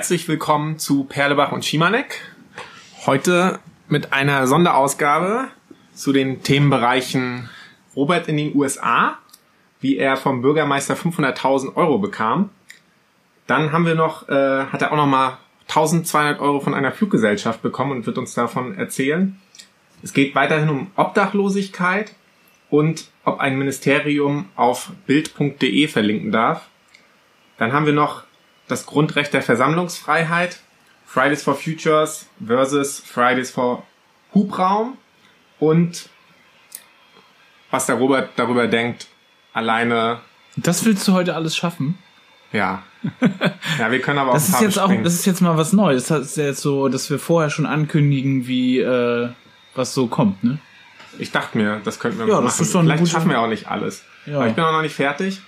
Herzlich willkommen zu Perlebach und Schimanek. Heute mit einer Sonderausgabe zu den Themenbereichen Robert in den USA, wie er vom Bürgermeister 500.000 Euro bekam. Dann haben wir noch, äh, hat er auch noch mal 1200 Euro von einer Fluggesellschaft bekommen und wird uns davon erzählen. Es geht weiterhin um Obdachlosigkeit und ob ein Ministerium auf bild.de verlinken darf. Dann haben wir noch das Grundrecht der Versammlungsfreiheit, Fridays for Futures versus Fridays for Hubraum und was der Robert darüber denkt, alleine. Das willst du heute alles schaffen? Ja. Ja, wir können aber auch Das ein ist jetzt auch, das ist jetzt mal was Neues. Das ist ja jetzt so, dass wir vorher schon ankündigen, wie äh, was so kommt, ne? Ich dachte mir, das könnten wir Ja, mal das machen. ist eine Vielleicht schaffen wir auch nicht alles. Ja. Aber ich bin auch noch nicht fertig.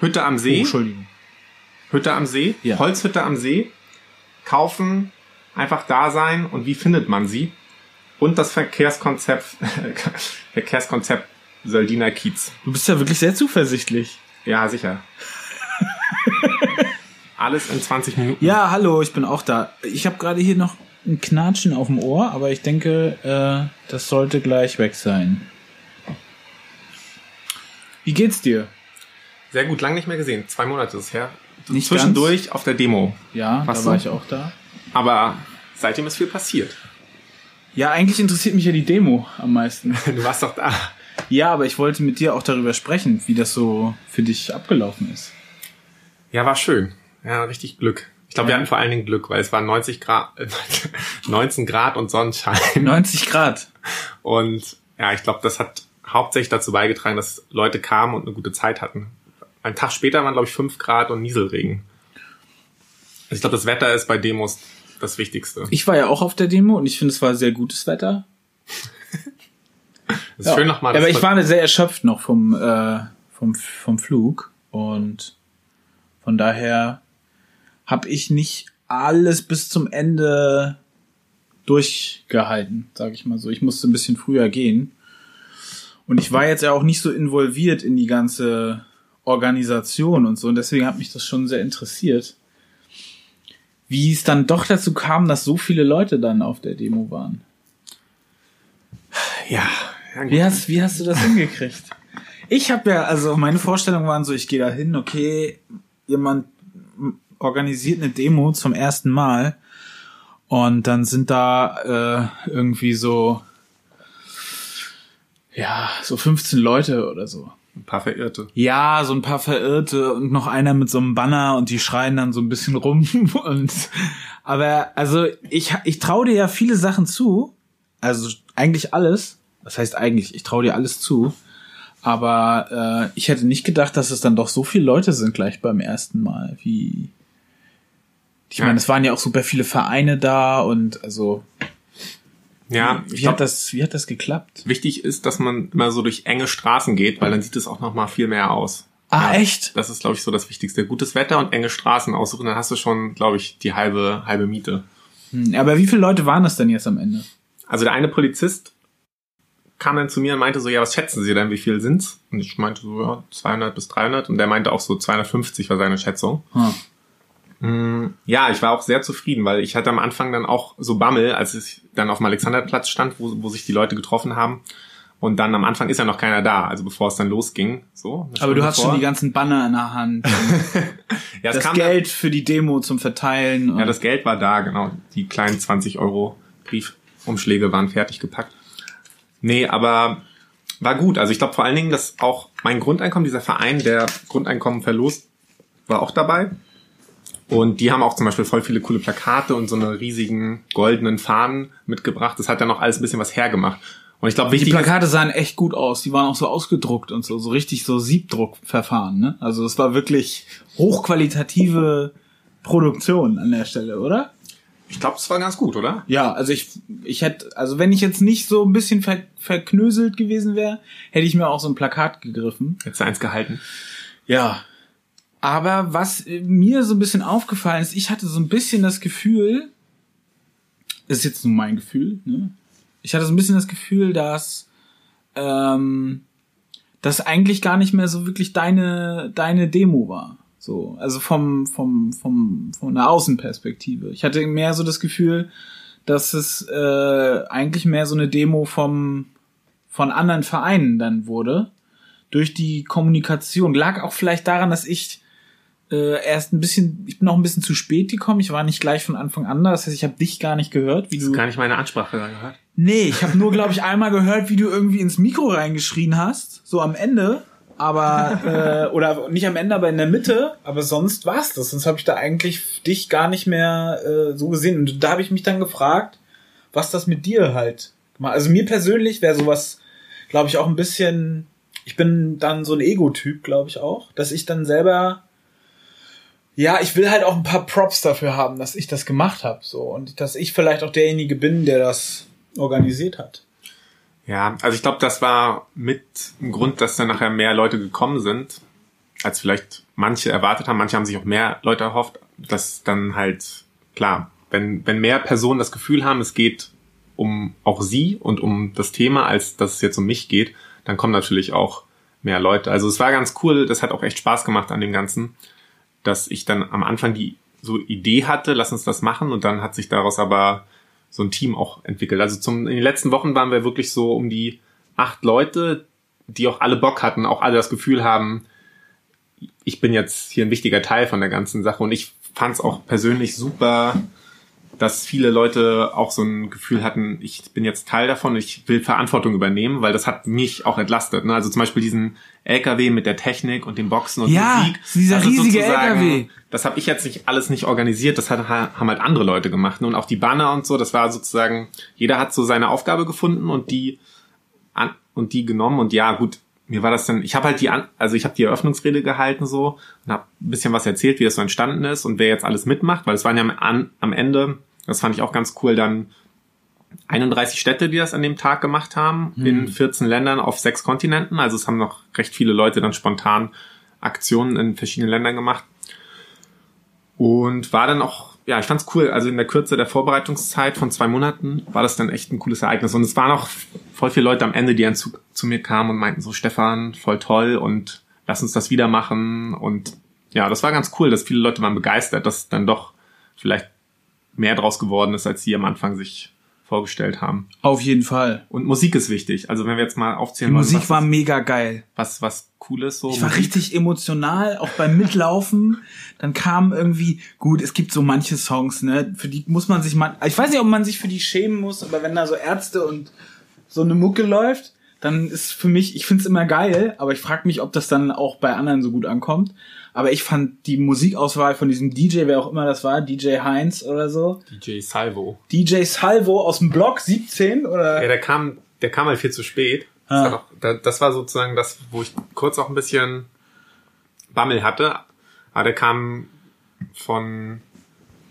Hütte am See. Oh, Entschuldigung. Hütte am See. Ja. Holzhütte am See. Kaufen, einfach da sein und wie findet man sie? Und das Verkehrskonzept, Verkehrskonzept Söldiner Kiez. Du bist ja wirklich sehr zuversichtlich. Ja, sicher. Alles in 20 Minuten. Ja, hallo, ich bin auch da. Ich habe gerade hier noch ein Knatschen auf dem Ohr, aber ich denke, äh, das sollte gleich weg sein. Wie geht's dir? Sehr gut, lang nicht mehr gesehen. Zwei Monate ist es her. Nicht Zwischendurch auf der Demo. Ja, Was da war ich auch da. Aber seitdem ist viel passiert. Ja, eigentlich interessiert mich ja die Demo am meisten. Du warst doch da. Ja, aber ich wollte mit dir auch darüber sprechen, wie das so für dich abgelaufen ist. Ja, war schön. Ja, richtig Glück. Ich glaube, wir Ja. hatten vor allen Dingen Glück, weil es war 90 Grad, äh, 19 Grad und Sonnenschein. 90 Grad. Und ja, ich glaube, das hat hauptsächlich dazu beigetragen, dass Leute kamen und eine gute Zeit hatten. Ein Tag später waren, glaube ich, 5 Grad und Nieselregen. Also ich glaube, das Wetter ist bei Demos das Wichtigste. Ich war ja auch auf der Demo und ich finde, es war sehr gutes Wetter. Es ist schön nochmal. Ja, aber ich war sehr erschöpft noch vom, äh, vom, vom Flug und von daher habe ich nicht alles bis zum Ende durchgehalten, sage ich mal so. Ich musste ein bisschen früher gehen. Und ich war jetzt ja auch nicht so involviert in die ganze Organisation und so. Und deswegen hat mich das schon sehr interessiert, wie es dann doch dazu kam, dass so viele Leute dann auf der Demo waren. ja. Wie hast, wie hast du das hingekriegt? Ich habe ja, also meine Vorstellungen waren so, ich gehe da hin, okay, jemand organisiert eine Demo zum ersten Mal und dann sind da äh, irgendwie so, ja, so 15 Leute oder so. Ein paar Verirrte. Ja, so ein paar Verirrte und noch einer mit so einem Banner und die schreien dann so ein bisschen rum und aber also ich ich traue dir ja viele Sachen zu, also eigentlich alles. Das heißt eigentlich, ich traue dir alles zu, aber äh, ich hätte nicht gedacht, dass es dann doch so viele Leute sind gleich beim ersten Mal, wie ich meine, es waren ja auch super viele Vereine da und also Ja, wie ich glaube, hat das wie hat das geklappt? wichtig ist, dass man immer so durch enge Straßen geht, weil dann sieht es auch noch mal viel mehr aus. Ah, Ja, echt? Das ist, glaube ich, so das Wichtigste. Gutes Wetter und enge Straßen aussuchen, dann hast du schon, glaube ich, die halbe, halbe Miete. Hm, aber wie viele Leute waren es denn jetzt am Ende? Also der eine Polizist kam dann zu mir und meinte so, ja, was schätzen Sie denn, wie viel sind's? Und ich meinte so, ja, 200 bis 300. Und der meinte auch so 250 war seine Schätzung. Hm. Mm, Ja, ich war auch sehr zufrieden, weil ich hatte am Anfang dann auch so Bammel, als ich dann auf dem Alexanderplatz stand, wo, wo sich die Leute getroffen haben. Und dann am Anfang ist ja noch keiner da, also bevor es dann losging. So. Aber du hast vor. schon die ganzen Banner in der Hand. ja, es das Geld für die Demo zum Verteilen. Ja, das Geld war da, genau. Die kleinen 20 Euro Briefumschläge waren fertig gepackt. Nee, aber war gut. Also ich glaube vor allen Dingen, dass auch mein Grundeinkommen, dieser Verein, der Grundeinkommen verlost, war auch dabei. Und die haben auch zum Beispiel voll viele coole Plakate und so eine riesigen goldenen Fahnen mitgebracht. Das hat dann noch alles ein bisschen was hergemacht. Und ich glaube, die wichtig Plakate sahen echt gut aus. Die waren auch so ausgedruckt und so, so richtig so Siebdruckverfahren. Ne? Also es war wirklich hochqualitative Produktion an der Stelle, oder? ich glaube, es war ganz gut, oder? Ja, also ich, ich hätte, also wenn ich jetzt nicht so ein bisschen ver, verknöselt gewesen wäre, hätte ich mir auch so ein Plakat gegriffen. Jetzt eins gehalten. Ja. Aber was mir so ein bisschen aufgefallen ist, ich hatte so ein bisschen das Gefühl, das ist jetzt nur mein Gefühl, ne? Ich hatte so ein bisschen das Gefühl, dass ähm, das eigentlich gar nicht mehr so wirklich deine deine Demo war. So, also vom, vom, vom, von der Außenperspektive. Ich hatte mehr so das Gefühl, dass es äh, eigentlich mehr so eine Demo vom, von anderen Vereinen dann wurde. Durch die Kommunikation. Lag auch vielleicht daran, dass ich äh, erst ein bisschen, ich bin auch ein bisschen zu spät gekommen. Ich war nicht gleich von Anfang an da. Das heißt, ich habe dich gar nicht gehört, wie du. Gar nicht meine Ansprache gehört. Nee, ich habe nur, glaube ich, einmal gehört, wie du irgendwie ins Mikro reingeschrien hast, so am Ende. Aber äh, oder nicht am Ende, aber in der Mitte. Aber sonst war's das. Sonst habe ich da eigentlich dich gar nicht mehr äh, so gesehen. Und da habe ich mich dann gefragt, was das mit dir halt. Also mir persönlich wäre sowas, glaube ich, auch ein bisschen. Ich bin dann so ein Ego-Typ, glaube ich auch, dass ich dann selber ja, ich will halt auch ein paar Props dafür haben, dass ich das gemacht habe, so und dass ich vielleicht auch derjenige bin, der das organisiert hat. Ja, also ich glaube, das war mit ein Grund, dass dann nachher mehr Leute gekommen sind, als vielleicht manche erwartet haben. Manche haben sich auch mehr Leute erhofft, dass dann halt klar, wenn wenn mehr Personen das Gefühl haben, es geht um auch sie und um das Thema, als dass es jetzt um mich geht, dann kommen natürlich auch mehr Leute. Also es war ganz cool, das hat auch echt Spaß gemacht an dem Ganzen dass ich dann am Anfang die so Idee hatte, lass uns das machen und dann hat sich daraus aber so ein Team auch entwickelt. Also zum, in den letzten Wochen waren wir wirklich so um die acht Leute, die auch alle Bock hatten, auch alle das Gefühl haben, ich bin jetzt hier ein wichtiger Teil von der ganzen Sache und ich fand es auch persönlich super, dass viele Leute auch so ein Gefühl hatten, ich bin jetzt Teil davon, ich will Verantwortung übernehmen, weil das hat mich auch entlastet. Ne? Also zum Beispiel diesen LKW mit der Technik und den Boxen und ja, Musik. dieser riesige LKW. Das habe ich jetzt nicht alles nicht organisiert, das hat, haben halt andere Leute gemacht. Ne? Und auch die Banner und so, das war sozusagen, jeder hat so seine Aufgabe gefunden und die an, und die genommen und ja, gut, mir war das dann, ich habe halt die, also ich habe die Eröffnungsrede gehalten so und habe ein bisschen was erzählt, wie das so entstanden ist und wer jetzt alles mitmacht, weil es waren ja am, am Ende das fand ich auch ganz cool. Dann 31 Städte, die das an dem Tag gemacht haben, hm. in 14 Ländern auf sechs Kontinenten. Also es haben noch recht viele Leute dann spontan Aktionen in verschiedenen Ländern gemacht. Und war dann auch, ja, ich fand's cool. Also in der Kürze der Vorbereitungszeit von zwei Monaten war das dann echt ein cooles Ereignis. Und es waren auch voll viele Leute am Ende, die dann zu, zu mir kamen und meinten so, Stefan, voll toll und lass uns das wieder machen. Und ja, das war ganz cool, dass viele Leute waren begeistert, dass dann doch vielleicht mehr draus geworden ist, als sie am Anfang sich vorgestellt haben. Auf jeden Fall. Und Musik ist wichtig. Also wenn wir jetzt mal aufzählen Die wollen, Musik war mega geil. Was was cool ist so. Ich war richtig emotional, auch beim Mitlaufen. Dann kam irgendwie gut. Es gibt so manche Songs, ne, für die muss man sich mal. Ich weiß nicht, ob man sich für die schämen muss, aber wenn da so Ärzte und so eine Mucke läuft, dann ist für mich, ich find's immer geil, aber ich frage mich, ob das dann auch bei anderen so gut ankommt. Aber ich fand die Musikauswahl von diesem DJ, wer auch immer das war, DJ Heinz oder so. DJ Salvo. DJ Salvo aus dem Block 17 oder? Ja, der kam, der kam halt viel zu spät. Ah. Das, war das war sozusagen das, wo ich kurz auch ein bisschen Bammel hatte. Aber der kam von,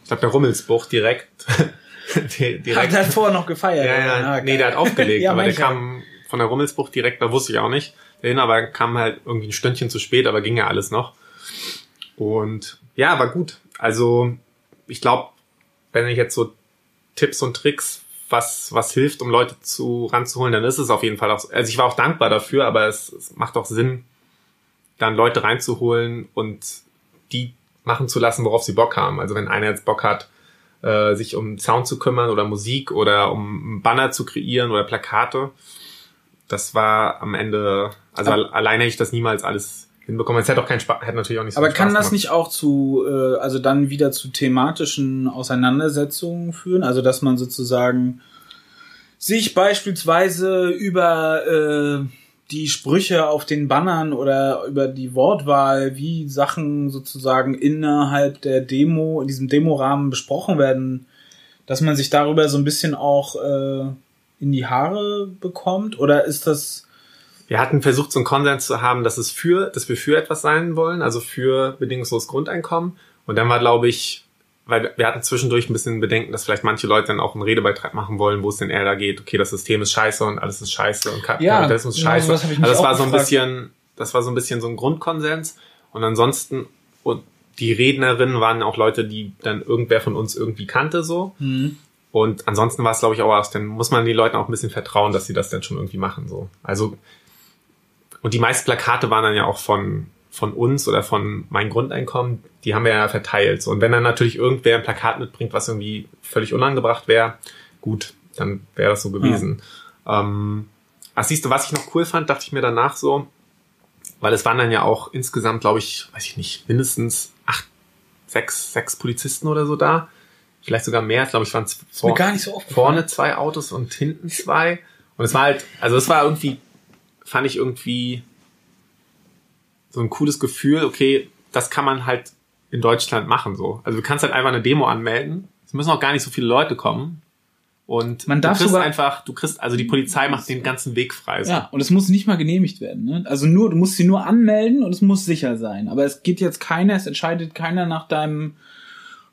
ich glaube, der Rummelsbuch direkt. direkt. Hat er vorher noch gefeiert? Ja, ja, ah, nee, der hat aufgelegt, ja, aber der kam von der Rummelsbuch direkt, da wusste ich auch nicht. Dahin, aber kam halt irgendwie ein Stündchen zu spät, aber ging ja alles noch. Und ja, war gut. Also ich glaube, wenn ich jetzt so Tipps und Tricks, was, was hilft, um Leute zu ranzuholen, dann ist es auf jeden Fall auch, also ich war auch dankbar dafür, aber es, es macht auch Sinn, dann Leute reinzuholen und die machen zu lassen, worauf sie Bock haben. Also wenn einer jetzt Bock hat, äh, sich um Sound zu kümmern oder Musik oder um Banner zu kreieren oder Plakate, das war am Ende, also alleine hätte ich das niemals alles hinbekommen. Es hätte auch keinen Spaß, hätte natürlich auch nicht so Aber kann das nicht auch zu, äh, also dann wieder zu thematischen Auseinandersetzungen führen? Also dass man sozusagen sich beispielsweise über äh, die Sprüche auf den Bannern oder über die Wortwahl, wie Sachen sozusagen innerhalb der Demo, in diesem Demorahmen besprochen werden, dass man sich darüber so ein bisschen auch äh, in die Haare bekommt? Oder ist das wir hatten versucht, so einen Konsens zu haben, dass es für, dass wir für etwas sein wollen, also für bedingungsloses Grundeinkommen. Und dann war, glaube ich, weil wir hatten zwischendurch ein bisschen Bedenken, dass vielleicht manche Leute dann auch einen Redebeitrag machen wollen, wo es denn eher da geht, okay, das System ist scheiße und alles ist scheiße und Kapitalismus ja, ist scheiße. also das war so ein bisschen, das war so ein bisschen so ein Grundkonsens. Und ansonsten, und die Rednerinnen waren auch Leute, die dann irgendwer von uns irgendwie kannte, so. Mhm. Und ansonsten war es, glaube ich, auch, dann muss man den Leuten auch ein bisschen vertrauen, dass sie das dann schon irgendwie machen, so. Also, und die meisten Plakate waren dann ja auch von, von uns oder von mein Grundeinkommen, die haben wir ja verteilt. So, und wenn dann natürlich irgendwer ein Plakat mitbringt, was irgendwie völlig unangebracht wäre, gut, dann wäre das so gewesen. Ja. Ähm, ach, siehst du, was ich noch cool fand, dachte ich mir danach so, weil es waren dann ja auch insgesamt, glaube ich, weiß ich nicht, mindestens acht, sechs, sechs Polizisten oder so da. Vielleicht sogar mehr, ich glaube ich, waren vor, gar nicht so vorne zwei Autos und hinten zwei. Und es war halt, also es war irgendwie, fand ich irgendwie so ein cooles Gefühl, okay, das kann man halt in Deutschland machen so. Also du kannst halt einfach eine Demo anmelden. Es müssen auch gar nicht so viele Leute kommen. Und man darf du kriegst sogar einfach, du kriegst, also die Polizei macht den ganzen Weg frei. So. Ja, und es muss nicht mal genehmigt werden. Ne? Also nur, du musst sie nur anmelden und es muss sicher sein. Aber es geht jetzt keiner, es entscheidet keiner nach deinem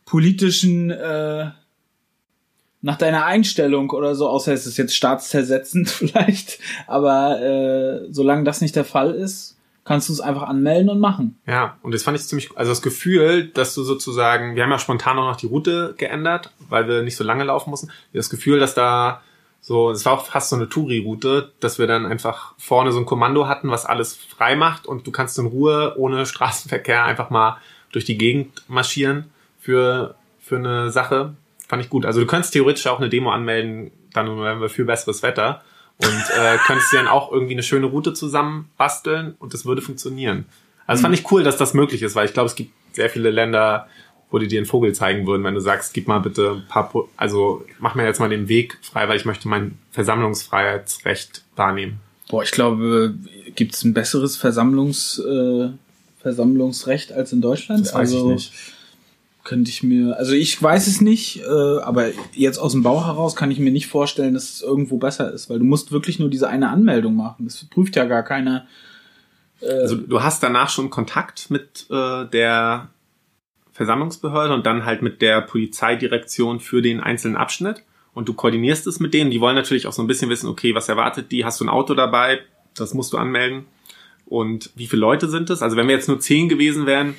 politischen, äh, nach deiner Einstellung oder so, außer es ist jetzt staatszersetzend vielleicht. Aber äh, solange das nicht der Fall ist, kannst du es einfach anmelden und machen. Ja, und das fand ich ziemlich, also das Gefühl, dass du sozusagen, wir haben ja spontan auch noch die Route geändert, weil wir nicht so lange laufen mussten. Das Gefühl, dass da so, es war auch fast so eine Touri-Route, dass wir dann einfach vorne so ein Kommando hatten, was alles frei macht und du kannst in Ruhe ohne Straßenverkehr einfach mal durch die Gegend marschieren für, für eine Sache. Fand ich gut. Also du könntest theoretisch auch eine Demo anmelden, dann wenn wir viel besseres Wetter und äh, könntest du dann auch irgendwie eine schöne Route zusammen basteln und das würde funktionieren. Also mhm. fand ich cool, dass das möglich ist, weil ich glaube, es gibt sehr viele Länder, wo die dir einen Vogel zeigen würden, wenn du sagst, gib mal bitte ein paar, also mach mir jetzt mal den Weg frei, weil ich möchte mein Versammlungsfreiheitsrecht wahrnehmen. Boah, ich glaube, gibt es ein besseres Versammlungs, äh, Versammlungsrecht als in Deutschland? Das weiß also, ich nicht könnte ich mir, also ich weiß es nicht, äh, aber jetzt aus dem Bau heraus kann ich mir nicht vorstellen, dass es irgendwo besser ist, weil du musst wirklich nur diese eine Anmeldung machen. Das prüft ja gar keiner. Äh also du hast danach schon Kontakt mit äh, der Versammlungsbehörde und dann halt mit der Polizeidirektion für den einzelnen Abschnitt und du koordinierst es mit denen. Die wollen natürlich auch so ein bisschen wissen, okay, was erwartet die? Hast du ein Auto dabei? Das musst du anmelden. Und wie viele Leute sind es? Also wenn wir jetzt nur zehn gewesen wären,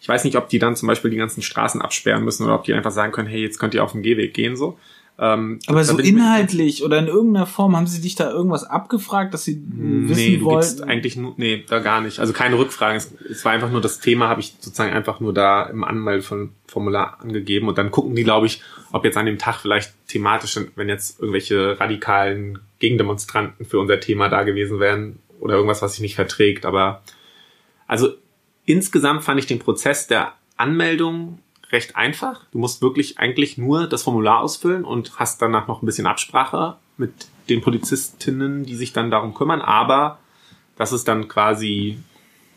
ich weiß nicht, ob die dann zum Beispiel die ganzen Straßen absperren müssen oder ob die einfach sagen können, hey, jetzt könnt ihr auf den Gehweg gehen, so. Ähm, aber so inhaltlich oder in irgendeiner Form haben sie dich da irgendwas abgefragt, dass sie wissen nee, wollten? eigentlich nur, nee, da gar nicht. Also keine Rückfragen. Es, es war einfach nur das Thema, habe ich sozusagen einfach nur da im Anmeldeformular angegeben und dann gucken die, glaube ich, ob jetzt an dem Tag vielleicht thematisch, wenn jetzt irgendwelche radikalen Gegendemonstranten für unser Thema da gewesen wären oder irgendwas, was sich nicht verträgt. Aber also Insgesamt fand ich den Prozess der Anmeldung recht einfach. Du musst wirklich eigentlich nur das Formular ausfüllen und hast danach noch ein bisschen Absprache mit den Polizistinnen, die sich dann darum kümmern. Aber das ist dann quasi,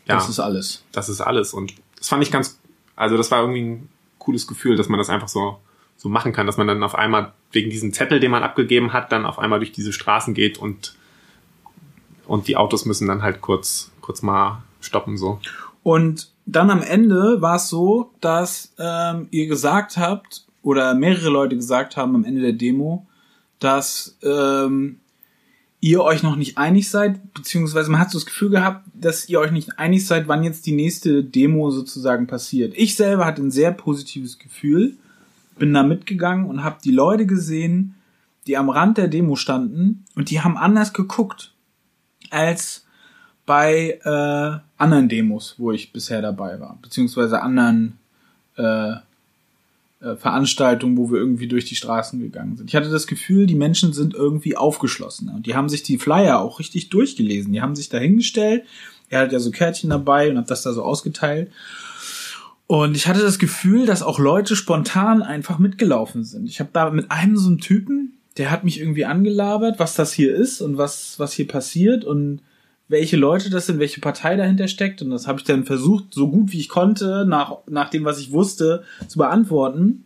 ja. Das ist alles. Das ist alles. Und das fand ich ganz, also das war irgendwie ein cooles Gefühl, dass man das einfach so, so machen kann, dass man dann auf einmal wegen diesem Zettel, den man abgegeben hat, dann auf einmal durch diese Straßen geht und, und die Autos müssen dann halt kurz, kurz mal stoppen, so. Und dann am Ende war es so, dass ähm, ihr gesagt habt, oder mehrere Leute gesagt haben am Ende der Demo, dass ähm, ihr euch noch nicht einig seid, beziehungsweise man hat so das Gefühl gehabt, dass ihr euch nicht einig seid, wann jetzt die nächste Demo sozusagen passiert. Ich selber hatte ein sehr positives Gefühl, bin da mitgegangen und habe die Leute gesehen, die am Rand der Demo standen und die haben anders geguckt als bei äh, anderen Demos, wo ich bisher dabei war, beziehungsweise anderen äh, äh, Veranstaltungen, wo wir irgendwie durch die Straßen gegangen sind. Ich hatte das Gefühl, die Menschen sind irgendwie aufgeschlossener und die haben sich die Flyer auch richtig durchgelesen. Die haben sich da hingestellt. Er hat ja so Kärtchen dabei und hat das da so ausgeteilt. Und ich hatte das Gefühl, dass auch Leute spontan einfach mitgelaufen sind. Ich habe da mit einem so einen Typen, der hat mich irgendwie angelabert, was das hier ist und was was hier passiert und welche Leute das sind, welche Partei dahinter steckt. Und das habe ich dann versucht, so gut wie ich konnte, nach, nach dem, was ich wusste, zu beantworten.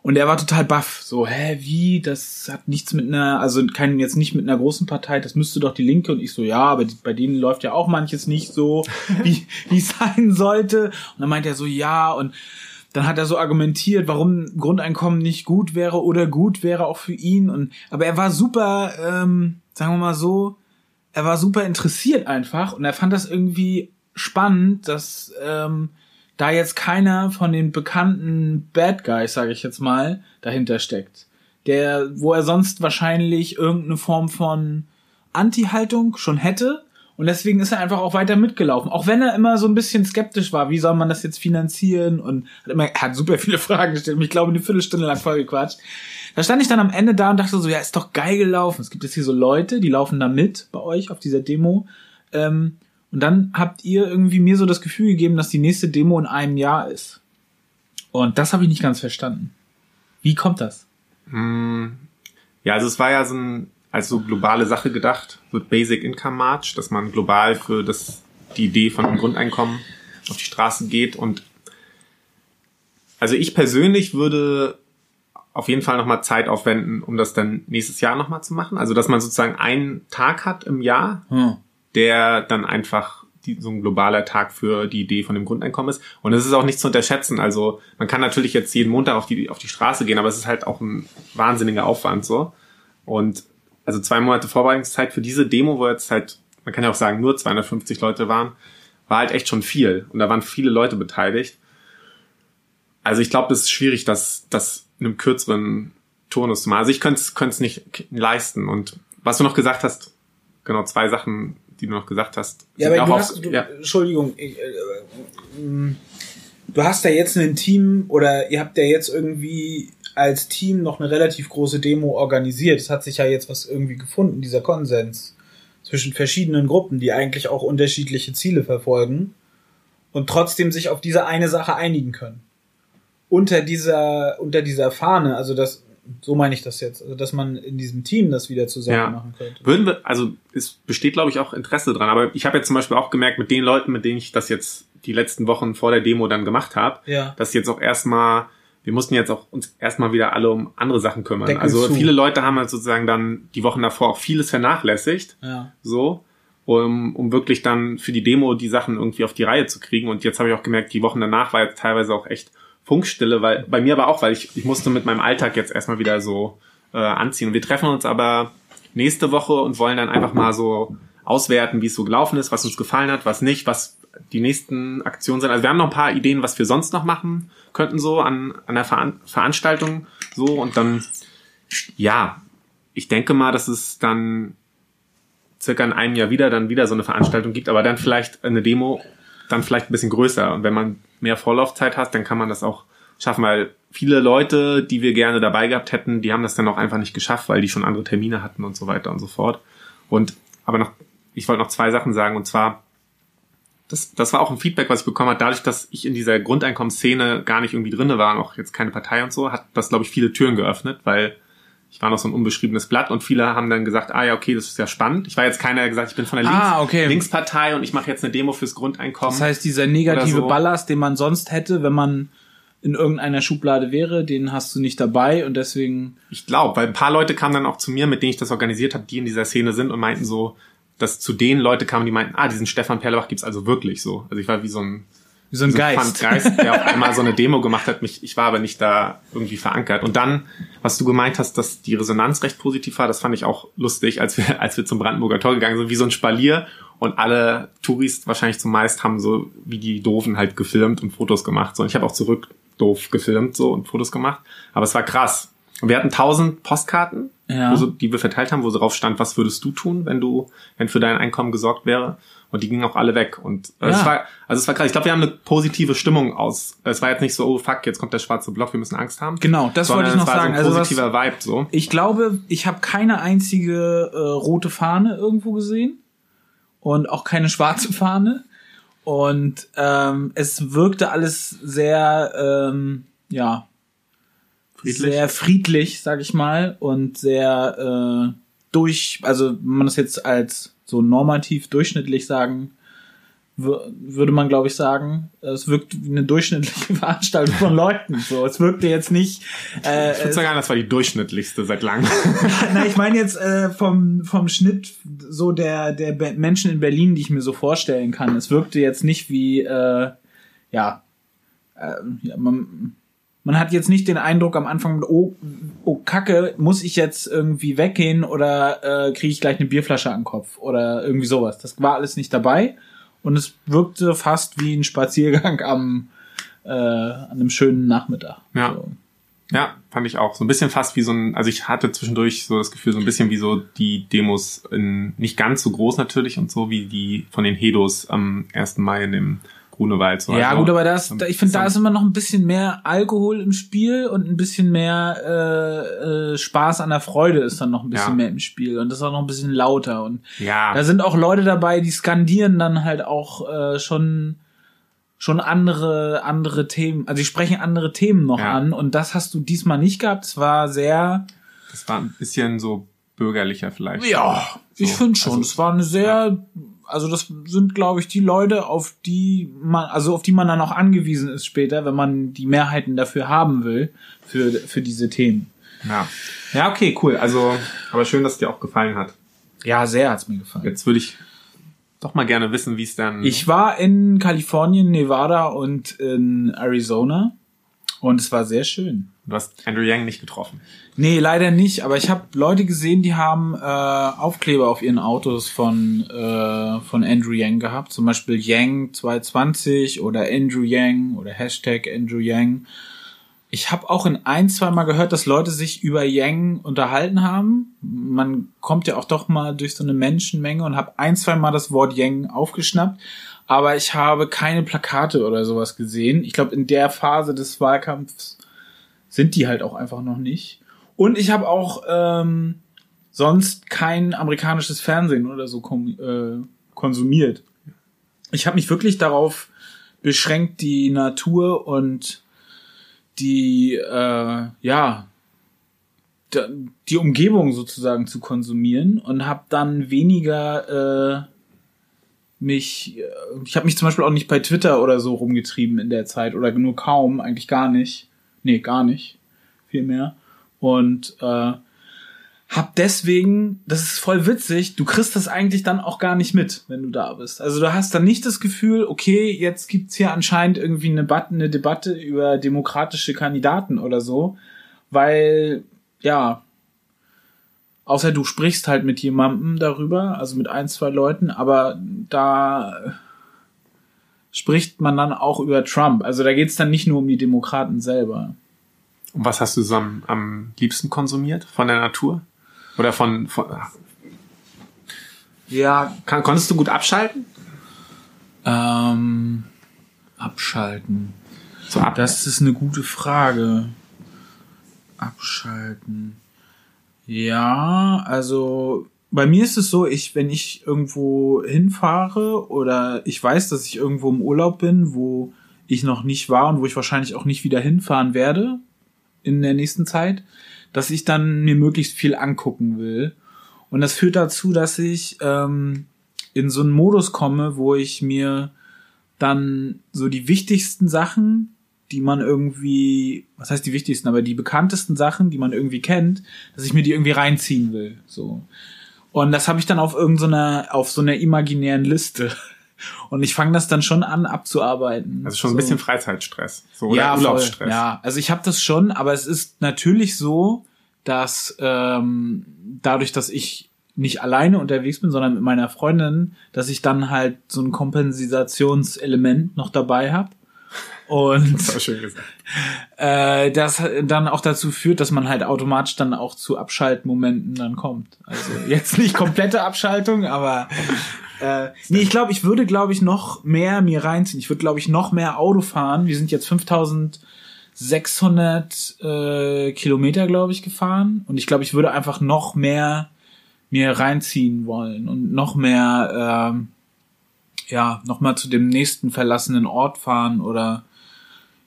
Und er war total baff. So, hä, wie? Das hat nichts mit einer, also kein, jetzt nicht mit einer großen Partei, das müsste doch die Linke. Und ich so, ja, aber die, bei denen läuft ja auch manches nicht so, wie wie es sein sollte. Und dann meint er so, ja, und dann hat er so argumentiert, warum Grundeinkommen nicht gut wäre oder gut wäre auch für ihn. Und aber er war super, ähm, sagen wir mal so, er war super interessiert einfach und er fand das irgendwie spannend, dass ähm, da jetzt keiner von den bekannten Bad Guys, sage ich jetzt mal, dahinter steckt. Der, wo er sonst wahrscheinlich irgendeine Form von Anti-Haltung schon hätte Und deswegen ist er einfach auch weiter mitgelaufen. Auch wenn er immer so ein bisschen skeptisch war, wie soll man das jetzt finanzieren? Und hat immer, er hat super viele Fragen gestellt. Ich glaube, eine Viertelstunde lang voll gequatscht. Da stand ich dann am Ende da und dachte so, ja, ist doch geil gelaufen. Es gibt jetzt hier so Leute, die laufen da mit bei euch auf dieser Demo. Ähm, und dann habt ihr irgendwie mir so das Gefühl gegeben, dass die nächste Demo in einem Jahr ist. Und das habe ich nicht ganz verstanden. Wie kommt das? Ja, also es war ja so ein, als so globale Sache gedacht, wird Basic Income March, dass man global für das, die Idee von einem Grundeinkommen auf die Straße geht und also ich persönlich würde auf jeden Fall nochmal Zeit aufwenden, um das dann nächstes Jahr nochmal zu machen. Also dass man sozusagen einen Tag hat im Jahr, Hm. der dann einfach die, so ein globaler Tag für die Idee von dem Grundeinkommen ist. Und es ist auch nicht zu unterschätzen. Also man kann natürlich jetzt jeden Montag auf die, auf die Straße gehen, aber es ist halt auch ein wahnsinniger Aufwand so. Und also zwei Monate Vorbereitungszeit für diese Demo, wo jetzt halt, man kann ja auch sagen, nur 250 Leute waren, war halt echt schon viel. Und da waren viele Leute beteiligt. Also ich glaube, es ist schwierig, das, das einem kürzeren Turnus zu machen. Also ich könnte es nicht leisten. Und was du noch gesagt hast, genau zwei Sachen, die du noch gesagt hast. Ja, aber du hast, du, ja. Entschuldigung, ich, äh, ähm, du hast ja jetzt ein Team oder ihr habt ja jetzt irgendwie als Team noch eine relativ große Demo organisiert. Es hat sich ja jetzt was irgendwie gefunden, dieser Konsens zwischen verschiedenen Gruppen, die eigentlich auch unterschiedliche Ziele verfolgen und trotzdem sich auf diese eine Sache einigen können. Unter dieser, unter dieser Fahne, also das, so meine ich das jetzt, also dass man in diesem Team das wieder zusammen Ja. machen könnte. Würden wir, also es besteht, glaube ich, auch Interesse dran. Aber ich habe jetzt zum Beispiel auch gemerkt, mit den Leuten, mit denen ich das jetzt die letzten Wochen vor der Demo dann gemacht habe, Ja. dass jetzt auch erstmal, wir mussten jetzt auch uns erstmal wieder alle um andere Sachen kümmern. Deckel also zu. viele Leute haben halt sozusagen dann die Wochen davor auch vieles vernachlässigt, Ja. so, um, um wirklich dann für die Demo die Sachen irgendwie auf die Reihe zu kriegen. Und jetzt habe ich auch gemerkt, die Wochen danach war jetzt teilweise auch echt Funkstille, weil bei mir aber auch, weil ich, ich musste mit meinem Alltag jetzt erstmal wieder so äh, anziehen. Wir treffen uns aber nächste Woche und wollen dann einfach mal so auswerten, wie es so gelaufen ist, was uns gefallen hat, was nicht, was die nächsten Aktionen sind. Also wir haben noch ein paar Ideen, was wir sonst noch machen könnten so an, an der Veran Veranstaltung so und dann ja, ich denke mal, dass es dann circa in einem Jahr wieder dann wieder so eine Veranstaltung gibt, aber dann vielleicht eine Demo dann vielleicht ein bisschen größer. Und wenn man mehr Vorlaufzeit hat, dann kann man das auch schaffen, weil viele Leute, die wir gerne dabei gehabt hätten, die haben das dann auch einfach nicht geschafft, weil die schon andere Termine hatten und so weiter und so fort. Und aber noch, ich wollte noch zwei Sachen sagen und zwar, das, das war auch ein Feedback, was ich bekommen habe, dadurch, dass ich in dieser Grundeinkommensszene gar nicht irgendwie drinne war, auch jetzt keine Partei und so, hat das, glaube ich, viele Türen geöffnet, weil ich war noch so ein unbeschriebenes Blatt und viele haben dann gesagt, ah ja, okay, das ist ja spannend. Ich war jetzt keiner, der gesagt, ich bin von der Links Ah, okay. Linkspartei und ich mache jetzt eine Demo fürs Grundeinkommen. Das heißt, dieser negative so. Ballast, den man sonst hätte, wenn man in irgendeiner Schublade wäre, den hast du nicht dabei und deswegen. Ich glaube, weil ein paar Leute kamen dann auch zu mir, mit denen ich das organisiert habe, die in dieser Szene sind und meinten so, dass zu denen Leute kamen, die meinten, ah, diesen Stefan Perlebach gibt's also wirklich so. Also ich war wie so ein, Wie so ein so ein Geist. Geist, der auf einmal so eine Demo gemacht hat. Mich, ich war aber nicht da irgendwie verankert. Und dann, was du gemeint hast, dass die Resonanz recht positiv war, das fand ich auch lustig, als wir, als wir zum Brandenburger Tor gegangen sind, wie so ein Spalier. Und alle Touris wahrscheinlich zumeist haben so wie die Doofen halt gefilmt und Fotos gemacht. So, und ich habe auch zurück doof gefilmt so und Fotos gemacht. Aber es war krass. Und wir hatten tausend Postkarten, Ja. so, die wir verteilt haben, wo so drauf stand, was würdest du tun, wenn du, wenn für dein Einkommen gesorgt wäre. Und die gingen auch alle weg. Und äh, Ja. es war, also es war krass. Ich glaube, wir haben eine positive Stimmung aus. Es war jetzt nicht so, oh fuck, jetzt kommt der schwarze Block, wir müssen Angst haben. Genau, das Sondern wollte ich noch es war sagen. So ein Also was- positiver Vibe so. Ich glaube, ich habe keine einzige äh, rote Fahne irgendwo gesehen und auch keine schwarze Fahne. Und ähm, es wirkte alles sehr, ähm, ja, Friedlich. sehr friedlich, sag ich mal, und sehr äh, durch, also wenn man das jetzt als so normativ durchschnittlich sagen, wür- würde man, glaube ich, sagen, es wirkt wie eine durchschnittliche Veranstaltung von Leuten. So, es wirkte jetzt nicht. Äh, Ich würde sagen, das war die durchschnittlichste seit langem. na, ich meine jetzt äh, vom, vom Schnitt so der, der Menschen in Berlin, die ich mir so vorstellen kann. Es wirkte jetzt nicht wie, äh, ja, äh, ja man, man hat jetzt nicht den Eindruck am Anfang, oh, oh Kacke, muss ich jetzt irgendwie weggehen oder äh, kriege ich gleich eine Bierflasche an den Kopf oder irgendwie sowas. Das war alles nicht dabei und es wirkte fast wie ein Spaziergang am äh, an einem schönen Nachmittag. Ja. So. Ja, fand ich auch. So ein bisschen fast wie so ein, also ich hatte zwischendurch so das Gefühl, so ein bisschen wie so die Demos in, nicht ganz so groß natürlich und so wie die von den Hedos am 1. Mai in dem Grunewald. So. Ja, Also, gut, aber das, ich finde, da ist immer noch ein bisschen mehr Alkohol im Spiel und ein bisschen mehr äh, äh, Spaß an der Freude ist dann noch ein bisschen Ja. mehr im Spiel und das ist auch noch ein bisschen lauter und Ja, da sind auch Leute dabei, die skandieren dann halt auch äh, schon schon andere andere Themen, also die sprechen andere Themen noch Ja. an und das hast du diesmal nicht gehabt. Es war sehr das war ein bisschen so bürgerlicher vielleicht. Ja, ich So, finde schon. also- es war eine sehr, also das sind, glaube ich, die Leute, auf die man, also auf die man dann auch angewiesen ist später, wenn man die Mehrheiten dafür haben will, für, für diese Themen. Ja. Ja, okay, cool. Also, aber schön, dass es dir auch gefallen hat. Ja, sehr hat's mir gefallen. Jetzt würde ich doch mal gerne wissen, wie es dann. Ich war in Kalifornien, Nevada und in Arizona und es war sehr schön. Du hast Andrew Yang nicht getroffen. Nee, leider nicht, aber ich habe Leute gesehen, die haben äh, Aufkleber auf ihren Autos von, äh, von Andrew Yang gehabt. Zum Beispiel Yang 220 oder Andrew Yang oder Hashtag Andrew Yang. Ich habe auch in ein, zwei Mal gehört, dass Leute sich über Yang unterhalten haben. Man kommt ja auch doch mal durch so eine Menschenmenge und habe ein, zwei Mal das Wort Yang aufgeschnappt. Aber ich habe keine Plakate oder sowas gesehen. Ich glaube, in der Phase des Wahlkampfs sind die halt auch einfach noch nicht. Und ich habe auch ähm, sonst kein amerikanisches Fernsehen oder so äh, konsumiert. Ich habe mich wirklich darauf beschränkt, die Natur und die äh, ja die Umgebung sozusagen zu konsumieren und habe dann weniger äh, mich äh, ich habe mich zum Beispiel auch nicht bei Twitter oder so rumgetrieben in der Zeit oder nur kaum eigentlich gar nicht nee gar nicht viel mehr und äh, hab deswegen, das ist voll witzig, du kriegst das eigentlich dann auch gar nicht mit, wenn du da bist. Also du hast dann nicht das Gefühl, okay, jetzt gibt's hier anscheinend irgendwie eine, eine Debatte über demokratische Kandidaten oder so, weil, ja, außer du sprichst halt mit jemandem darüber, also mit ein, zwei Leuten, aber da spricht man dann auch über Trump. Also da geht's dann nicht nur um die Demokraten selber. Und was hast du so am, am liebsten konsumiert von der Natur? Oder von, von Ja, kann, konntest du gut abschalten? Ähm, abschalten. So ab, Das ist eine gute Frage. Abschalten. Ja, also bei mir ist es so, ich, wenn ich irgendwo hinfahre oder ich weiß, dass ich irgendwo im Urlaub bin, wo ich noch nicht war und wo ich wahrscheinlich auch nicht wieder hinfahren werde in der nächsten Zeit, dass ich dann mir möglichst viel angucken will. Und das führt dazu, dass ich ähm, in so einen Modus komme, wo ich mir dann so die wichtigsten Sachen, die man irgendwie, was heißt die wichtigsten, aber die bekanntesten Sachen, die man irgendwie kennt, dass ich mir die irgendwie reinziehen will, so. Und das habe ich dann auf irgendeiner, auf so einer imaginären Liste. Und ich fange das dann schon an abzuarbeiten. also schon ein so. bisschen Freizeitstress. So, oder ja, voll. Urlaubsstress. Ja, also ich habe das schon, aber es ist natürlich so, dass ähm, dadurch, dass ich nicht alleine unterwegs bin, sondern mit meiner Freundin, dass ich dann halt so ein Kompensationselement noch dabei habe. Und Das äh, das dann auch dazu führt, dass man halt automatisch dann auch zu Abschaltmomenten dann kommt. Also jetzt nicht komplette Abschaltung, aber äh, nee, ich glaube, ich würde, glaube ich, noch mehr mir reinziehen. Ich würde, glaube ich, noch mehr Auto fahren. Wir sind jetzt 5600 äh, Kilometer, glaube ich, gefahren. Und ich glaube, ich würde einfach noch mehr mir reinziehen wollen und noch mehr, ähm, ja, noch mal zu dem nächsten verlassenen Ort fahren oder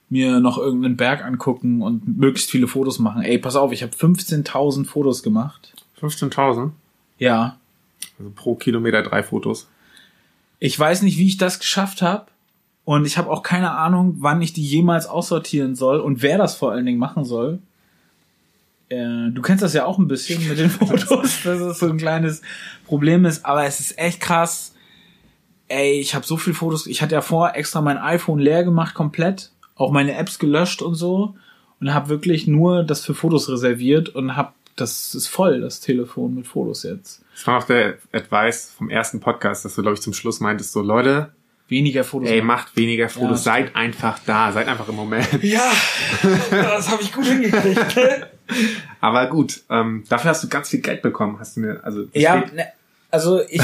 mir noch irgendeinen Berg angucken und möglichst viele Fotos machen. Ey, pass auf, ich habe 15.000 Fotos gemacht. 15.000. Ja. Also pro Kilometer drei Fotos. Ich weiß nicht, wie ich das geschafft habe. Und ich habe auch keine Ahnung, wann ich die jemals aussortieren soll und wer das vor allen Dingen machen soll. Äh, du kennst das ja auch ein bisschen mit den Fotos, dass es so ein kleines Problem ist, aber es ist echt krass. Ey, ich habe so viele Fotos. Ich hatte ja vor extra mein iPhone leer gemacht komplett, auch meine Apps gelöscht und so und habe wirklich nur das für Fotos reserviert und habe das ist voll das Telefon mit Fotos jetzt. Das war auch der Advice vom ersten Podcast, dass du, glaube ich, zum Schluss meintest, so Leute, weniger Fotos Ey, macht weniger Fotos, Ja, seid einfach da, seid einfach im Moment. Ja, das habe ich gut hingekriegt. Aber gut, ähm, dafür hast du ganz viel Geld bekommen, hast du mir, also ja, ne, also ich,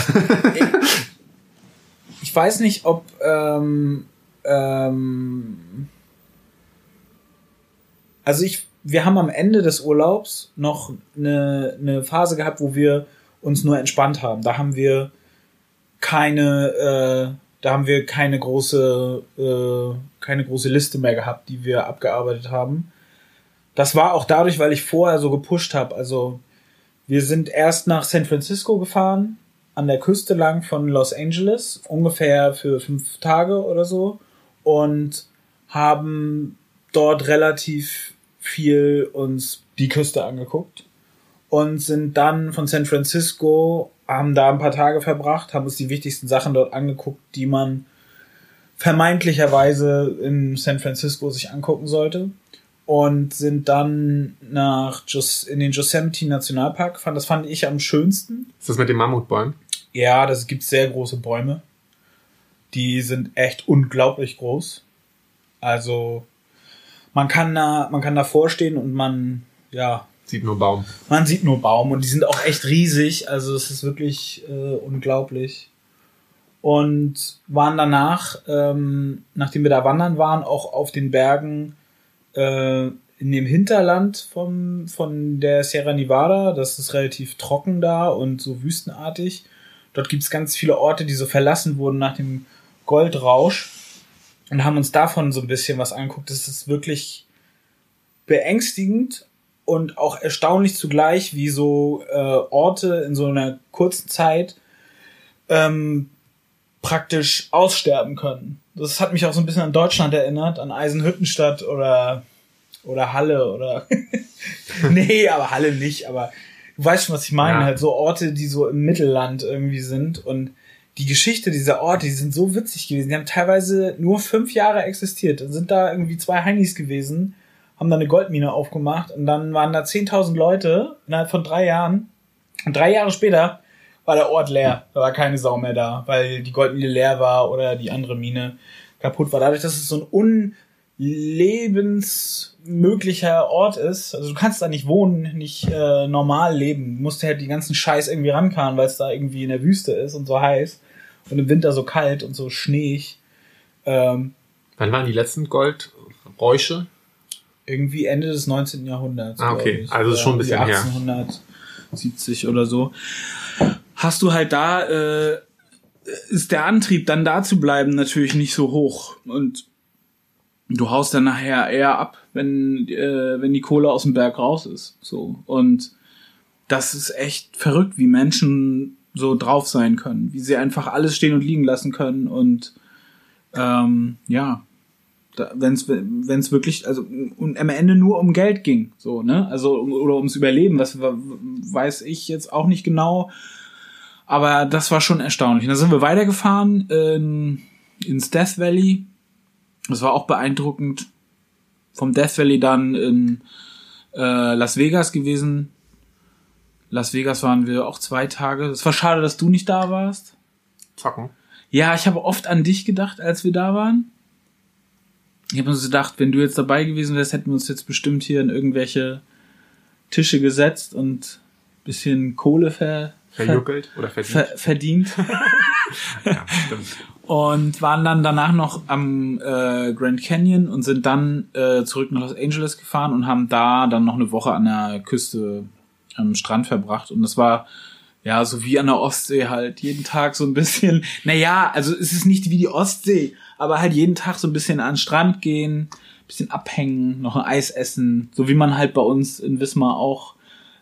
ich, ich weiß nicht, ob ähm, ähm, also ich, wir haben am Ende des Urlaubs noch eine, eine Phase gehabt, wo wir uns nur entspannt haben. Da haben wir keine, äh, da haben wir keine große, äh, keine große Liste mehr gehabt, die wir abgearbeitet haben. Das war auch dadurch, weil ich vorher so gepusht habe. Also wir sind erst nach San Francisco gefahren, an der Küste lang von Los Angeles, ungefähr für fünf Tage oder so, und haben dort relativ viel uns die Küste angeguckt und sind dann von San Francisco, haben da ein paar Tage verbracht, haben uns die wichtigsten Sachen dort angeguckt, die man vermeintlicherweise in San Francisco sich angucken sollte und sind dann nach Jos in den Yosemite Nationalpark gefahren. Das fand ich am schönsten. ist das mit den Mammutbäumen? Ja, das gibt sehr große Bäume. Die sind echt unglaublich groß. Also man kann da, man kann davor stehen und man, ja, Sieht nur Baum. man sieht nur Baum und die sind auch echt riesig. Also es ist wirklich äh, unglaublich. Und waren danach, ähm, nachdem wir da wandern waren, auch auf den Bergen äh, in dem Hinterland vom, von der Sierra Nevada. Das ist relativ trocken da und so wüstenartig. Dort gibt es ganz viele Orte, die so verlassen wurden nach dem Goldrausch und haben uns davon so ein bisschen was angeguckt. Das ist wirklich beängstigend und auch erstaunlich zugleich, wie so äh, Orte in so einer kurzen Zeit ähm, praktisch aussterben können. Das hat mich auch so ein bisschen an Deutschland erinnert, an Eisenhüttenstadt oder oder Halle oder nee, aber Halle nicht, aber du weißt schon, was ich meine, Ja. halt so Orte, die so im Mittelland irgendwie sind und die Geschichte dieser Orte, die sind so witzig gewesen. Die haben teilweise nur fünf Jahre existiert. Dann sind da irgendwie zwei Heinis gewesen, haben da eine Goldmine aufgemacht und dann waren da 10.000 Leute innerhalb von drei Jahren. Und drei Jahre später war der Ort leer. Da war keine Sau mehr da, weil die Goldmine leer war oder die andere Mine kaputt war. Dadurch, dass es so ein unlebensmöglicher Ort ist, also du kannst da nicht wohnen, nicht äh, normal leben. Du musst halt die ganzen Scheiß irgendwie rankarren, weil es da irgendwie in der Wüste ist und so heiß und im Winter so kalt und so schneeig. Ähm, Wann waren die letzten Goldräusche? irgendwie Ende des 19. Jahrhunderts. Ah, okay. ich. Also ist schon ein bisschen her. 1870 oder so. Hast du halt da, äh, ist der Antrieb, dann da zu bleiben, natürlich nicht so hoch. Und du haust dann nachher eher ab, wenn, äh, wenn die Kohle aus dem Berg raus ist. So. Und das ist echt verrückt, wie Menschen so drauf sein können, wie sie einfach alles stehen und liegen lassen können und ähm, ja, wenn es wirklich also und am Ende nur um Geld ging so ne also oder ums Überleben wa- weiß ich jetzt auch nicht genau aber das war schon erstaunlich und dann sind wir weitergefahren in, ins Death Valley das war auch beeindruckend vom Death Valley dann in äh, Las Vegas gewesen Las Vegas waren wir auch zwei Tage es war schade dass du nicht da warst Zocken. ja, ich habe oft an dich gedacht, als wir da waren. Ich habe uns gedacht, wenn du jetzt dabei gewesen wärst, hätten wir uns jetzt bestimmt hier in irgendwelche Tische gesetzt und bisschen Kohle ver, ver, Verjuckelt oder verdient? ver, verdient. ja, stimmt. Und waren dann danach noch am äh, Grand Canyon und sind dann äh, zurück nach Los Angeles gefahren und haben da dann noch eine Woche an der Küste am Strand verbracht. Und das war ja so wie an der Ostsee halt jeden Tag so ein bisschen naja also es ist nicht wie die Ostsee aber halt jeden Tag so ein bisschen an den Strand gehen bisschen abhängen noch ein Eis essen so wie man halt bei uns in Wismar auch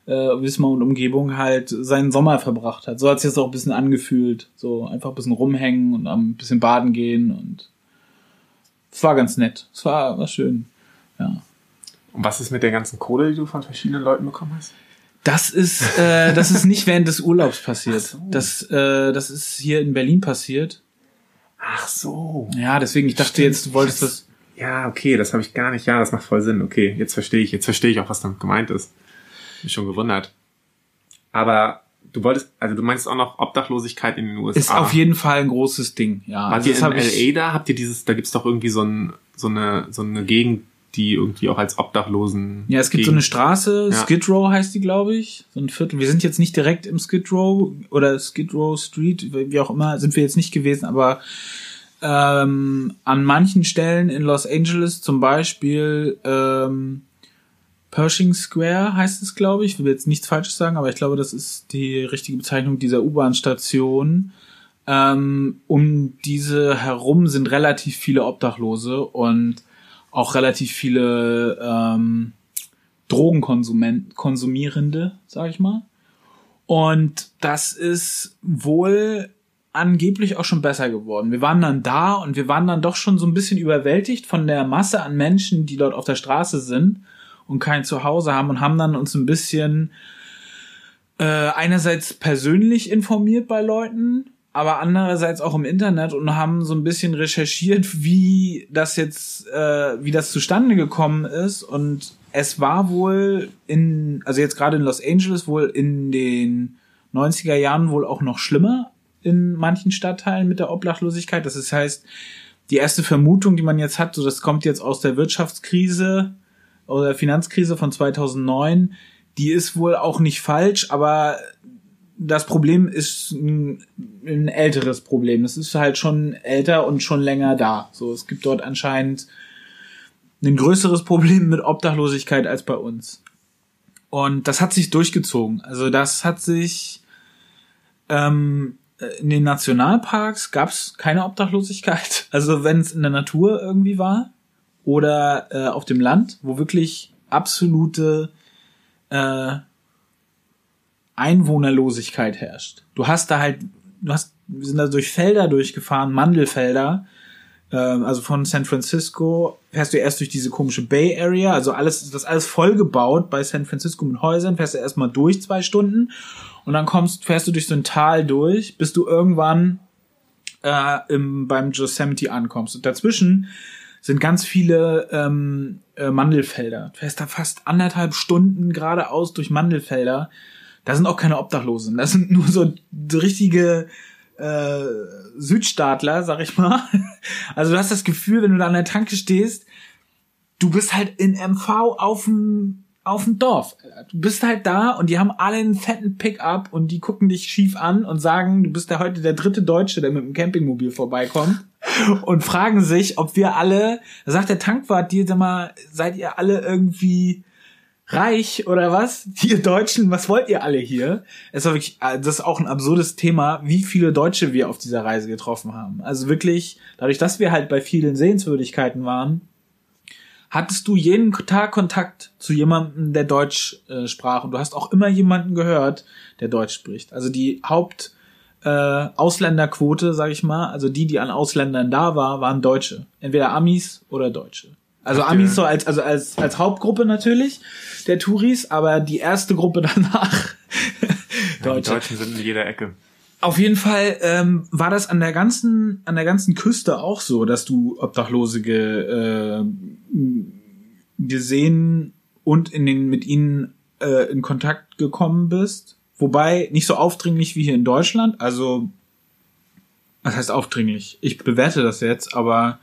äh, Wismar und Umgebung halt seinen Sommer verbracht hat. So hat es jetzt auch ein bisschen angefühlt. So einfach ein bisschen rumhängen und ein bisschen baden gehen und es war ganz nett. Es war, war schön. Ja. Und was ist mit der ganzen Kohle, die du von verschiedenen Leuten bekommen hast? Das ist, äh, das ist nicht während des Urlaubs passiert. So. Das, äh, das ist hier in Berlin passiert. Ach so. Ja, deswegen, ich dachte Stimmt. jetzt, du wolltest das. Ja, okay, das habe ich gar nicht. Ja, das macht voll Sinn. Okay, jetzt verstehe ich. Jetzt verstehe ich auch, was damit gemeint ist. Mich schon gewundert. Aber du wolltest, also du meinst auch noch Obdachlosigkeit in den USA. Ist auf jeden Fall ein großes Ding, ja. Wart Also ihr das in hab ich- LA da? Habt ihr dieses, da gibt's doch irgendwie so, ein, so eine, so eine Gegend, die irgendwie auch als Obdachlosen. Ja, es gibt so eine Gegend- Straße, Ja. Skid Row heißt die, glaube ich. So ein Viertel. Wir sind jetzt nicht direkt im Skid Row oder Skid Row Street, wie auch immer, sind wir jetzt nicht gewesen, aber ähm, an manchen Stellen in Los Angeles, zum Beispiel ähm, Pershing Square heißt es, glaube ich. Ich will jetzt nichts Falsches sagen, aber ich glaube, das ist die richtige Bezeichnung dieser U-Bahn-Station. Ähm, um diese herum sind relativ viele Obdachlose und auch relativ viele ähm, Drogenkonsument Konsumierende, sag ich mal. Und das ist wohl angeblich auch schon besser geworden. Wir waren dann da und wir waren dann doch schon so ein bisschen überwältigt von der Masse an Menschen, die dort auf der Straße sind und kein Zuhause haben und haben dann uns ein bisschen äh, einerseits persönlich informiert bei Leuten, aber andererseits auch im Internet und haben so ein bisschen recherchiert, wie das jetzt, äh, wie das zustande gekommen ist. Und es war wohl in, also jetzt gerade in Los Angeles wohl in den 90er Jahren wohl auch noch schlimmer in manchen Stadtteilen mit der Obdachlosigkeit. Das heißt, die erste Vermutung, die man jetzt hat, so das kommt jetzt aus der Wirtschaftskrise oder der Finanzkrise von 2009, die ist wohl auch nicht falsch, aber das Problem ist ein, ein älteres Problem. Das ist halt schon älter und schon länger da. So, es gibt dort anscheinend ein größeres Problem mit Obdachlosigkeit als bei uns. Und das hat sich durchgezogen. Also das hat sich ähm, in den Nationalparks gab es keine Obdachlosigkeit. Also wenn es in der Natur irgendwie war oder äh, auf dem Land, wo wirklich absolute äh, Einwohnerlosigkeit herrscht. Du hast da halt, du hast, wir sind da durch Felder durchgefahren, Mandelfelder. Ähm, also von San Francisco fährst du erst durch diese komische Bay Area, also alles, das alles vollgebaut bei San Francisco mit Häusern, fährst du erstmal durch zwei Stunden und dann kommst, fährst du durch so ein Tal durch, bis du irgendwann äh, im, beim Yosemite ankommst. Und dazwischen sind ganz viele ähm, äh, Mandelfelder. Du fährst da fast anderthalb Stunden geradeaus durch Mandelfelder. Da sind auch keine Obdachlosen. Das sind nur so richtige äh, Südstaatler, sag ich mal. Also du hast das Gefühl, wenn du da an der Tanke stehst, du bist halt in MV auf dem auf dem Dorf. Du bist halt da und die haben alle einen fetten Pickup und die gucken dich schief an und sagen, du bist ja heute der dritte Deutsche, der mit dem Campingmobil vorbeikommt und fragen sich, ob wir alle, sagt der Tankwart dir, mal, seid ihr alle irgendwie reich oder was? Ihr Deutschen, was wollt ihr alle hier? Es war wirklich, äh, das ist auch ein absurdes Thema, wie viele Deutsche wir auf dieser Reise getroffen haben. Also wirklich, dadurch, dass wir halt bei vielen Sehenswürdigkeiten waren, hattest du jeden Tag Kontakt zu jemandem, der Deutsch äh, sprach. Und du hast auch immer jemanden gehört, der Deutsch spricht. Also die Haupt äh, Ausländerquote, sag ich mal, also die, die an Ausländern da war, waren Deutsche. Entweder Amis oder Deutsche. Also ihr- Amis so als, also als, als Hauptgruppe natürlich der Touris, aber die erste Gruppe danach Die Deutsche. Deutschen sind in jeder Ecke. Auf jeden Fall ähm, war das an der ganzen an der ganzen Küste auch so, dass du Obdachlose ge, äh, gesehen und in den mit ihnen äh, in Kontakt gekommen bist. Wobei nicht so aufdringlich wie hier in Deutschland. Also was heißt aufdringlich? Ich bewerte das jetzt, aber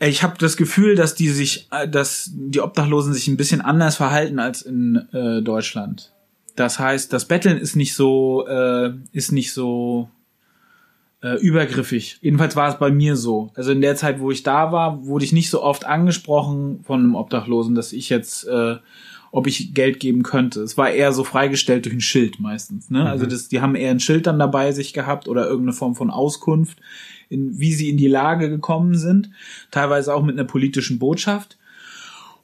ich habe das Gefühl, dass die sich, äh, dass die Obdachlosen sich ein bisschen anders verhalten als in äh, Deutschland. Das heißt, das Betteln ist nicht so, äh, ist nicht so äh, übergriffig. Jedenfalls war es bei mir so. Also in der Zeit, wo ich da war, wurde ich nicht so oft angesprochen von einem Obdachlosen, dass ich jetzt, äh, ob ich Geld geben könnte. Es war eher so freigestellt durch ein Schild meistens. Ne? Also das, die haben eher ein Schild dann dabei sich gehabt oder irgendeine Form von Auskunft, in, wie sie in die Lage gekommen sind. Teilweise auch mit einer politischen Botschaft.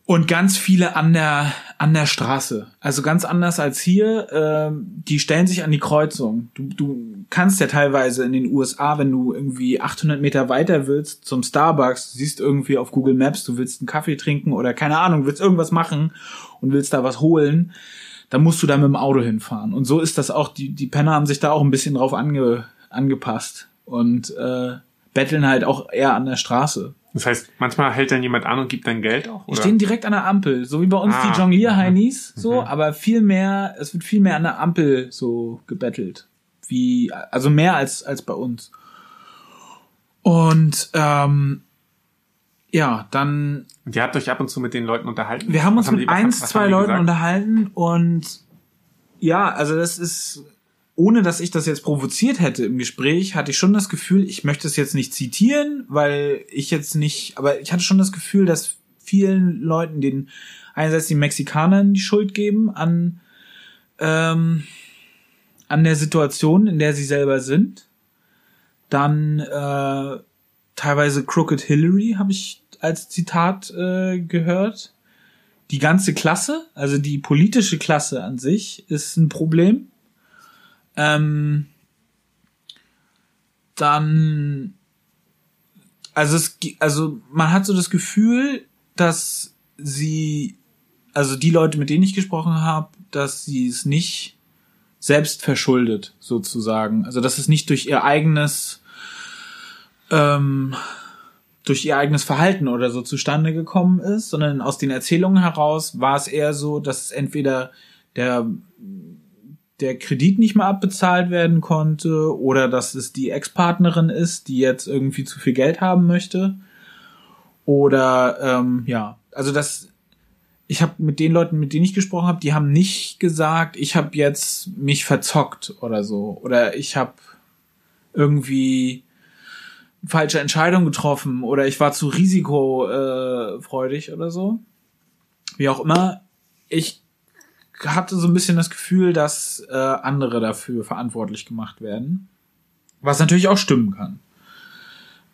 Und ganz viele an der, an der Straße. Also ganz anders als hier. ähm, die stellen sich an die Kreuzung. Du, du kannst ja teilweise in den USA, wenn du irgendwie 800 Meter weiter willst zum Starbucks, siehst irgendwie auf Google Maps, du willst einen Kaffee trinken oder keine Ahnung, willst irgendwas machen und willst da was holen, dann musst du da mit dem Auto hinfahren. Und so ist das auch, die, die Penner haben sich da auch ein bisschen drauf ange, angepasst und äh, betteln halt auch eher an der Straße. Das heißt, manchmal hält dann jemand an und gibt dann Geld auch? Die stehen direkt an der Ampel, so wie bei uns Ah. die Jonglier-Heinis, so, Mhm. aber viel mehr, es wird viel mehr an der Ampel so gebettelt. Wie, also mehr als, als bei uns. Und ähm, ja, dann Und ihr habt euch ab und zu mit den Leuten unterhalten? wir haben uns Was mit die- eins, zwei haben Leuten gesagt? unterhalten und ja, also das ist, ohne dass ich das jetzt provoziert hätte im Gespräch, hatte ich schon das Gefühl, ich möchte es jetzt nicht zitieren, weil ich jetzt nicht, aber ich hatte schon das Gefühl, dass vielen Leuten den einerseits den Mexikanern die Schuld geben an ähm, an der Situation, in der sie selber sind. Dann äh, teilweise Crooked Hillary habe ich als Zitat äh, gehört. Die ganze Klasse, also die politische Klasse an sich, ist ein Problem. Ähm, dann, also es, also man hat so das Gefühl, dass sie, also die Leute, mit denen ich gesprochen habe, dass sie es nicht selbst verschuldet, sozusagen. Also dass es nicht durch ihr eigenes ähm, durch ihr eigenes Verhalten oder so zustande gekommen ist, sondern aus den Erzählungen heraus war es eher so, dass entweder der der Kredit nicht mehr abbezahlt werden konnte oder dass es die Ex-Partnerin ist, die jetzt irgendwie zu viel Geld haben möchte oder ähm, ja, also das ich habe mit den Leuten, mit denen ich gesprochen habe, die haben nicht gesagt, ich habe jetzt mich verzockt oder so oder ich habe irgendwie falsche Entscheidung getroffen oder ich war zu risikofreudig äh, oder so. Wie auch immer, ich hatte so ein bisschen das Gefühl, dass äh, andere dafür verantwortlich gemacht werden. Was natürlich auch stimmen kann.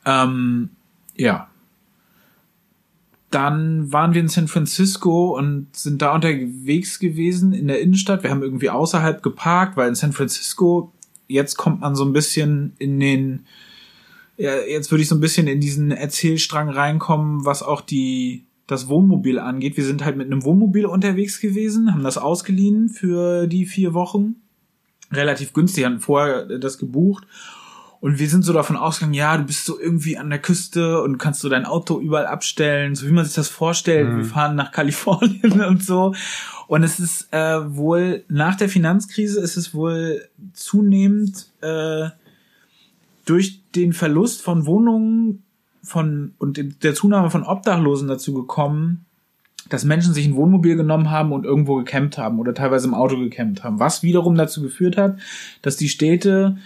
Ähm, ja. Dann waren wir in San Francisco und sind da unterwegs gewesen in der Innenstadt. Wir haben irgendwie außerhalb geparkt, weil in San Francisco jetzt kommt man so ein bisschen in den ja, jetzt würde ich so ein bisschen in diesen Erzählstrang reinkommen, was auch die das Wohnmobil angeht. Wir sind halt mit einem Wohnmobil unterwegs gewesen, haben das ausgeliehen für die vier Wochen. Relativ günstig, hatten vorher das gebucht. Und wir sind so davon ausgegangen, ja, du bist so irgendwie an der Küste und kannst so dein Auto überall abstellen, so wie man sich das vorstellt. Mhm. Wir fahren nach Kalifornien und so. Und es ist äh, wohl, nach der Finanzkrise ist es wohl zunehmend äh, durch den Verlust von Wohnungen von und der Zunahme von Obdachlosen dazu gekommen, dass Menschen sich ein Wohnmobil genommen haben und irgendwo gecampt haben oder teilweise im Auto gecampt haben, was wiederum dazu geführt hat, dass die Städte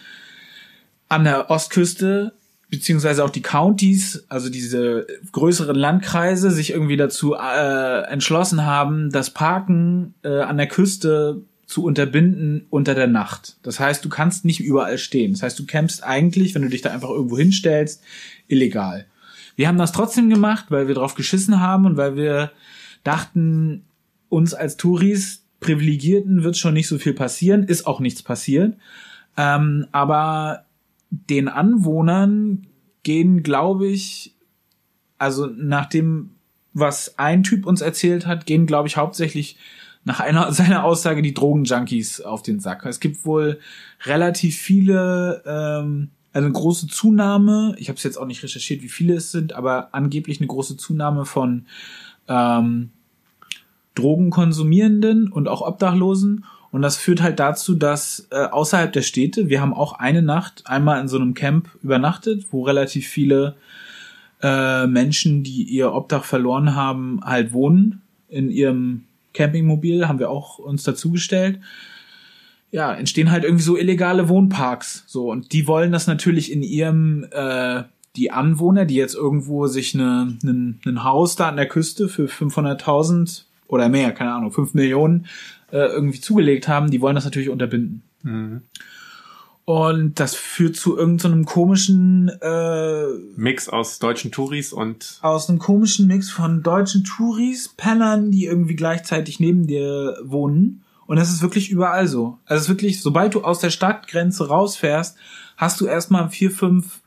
an der Ostküste beziehungsweise auch die Countys, also diese größeren Landkreise, sich irgendwie dazu äh, entschlossen haben, das Parken äh, an der Küste zu unterbinden unter der Nacht. Das heißt, du kannst nicht überall stehen. Das heißt, du campst eigentlich, wenn du dich da einfach irgendwo hinstellst, illegal. Wir haben das trotzdem gemacht, weil wir drauf geschissen haben und weil wir dachten, uns als Touris, Privilegierten, wird schon nicht so viel passieren, ist auch nichts passiert. Ähm, aber den Anwohnern gehen, glaube ich, also nach dem, was ein Typ uns erzählt hat, gehen, glaube ich, hauptsächlich nach einer seiner Aussage die Drogenjunkies auf den Sack. Es gibt wohl relativ viele, ähm, also eine große Zunahme. Ich habe es jetzt auch nicht recherchiert, wie viele es sind, aber angeblich eine große Zunahme von ähm, Drogenkonsumierenden und auch Obdachlosen. Und das führt halt dazu, dass äh, außerhalb der Städte, wir haben auch eine Nacht einmal in so einem Camp übernachtet, wo relativ viele äh, Menschen, die ihr Obdach verloren haben, halt wohnen. In ihrem Campingmobil haben wir auch uns dazugestellt. Ja, entstehen halt irgendwie so illegale Wohnparks. So, und die wollen das natürlich in ihrem, äh, die Anwohner, die jetzt irgendwo sich eine, ein, ein Haus da an der Küste für 500.000 oder mehr, keine Ahnung, 5 Millionen äh, irgendwie zugelegt haben, die wollen das natürlich unterbinden. Mhm. Und das führt zu irgendeinem so komischen äh, Mix aus deutschen Touris und aus einem komischen Mix von deutschen Touris, Pennern, die irgendwie gleichzeitig neben dir wohnen. Und das ist wirklich überall so. Also es ist wirklich, sobald du aus der Stadtgrenze rausfährst, hast du erstmal vier, fünf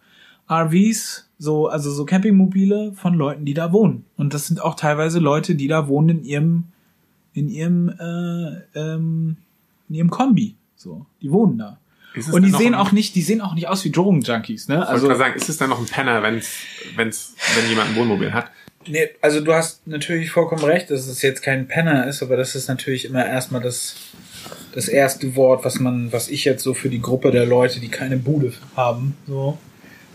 RVs, so, also so Campingmobile von Leuten, die da wohnen. Und das sind auch teilweise Leute, die da wohnen in ihrem, in ihrem, äh, ähm, in ihrem Kombi. So, die wohnen da. Und die sehen auch nicht, die sehen auch nicht aus wie Drogenjunkies, ne? Also ich sagen, ist es dann noch ein Penner, wenn's, wenn's, wenn jemand ein Wohnmobil hat? Nee, also du hast natürlich vollkommen recht, dass es jetzt kein Penner ist, aber das ist natürlich immer erstmal das, das erste Wort, was man, was ich jetzt so für die Gruppe der Leute, die keine Bude haben, so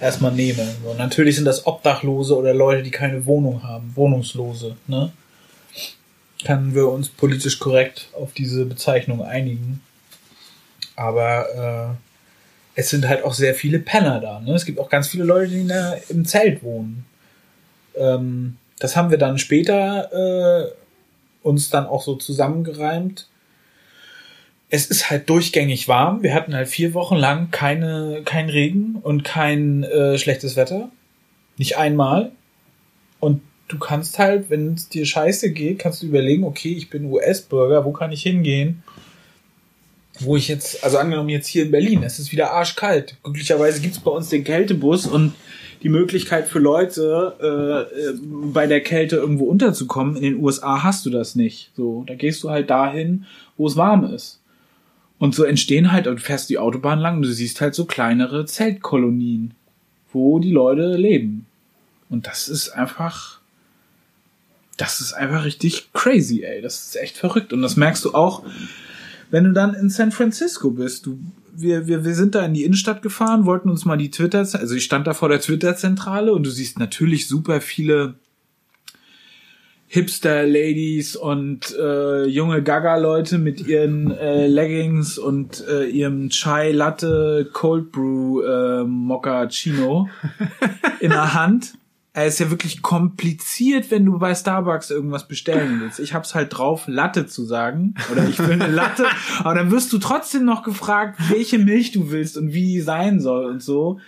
erstmal nehme. So, natürlich sind das Obdachlose oder Leute, die keine Wohnung haben, Wohnungslose, ne? Können wir uns politisch korrekt auf diese Bezeichnung einigen. Aber äh, es sind halt auch sehr viele Penner da. Ne? Es gibt auch ganz viele Leute, die der, im Zelt wohnen. Ähm, das haben wir dann später äh, uns dann auch so zusammengereimt. Es ist halt durchgängig warm. Wir hatten halt vier Wochen lang keine, kein Regen und kein äh, schlechtes Wetter. Nicht einmal. Und du kannst halt, wenn es dir scheiße geht, kannst du überlegen, okay, ich bin US-Bürger, wo kann ich hingehen? Wo ich jetzt, also angenommen jetzt hier in Berlin, es ist wieder arschkalt. Glücklicherweise gibt's bei uns den Kältebus und die Möglichkeit für Leute, äh, äh, bei der Kälte irgendwo unterzukommen. In den USA hast du das nicht. So, da gehst du halt dahin, wo es warm ist. Und so entstehen halt, du fährst die Autobahn lang und du siehst halt so kleinere Zeltkolonien, wo die Leute leben. Und das ist einfach, das ist einfach richtig crazy, ey. Das ist echt verrückt. Und das merkst du auch, wenn du dann in San Francisco bist. Du wir, wir, wir sind da in die Innenstadt gefahren, wollten uns mal die Twitter, also ich stand da vor der Twitter-Zentrale und du siehst natürlich super viele Hipster-Ladies und äh, junge Gaga-Leute mit ihren äh, Leggings und äh, ihrem Chai Latte Cold Brew äh, Moccacino in der Hand. Es ist ja wirklich kompliziert, wenn du bei Starbucks irgendwas bestellen willst. Ich hab's halt drauf, Latte zu sagen. Oder ich will eine Latte. aber dann wirst du trotzdem noch gefragt, welche Milch du willst und wie die sein soll und so.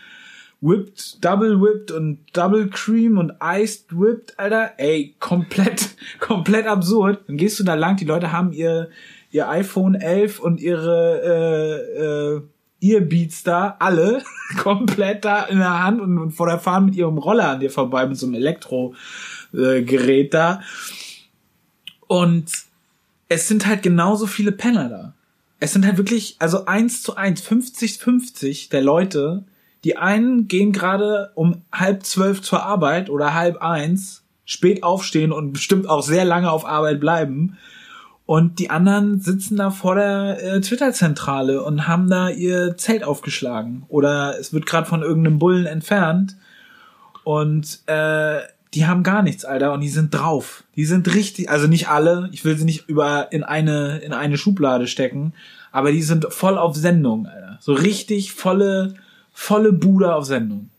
Whipped, Double Whipped und Double Cream und Iced Whipped, Alter. Ey, komplett, komplett absurd. Dann gehst du da lang, die Leute haben ihr, ihr iPhone 11 und ihre, äh, äh, Earbeats da, alle, komplett da in der Hand und, und vor der fahren mit ihrem Roller an dir vorbei, mit so einem Elektrogerät äh, da. Und es sind halt genauso viele Penner da. Es sind halt wirklich, also eins zu eins, 50, 50 der Leute, die einen gehen gerade um halb zwölf zur Arbeit oder halb eins, spät aufstehen und bestimmt auch sehr lange auf Arbeit bleiben und die anderen sitzen da vor der äh, Twitter-Zentrale und haben da ihr Zelt aufgeschlagen. Oder es wird gerade von irgendeinem Bullen entfernt. Und äh, die haben gar nichts, Alter. Und die sind drauf. Die sind richtig, also nicht alle. Ich will sie nicht über in eine in eine Schublade stecken. Aber die sind voll auf Sendung, Alter. So richtig volle volle Bude auf Sendung.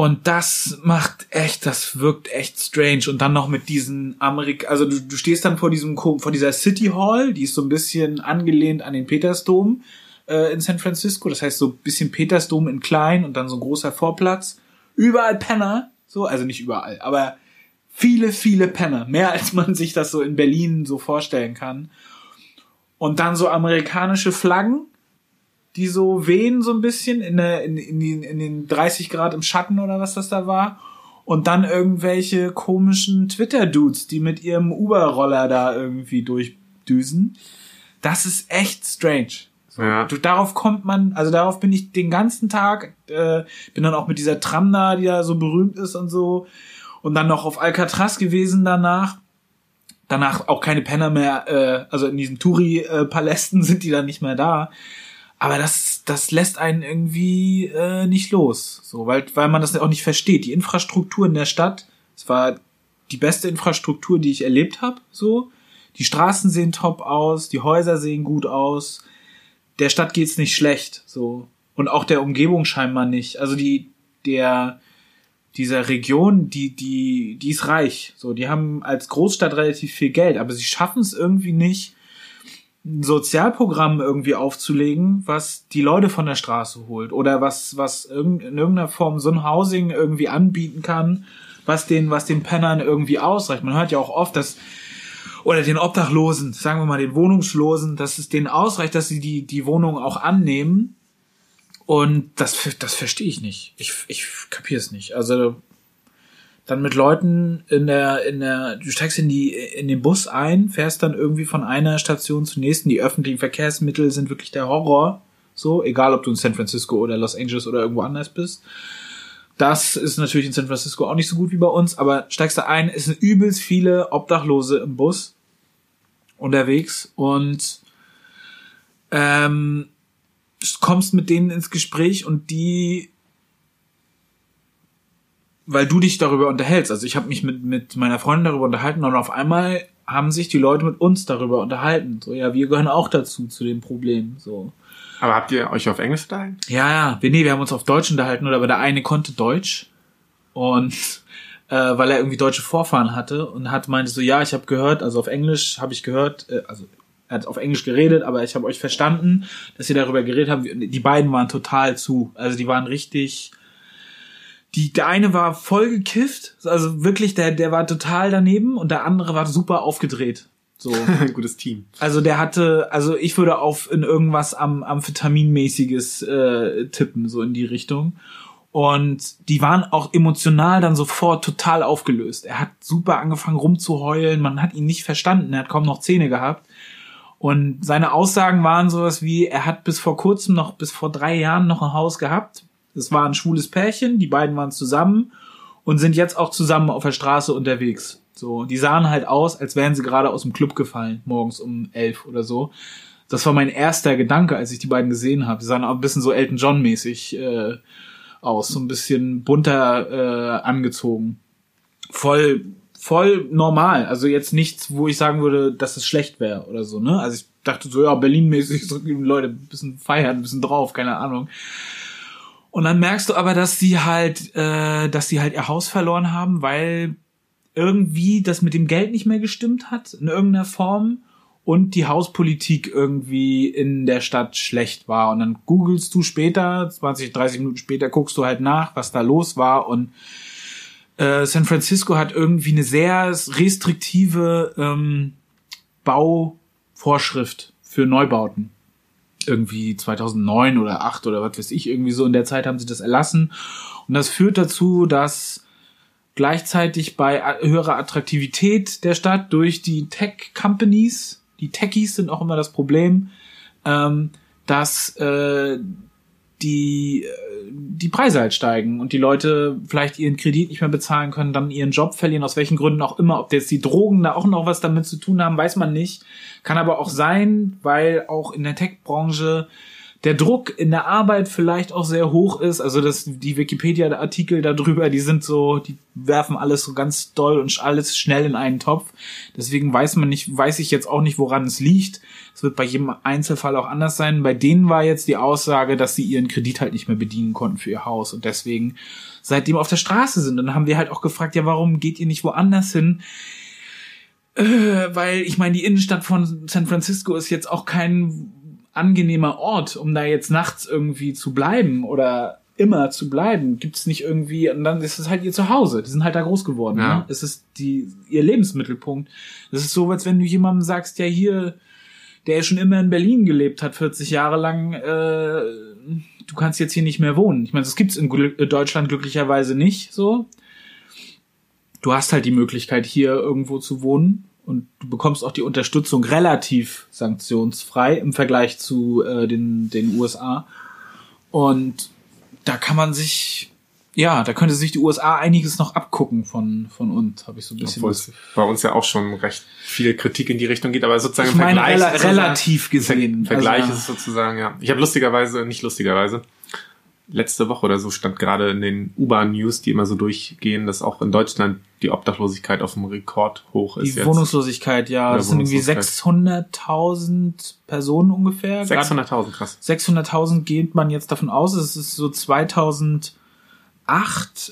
Und das macht echt, das wirkt echt strange. Und dann noch mit diesen Amerik, also du, du stehst dann vor diesem, vor dieser City Hall, die ist so ein bisschen angelehnt an den Petersdom äh, in San Francisco. Das heißt so ein bisschen Petersdom in klein und dann so ein großer Vorplatz. Überall Penner, so, also nicht überall, aber viele, viele Penner. Mehr als man sich das so in Berlin so vorstellen kann. Und dann so amerikanische Flaggen die so wehen so ein bisschen in, der, in, in, die, in den 30 Grad im Schatten oder was das da war. Und dann irgendwelche komischen Twitter-Dudes, die mit ihrem Uber-Roller da irgendwie durchdüsen. Das ist echt strange. So, ja. du, darauf kommt man, also darauf bin ich den ganzen Tag, äh, bin dann auch mit dieser Tram da, die da so berühmt ist und so. Und dann noch auf Alcatraz gewesen danach. Danach auch keine Penner mehr, äh, also in diesen Touri-Palästen sind die dann nicht mehr da aber das, das lässt einen irgendwie äh, nicht los. So, weil, weil man das auch nicht versteht. Die Infrastruktur in der Stadt, es war die beste Infrastruktur, die ich erlebt habe. So, die Straßen sehen top aus, die Häuser sehen gut aus, der Stadt geht's nicht schlecht. So und auch der Umgebung scheinbar nicht. Also die der dieser Region, die die die ist reich. So, die haben als Großstadt relativ viel Geld, aber sie schaffen es irgendwie nicht ein Sozialprogramm irgendwie aufzulegen, was die Leute von der Straße holt oder was, was in irgendeiner Form so ein Housing irgendwie anbieten kann, was den, was den Pennern irgendwie ausreicht. Man hört ja auch oft, dass oder den Obdachlosen, sagen wir mal den Wohnungslosen, dass es denen ausreicht, dass sie die, die Wohnung auch annehmen. Und das, das verstehe ich nicht. Ich, ich kapiere es nicht. Also dann mit Leuten in der, in der, du steigst in die, in den Bus ein, fährst dann irgendwie von einer Station zur nächsten. Die öffentlichen Verkehrsmittel sind wirklich der Horror. So, egal ob du in San Francisco oder Los Angeles oder irgendwo anders bist. Das ist natürlich in San Francisco auch nicht so gut wie bei uns, aber steigst du ein, es sind übelst viele Obdachlose im Bus unterwegs und ähm, kommst mit denen ins Gespräch und die weil du dich darüber unterhältst. Also ich habe mich mit, mit meiner Freundin darüber unterhalten und auf einmal haben sich die Leute mit uns darüber unterhalten. So, ja, wir gehören auch dazu, zu dem Problem. So. Aber habt ihr euch auf Englisch unterhalten? Ja, ja. Wir, nee, wir haben uns auf Deutsch unterhalten, oder aber der eine konnte Deutsch. Und äh, weil er irgendwie deutsche Vorfahren hatte und hat meinte so, ja, ich habe gehört, also auf Englisch habe ich gehört, äh, also er hat auf Englisch geredet, aber ich habe euch verstanden, dass ihr darüber geredet habt. Die beiden waren total zu. Also die waren richtig die, der eine war voll gekifft, also wirklich, der, der war total daneben und der andere war super aufgedreht. So. Gutes Team. Also der hatte, also ich würde auf in irgendwas am Amphetaminmäßiges äh, tippen, so in die Richtung. Und die waren auch emotional dann sofort total aufgelöst. Er hat super angefangen rumzuheulen, man hat ihn nicht verstanden, er hat kaum noch Zähne gehabt. Und seine Aussagen waren sowas wie, er hat bis vor kurzem noch, bis vor drei Jahren noch ein Haus gehabt, es war ein schwules Pärchen, die beiden waren zusammen und sind jetzt auch zusammen auf der Straße unterwegs. So, die sahen halt aus, als wären sie gerade aus dem Club gefallen, morgens um elf oder so. Das war mein erster Gedanke, als ich die beiden gesehen habe. Sie sahen auch ein bisschen so Elton John mäßig äh, aus, so ein bisschen bunter äh, angezogen. Voll voll normal, also jetzt nichts, wo ich sagen würde, dass es schlecht wäre oder so, ne? Also ich dachte so, ja, Berlin-mäßig, so, Leute, ein bisschen feiern, ein bisschen drauf, keine Ahnung. Und dann merkst du aber, dass sie halt, äh, dass sie halt ihr Haus verloren haben, weil irgendwie das mit dem Geld nicht mehr gestimmt hat in irgendeiner Form und die Hauspolitik irgendwie in der Stadt schlecht war. Und dann googelst du später, 20, 30 Minuten später, guckst du halt nach, was da los war. Und äh, San Francisco hat irgendwie eine sehr restriktive ähm, Bauvorschrift für Neubauten irgendwie 2009 oder 8 oder was weiß ich, irgendwie so in der Zeit haben sie das erlassen. Und das führt dazu, dass gleichzeitig bei höherer Attraktivität der Stadt durch die Tech-Companies, die Techies sind auch immer das Problem, ähm, dass äh, die, die Preise halt steigen und die Leute vielleicht ihren Kredit nicht mehr bezahlen können, dann ihren Job verlieren, aus welchen Gründen auch immer. Ob jetzt die Drogen da auch noch was damit zu tun haben, weiß man nicht. Kann aber auch sein, weil auch in der Tech-Branche der Druck in der Arbeit vielleicht auch sehr hoch ist. Also das, die Wikipedia-Artikel darüber, die sind so, die werfen alles so ganz doll und alles schnell in einen Topf. Deswegen weiß man nicht, weiß ich jetzt auch nicht, woran es liegt. Es wird bei jedem Einzelfall auch anders sein. Bei denen war jetzt die Aussage, dass sie ihren Kredit halt nicht mehr bedienen konnten für ihr Haus und deswegen seitdem auf der Straße sind. Und dann haben wir halt auch gefragt, ja, warum geht ihr nicht woanders hin? Äh, weil ich meine, die Innenstadt von San Francisco ist jetzt auch kein angenehmer Ort, um da jetzt nachts irgendwie zu bleiben oder immer zu bleiben. Gibt es nicht irgendwie, und dann ist es halt ihr Zuhause. Die sind halt da groß geworden. Ja. Ne? Es ist die, ihr Lebensmittelpunkt. Das ist so, als wenn du jemandem sagst, ja hier, der schon immer in Berlin gelebt hat, 40 Jahre lang, äh, du kannst jetzt hier nicht mehr wohnen. Ich meine, das gibt's in Deutschland glücklicherweise nicht so. Du hast halt die Möglichkeit, hier irgendwo zu wohnen und du bekommst auch die Unterstützung relativ sanktionsfrei im Vergleich zu äh, den, den USA. Und da kann man sich, ja, da könnte sich die USA einiges noch abgucken von, von uns, habe ich so ein bisschen. Obwohl es bei uns ja auch schon recht viel Kritik in die Richtung geht, aber sozusagen ich meine, im Vergleich. Rela relativ gesehen. Im Vergleich also, ist sozusagen, ja. Ich habe lustigerweise, nicht lustigerweise, letzte Woche oder so stand gerade in den U-Bahn-News, die immer so durchgehen, dass auch in Deutschland die Obdachlosigkeit auf dem Rekord hoch ist. Die jetzt. Wohnungslosigkeit, ja. Das sind irgendwie 600.000 Personen ungefähr. 600.000, krass. 600.000 geht man jetzt davon aus. Es ist so 2008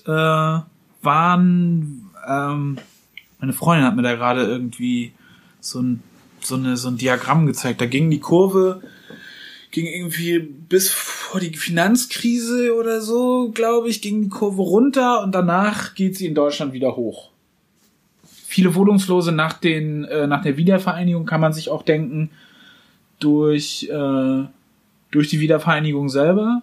äh, waren, ähm, meine Freundin hat mir da gerade irgendwie so ein, so, eine, so ein Diagramm gezeigt. Da ging die Kurve ging irgendwie bis vor die Finanzkrise oder so, glaube ich, ging die Kurve runter und danach geht sie in Deutschland wieder hoch. Viele Wohnungslose nach den äh, nach der Wiedervereinigung kann man sich auch denken durch äh, durch die Wiedervereinigung selber,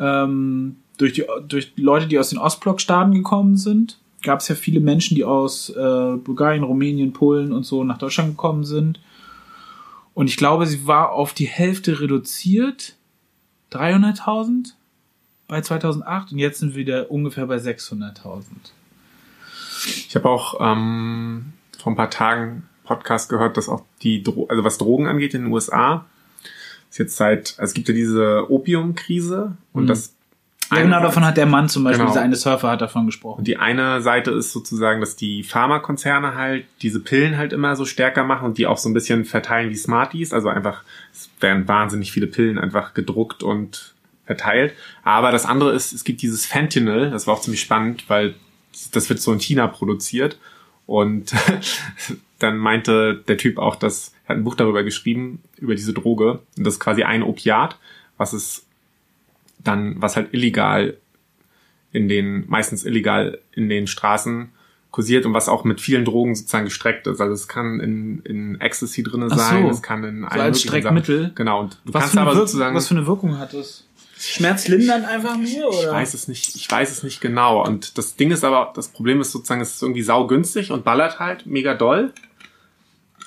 ähm, durch die durch Leute, die aus den Ostblockstaaten gekommen sind, gab es ja viele Menschen, die aus äh, Bulgarien, Rumänien, Polen und so nach Deutschland gekommen sind und ich glaube, sie war auf die Hälfte reduziert. 300.000 bei 2008 und jetzt sind wir wieder ungefähr bei 600.000. Ich habe auch ähm, vor ein paar Tagen Podcast gehört, dass auch die, Dro also was Drogen angeht in den USA, ist jetzt seit, also es gibt ja diese Opiumkrise und Mhm. das Ja, genau, davon hat der Mann zum Beispiel, Genau. dieser eine Surfer hat davon gesprochen. Und die eine Seite ist sozusagen, dass die Pharmakonzerne halt diese Pillen halt immer so stärker machen und die auch so ein bisschen verteilen wie Smarties. Also einfach, es werden wahnsinnig viele Pillen einfach gedruckt und verteilt. Aber das andere ist, es gibt dieses Fentanyl, das war auch ziemlich spannend, weil das wird so in China produziert. Und dann meinte der Typ auch, dass er hat ein Buch darüber geschrieben, über diese Droge. Und das ist quasi ein Opiat, was es dann, was halt illegal in den, meistens illegal in den Straßen kursiert und was auch mit vielen Drogen sozusagen gestreckt ist. Also es kann in, in Ecstasy Ach sein, so. es kann in So als Streckmittel? Sachen. Genau. Und du Was kannst für, eine aber sozusagen. was für eine Wirkung hat das? Schmerzlindernd einfach nur, oder? Ich weiß es nicht, ich weiß es nicht genau. Und das Ding ist aber, das Problem ist sozusagen, es ist irgendwie saugünstig und ballert halt mega doll.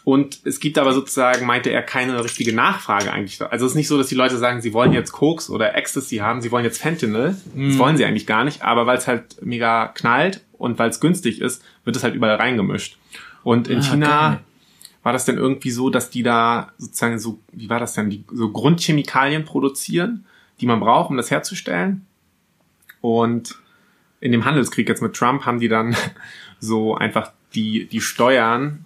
Und es gibt aber sozusagen, meinte er, keine richtige Nachfrage eigentlich. Also es ist nicht so, dass die Leute sagen, sie wollen jetzt Koks oder Ecstasy haben, sie wollen jetzt Fentanyl. Das wollen sie eigentlich gar nicht, aber weil es halt mega knallt und weil es günstig ist, wird es halt überall reingemischt. Und in Ah, China geil. war das denn irgendwie so, dass die da sozusagen so, wie war das denn, die so Grundchemikalien produzieren, die man braucht, um das herzustellen. Und in dem Handelskrieg jetzt mit Trump haben die dann so einfach die, die Steuern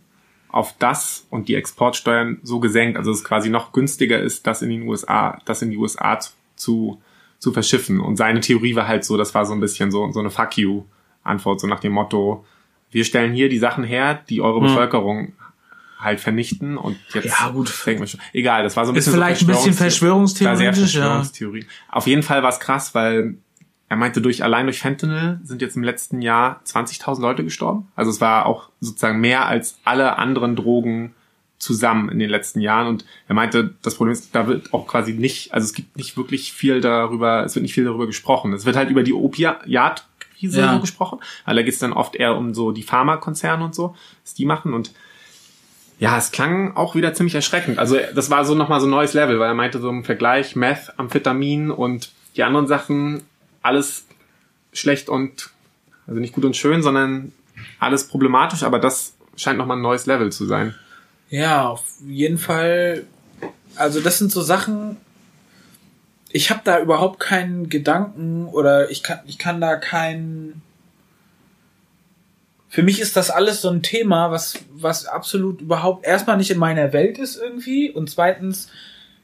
auf das und die Exportsteuern so gesenkt, also es quasi noch günstiger ist, das in den USA, das in die USA zu, zu, zu verschiffen. Und seine Theorie war halt so, das war so ein bisschen so, so eine Fuck you Antwort, so nach dem Motto, wir stellen hier die Sachen her, die eure Hm. Bevölkerung halt vernichten und jetzt Ja, gut. wir schon. Egal, das war so ein Ist bisschen vielleicht so ein bisschen Verschwörungstheorie. verschwörungstheoretisch, ja. Verschwörungstheorie. Auf jeden Fall war es krass, weil er meinte, durch allein durch Fentanyl sind jetzt im letzten Jahr 20.000 Leute gestorben. Also es war auch sozusagen mehr als alle anderen Drogen zusammen in den letzten Jahren. Und er meinte, das Problem ist, da wird auch quasi nicht, also es gibt nicht wirklich viel darüber, es wird nicht viel darüber gesprochen. Es wird halt über die Opiatkrise Ja. so gesprochen. weil da geht es dann oft eher um so die Pharmakonzerne und so, was die machen. Und ja, es klang auch wieder ziemlich erschreckend. Also das war so nochmal so ein neues Level, weil er meinte so im Vergleich Meth, Amphetamin und die anderen Sachen, alles schlecht und, also nicht gut und schön, sondern alles problematisch, aber das scheint nochmal ein neues Level zu sein. Ja, auf jeden Fall. Also das sind so Sachen. Ich habe da überhaupt keinen Gedanken oder ich kann ich kann da keinen. Für mich ist das alles so ein Thema, was was absolut überhaupt erstmal nicht in meiner Welt ist irgendwie und zweitens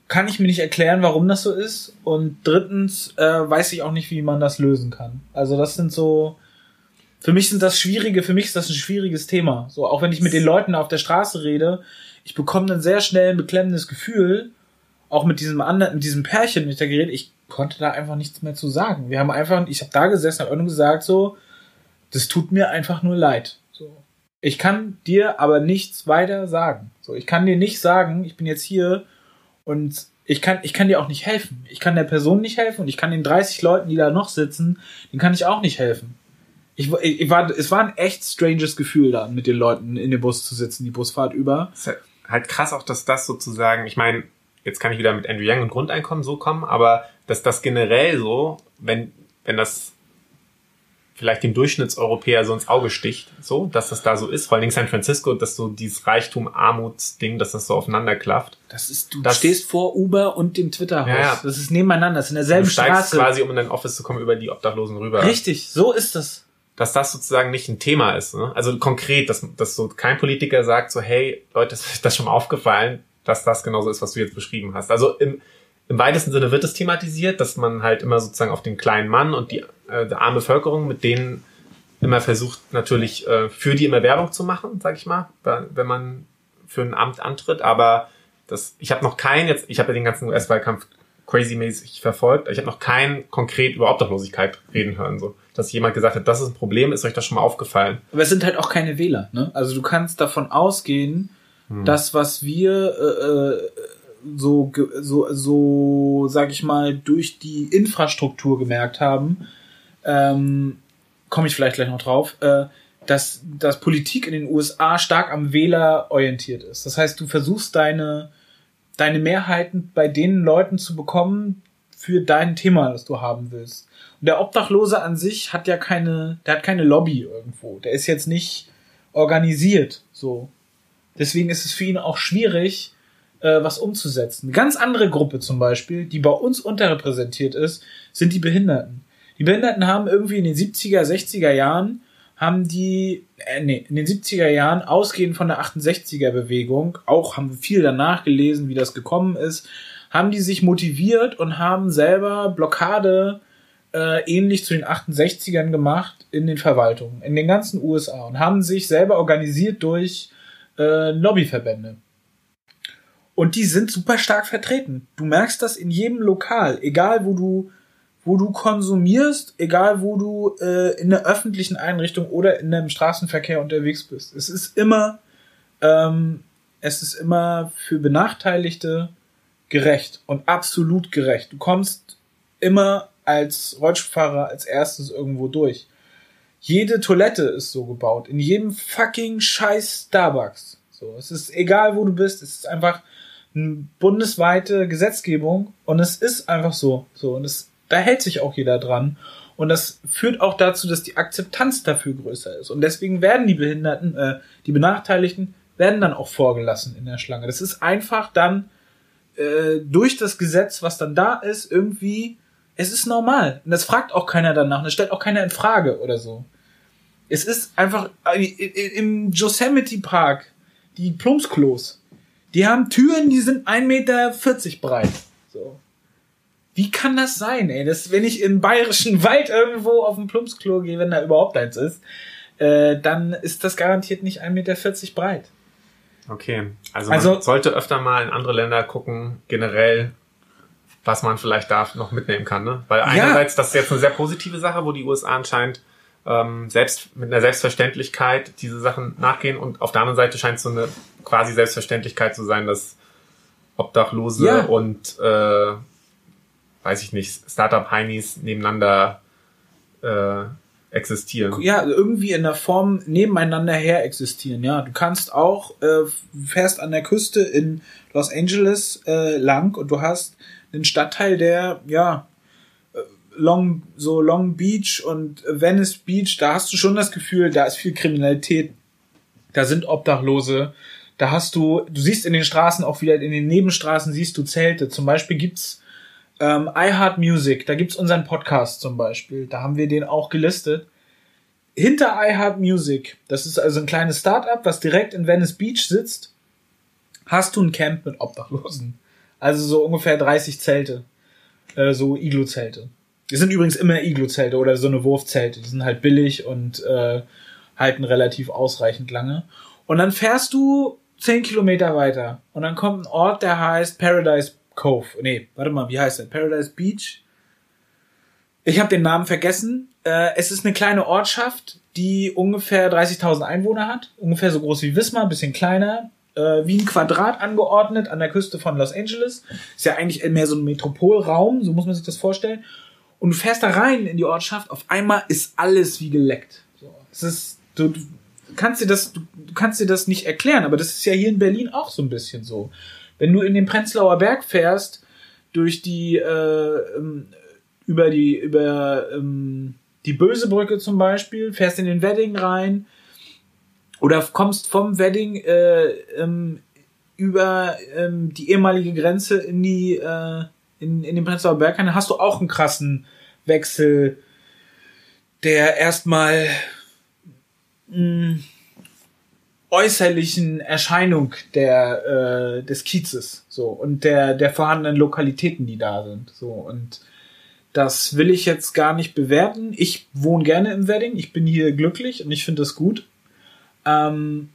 kann ich mir nicht erklären, warum das so ist und drittens äh, weiß ich auch nicht, wie man das lösen kann. Also das sind so für mich sind das schwierige, für mich ist das ein schwieriges Thema. So, auch wenn ich mit den Leuten auf der Straße rede, ich bekomme dann sehr schnell ein beklemmendes Gefühl, auch mit diesem anderen, mit diesem Pärchen, mit der geredet, ich konnte da einfach nichts mehr zu sagen. Wir haben einfach, ich habe da gesessen, habe gesagt so, das tut mir einfach nur leid. So. Ich kann dir aber nichts weiter sagen. So, ich kann dir nicht sagen, ich bin jetzt hier und ich kann, ich kann dir auch nicht helfen. Ich kann der Person nicht helfen und ich kann den 30 Leuten, die da noch sitzen, denen kann ich auch nicht helfen. Ich, ich war, es war ein echt stranges Gefühl da, mit den Leuten in dem Bus zu sitzen, die Busfahrt über. Ist halt krass auch, dass das sozusagen, ich meine, jetzt kann ich wieder mit Andrew Young und Grundeinkommen so kommen, aber dass das generell so, wenn, wenn das vielleicht dem Durchschnittseuropäer so ins Auge sticht, so, dass das da so ist, vor allen Dingen San Francisco, dass so dieses Reichtum-Armuts-Ding, dass das so aufeinander klafft. Das ist, du Das- stehst vor Uber und dem Twitter-Haus. Ja, ja. Das ist nebeneinander, das ist in Du derselben steigst Straße. quasi, um in dein Office zu kommen, über die Obdachlosen rüber. Richtig, so ist das. dass das sozusagen nicht ein Thema ist. Ne? Also konkret, dass, dass so kein Politiker sagt so, hey, Leute, ist das schon mal aufgefallen, dass das genauso ist, was du jetzt beschrieben hast. Also im, im weitesten Sinne wird es thematisiert, dass man halt immer sozusagen auf den kleinen Mann und die, äh, die arme Bevölkerung, mit denen immer versucht, natürlich äh, für die immer Werbung zu machen, sag ich mal, wenn man für ein Amt antritt. Aber das, ich habe noch keinen, jetzt, ich habe ja den ganzen US-Wahlkampf crazy-mäßig verfolgt, ich habe noch keinen konkret über Obdachlosigkeit reden hören. So. Dass jemand gesagt hat, das ist ein Problem, ist euch das schon mal aufgefallen? Aber es sind halt auch keine Wähler, ne? Also du kannst davon ausgehen, Hm. das, was wir äh, äh, so, so, so, sag ich mal, durch die Infrastruktur gemerkt haben, ähm, komme ich vielleicht gleich noch drauf, äh, dass, dass Politik in den USA stark am Wähler orientiert ist. Das heißt, du versuchst deine, deine Mehrheiten bei den Leuten zu bekommen, für dein Thema, das du haben willst. Und der Obdachlose an sich hat ja keine, der hat keine Lobby irgendwo. Der ist jetzt nicht organisiert, so. Deswegen ist es für ihn auch schwierig, äh, was umzusetzen. Eine ganz andere Gruppe zum Beispiel, die bei uns unterrepräsentiert ist, sind die Behinderten. Die Behinderten haben irgendwie in den 70er, 60er Jahren haben die, äh, nee, in den 70er Jahren, ausgehend von der 68er Bewegung, auch haben wir viel danach gelesen, wie das gekommen ist, haben die sich motiviert und haben selber Blockade äh, ähnlich zu den 68ern gemacht in den Verwaltungen, in den ganzen USA und haben sich selber organisiert durch äh, Lobbyverbände. Und die sind super stark vertreten. Du merkst das in jedem Lokal, egal wo du wo du konsumierst, egal wo du äh, in der öffentlichen Einrichtung oder in dem Straßenverkehr unterwegs bist. Es ist immer, ähm, es ist immer für Benachteiligte gerecht und absolut gerecht. Du kommst immer als Rollstuhlfahrer als erstes irgendwo durch. Jede Toilette ist so gebaut. In jedem fucking scheiß Starbucks. So, es ist egal, wo du bist. Es ist einfach bundesweite Gesetzgebung und es ist einfach so. So, und es da hält sich auch jeder dran. Und das führt auch dazu, dass die Akzeptanz dafür größer ist. Und deswegen werden die Behinderten, äh, die Benachteiligten, werden dann auch vorgelassen in der Schlange. Das ist einfach dann äh, durch das Gesetz, was dann da ist, irgendwie, es ist normal. Und das fragt auch keiner danach. Und das stellt auch keiner in Frage oder so. Es ist einfach äh, im Yosemite Park, die Plumpsklos, die haben Türen, die sind 1,40 Meter breit. So. Wie kann das sein, ey? Das, wenn ich im bayerischen Wald irgendwo auf dem Plumpsklo gehe, wenn da überhaupt eins ist, äh, dann ist das garantiert nicht 1,40 Meter breit. Okay, also, also man sollte öfter mal in andere Länder gucken, generell, was man vielleicht da noch mitnehmen kann, ne? Weil einerseits, ja. das ist jetzt eine sehr positive Sache, wo die USA anscheinend ähm, selbst mit einer Selbstverständlichkeit diese Sachen nachgehen und auf der anderen Seite scheint es so eine quasi Selbstverständlichkeit zu sein, dass Obdachlose ja. und äh, weiß ich nicht, Startup-Heinis nebeneinander äh, existieren. Ja, irgendwie in der Form nebeneinander her existieren, ja. Du kannst auch, äh, fährst an der Küste in Los Angeles äh, lang und du hast einen Stadtteil, der, ja, äh, Long, so Long Beach und Venice Beach, da hast du schon das Gefühl, da ist viel Kriminalität. Da sind Obdachlose. Da hast du, du siehst in den Straßen auch wieder, in den Nebenstraßen siehst du Zelte. Zum Beispiel gibt's ähm, iHeart Music, da gibt's unseren Podcast zum Beispiel. Da haben wir den auch gelistet. Hinter iHeart Music, das ist also ein kleines Startup, was direkt in Venice Beach sitzt, hast du ein Camp mit Obdachlosen. Also so ungefähr 30 Zelte. Äh, so Iglu-Zelte. Die sind übrigens immer Iglu-Zelte oder so eine Wurfzelte. Die sind halt billig und äh, halten relativ ausreichend lange. Und dann fährst du 10 Kilometer weiter und dann kommt ein Ort, der heißt Paradise Cove. Nee, warte mal, wie heißt der? Paradise Beach. Ich habe den Namen vergessen. Äh, es ist eine kleine Ortschaft, die ungefähr 30.000 Einwohner hat. Ungefähr so groß wie Wismar, bisschen kleiner. Äh, wie ein Quadrat angeordnet an der Küste von Los Angeles. Ist ja eigentlich mehr so ein Metropolraum, so muss man sich das vorstellen. Und du fährst da rein in die Ortschaft, auf einmal ist alles wie geleckt. Es ist, du kannst dir das, du, kannst dir das nicht erklären, aber das ist ja hier in Berlin auch so ein bisschen so. Wenn du in den Prenzlauer Berg fährst, durch die, äh, ähm, über die, über ähm, die Bösebrücke zum Beispiel, fährst in den Wedding rein oder kommst vom Wedding äh, ähm, über ähm, die ehemalige Grenze in die äh, in, in den Prenzlauer Berg rein, hast du auch einen krassen Wechsel, der erstmal mh, mm, äußerlichen Erscheinung der äh, des Kiezes so und der der vorhandenen Lokalitäten, die da sind so und das will ich jetzt gar nicht bewerten. Ich wohne gerne im Wedding, ich bin hier glücklich und ich finde das gut. Ähm,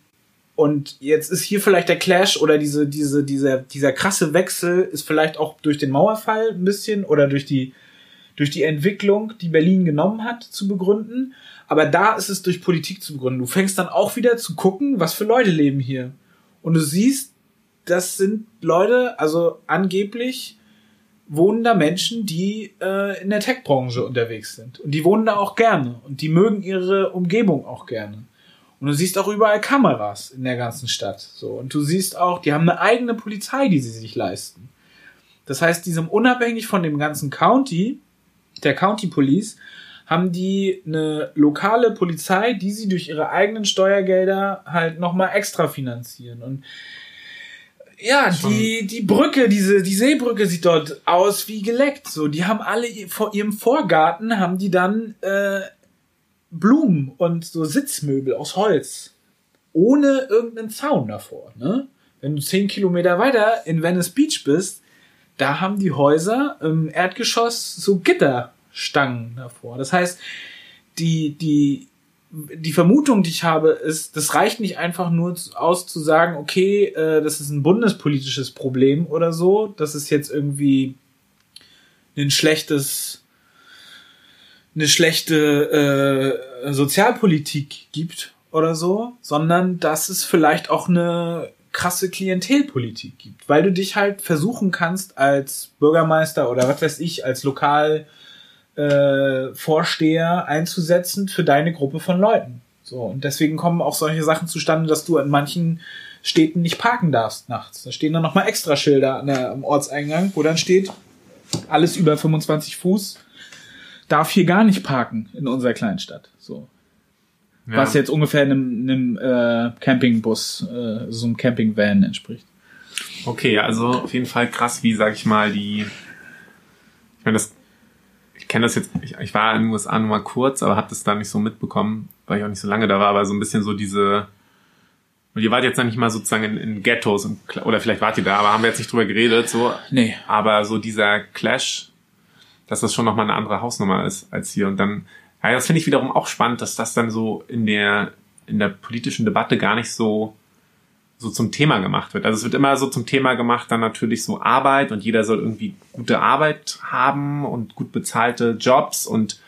und jetzt ist hier vielleicht der Clash oder diese, diese, dieser, dieser krasse Wechsel ist vielleicht auch durch den Mauerfall ein bisschen oder durch die, durch die Entwicklung, die Berlin genommen hat, zu begründen. Aber da ist es durch Politik zu begründen. Du fängst dann auch wieder zu gucken, was für Leute leben hier. Und du siehst, das sind Leute, also angeblich wohnen da Menschen, die äh, in der Tech-Branche unterwegs sind. Und die wohnen da auch gerne. Und die mögen ihre Umgebung auch gerne. Und du siehst auch überall Kameras in der ganzen Stadt. So. Und du siehst auch, die haben eine eigene Polizei, die sie sich leisten. Das heißt, diesem unabhängig von dem ganzen County, der County Police, haben die eine lokale Polizei, die sie durch ihre eigenen Steuergelder halt nochmal extra finanzieren. Und ja, die, die Brücke, diese, die Seebrücke sieht dort aus wie geleckt. So, die haben alle vor ihrem Vorgarten haben die dann äh, Blumen und so Sitzmöbel aus Holz. Ohne irgendeinen Zaun davor, ne? Wenn du zehn Kilometer weiter in Venice Beach bist, da haben die Häuser im Erdgeschoss so Gitterstangen davor. Das heißt, die, die, die Vermutung, die ich habe, ist, das reicht nicht einfach nur aus zu sagen, okay, äh, das ist ein bundespolitisches Problem oder so, dass es jetzt irgendwie ein schlechtes, eine schlechte äh, Sozialpolitik gibt oder so, sondern dass es vielleicht auch eine krasse Klientelpolitik gibt, weil du dich halt versuchen kannst als Bürgermeister oder was weiß ich, als Lokal äh, Vorsteher einzusetzen für deine Gruppe von Leuten. So, und deswegen kommen auch solche Sachen zustande, dass du in manchen Städten nicht parken darfst nachts. Da stehen dann nochmal extra Schilder am Ortseingang, wo dann steht, alles über 25 Fuß darf hier gar nicht parken in unserer Kleinstadt. So. Ja. Was jetzt ungefähr einem, einem äh, Campingbus, äh, so einem Campingvan entspricht. Okay, also auf jeden Fall krass, wie sag ich mal, die. Ich meine, das ich kenne das jetzt, ich, ich war in den USA nur mal kurz, aber habe das da nicht so mitbekommen, weil ich auch nicht so lange da war, aber so ein bisschen so diese, und ihr wart jetzt noch nicht mal sozusagen in, in Ghettos und, oder vielleicht wart ihr da, aber haben wir jetzt nicht drüber geredet, so. Nee. Aber so dieser Clash, dass das schon nochmal eine andere Hausnummer ist als hier und dann, ja, das finde ich wiederum auch spannend, dass das dann so in der, in der politischen Debatte gar nicht so so zum Thema gemacht wird. Also es wird immer so zum Thema gemacht, dann natürlich so Arbeit und jeder soll irgendwie gute Arbeit haben und gut bezahlte Jobs und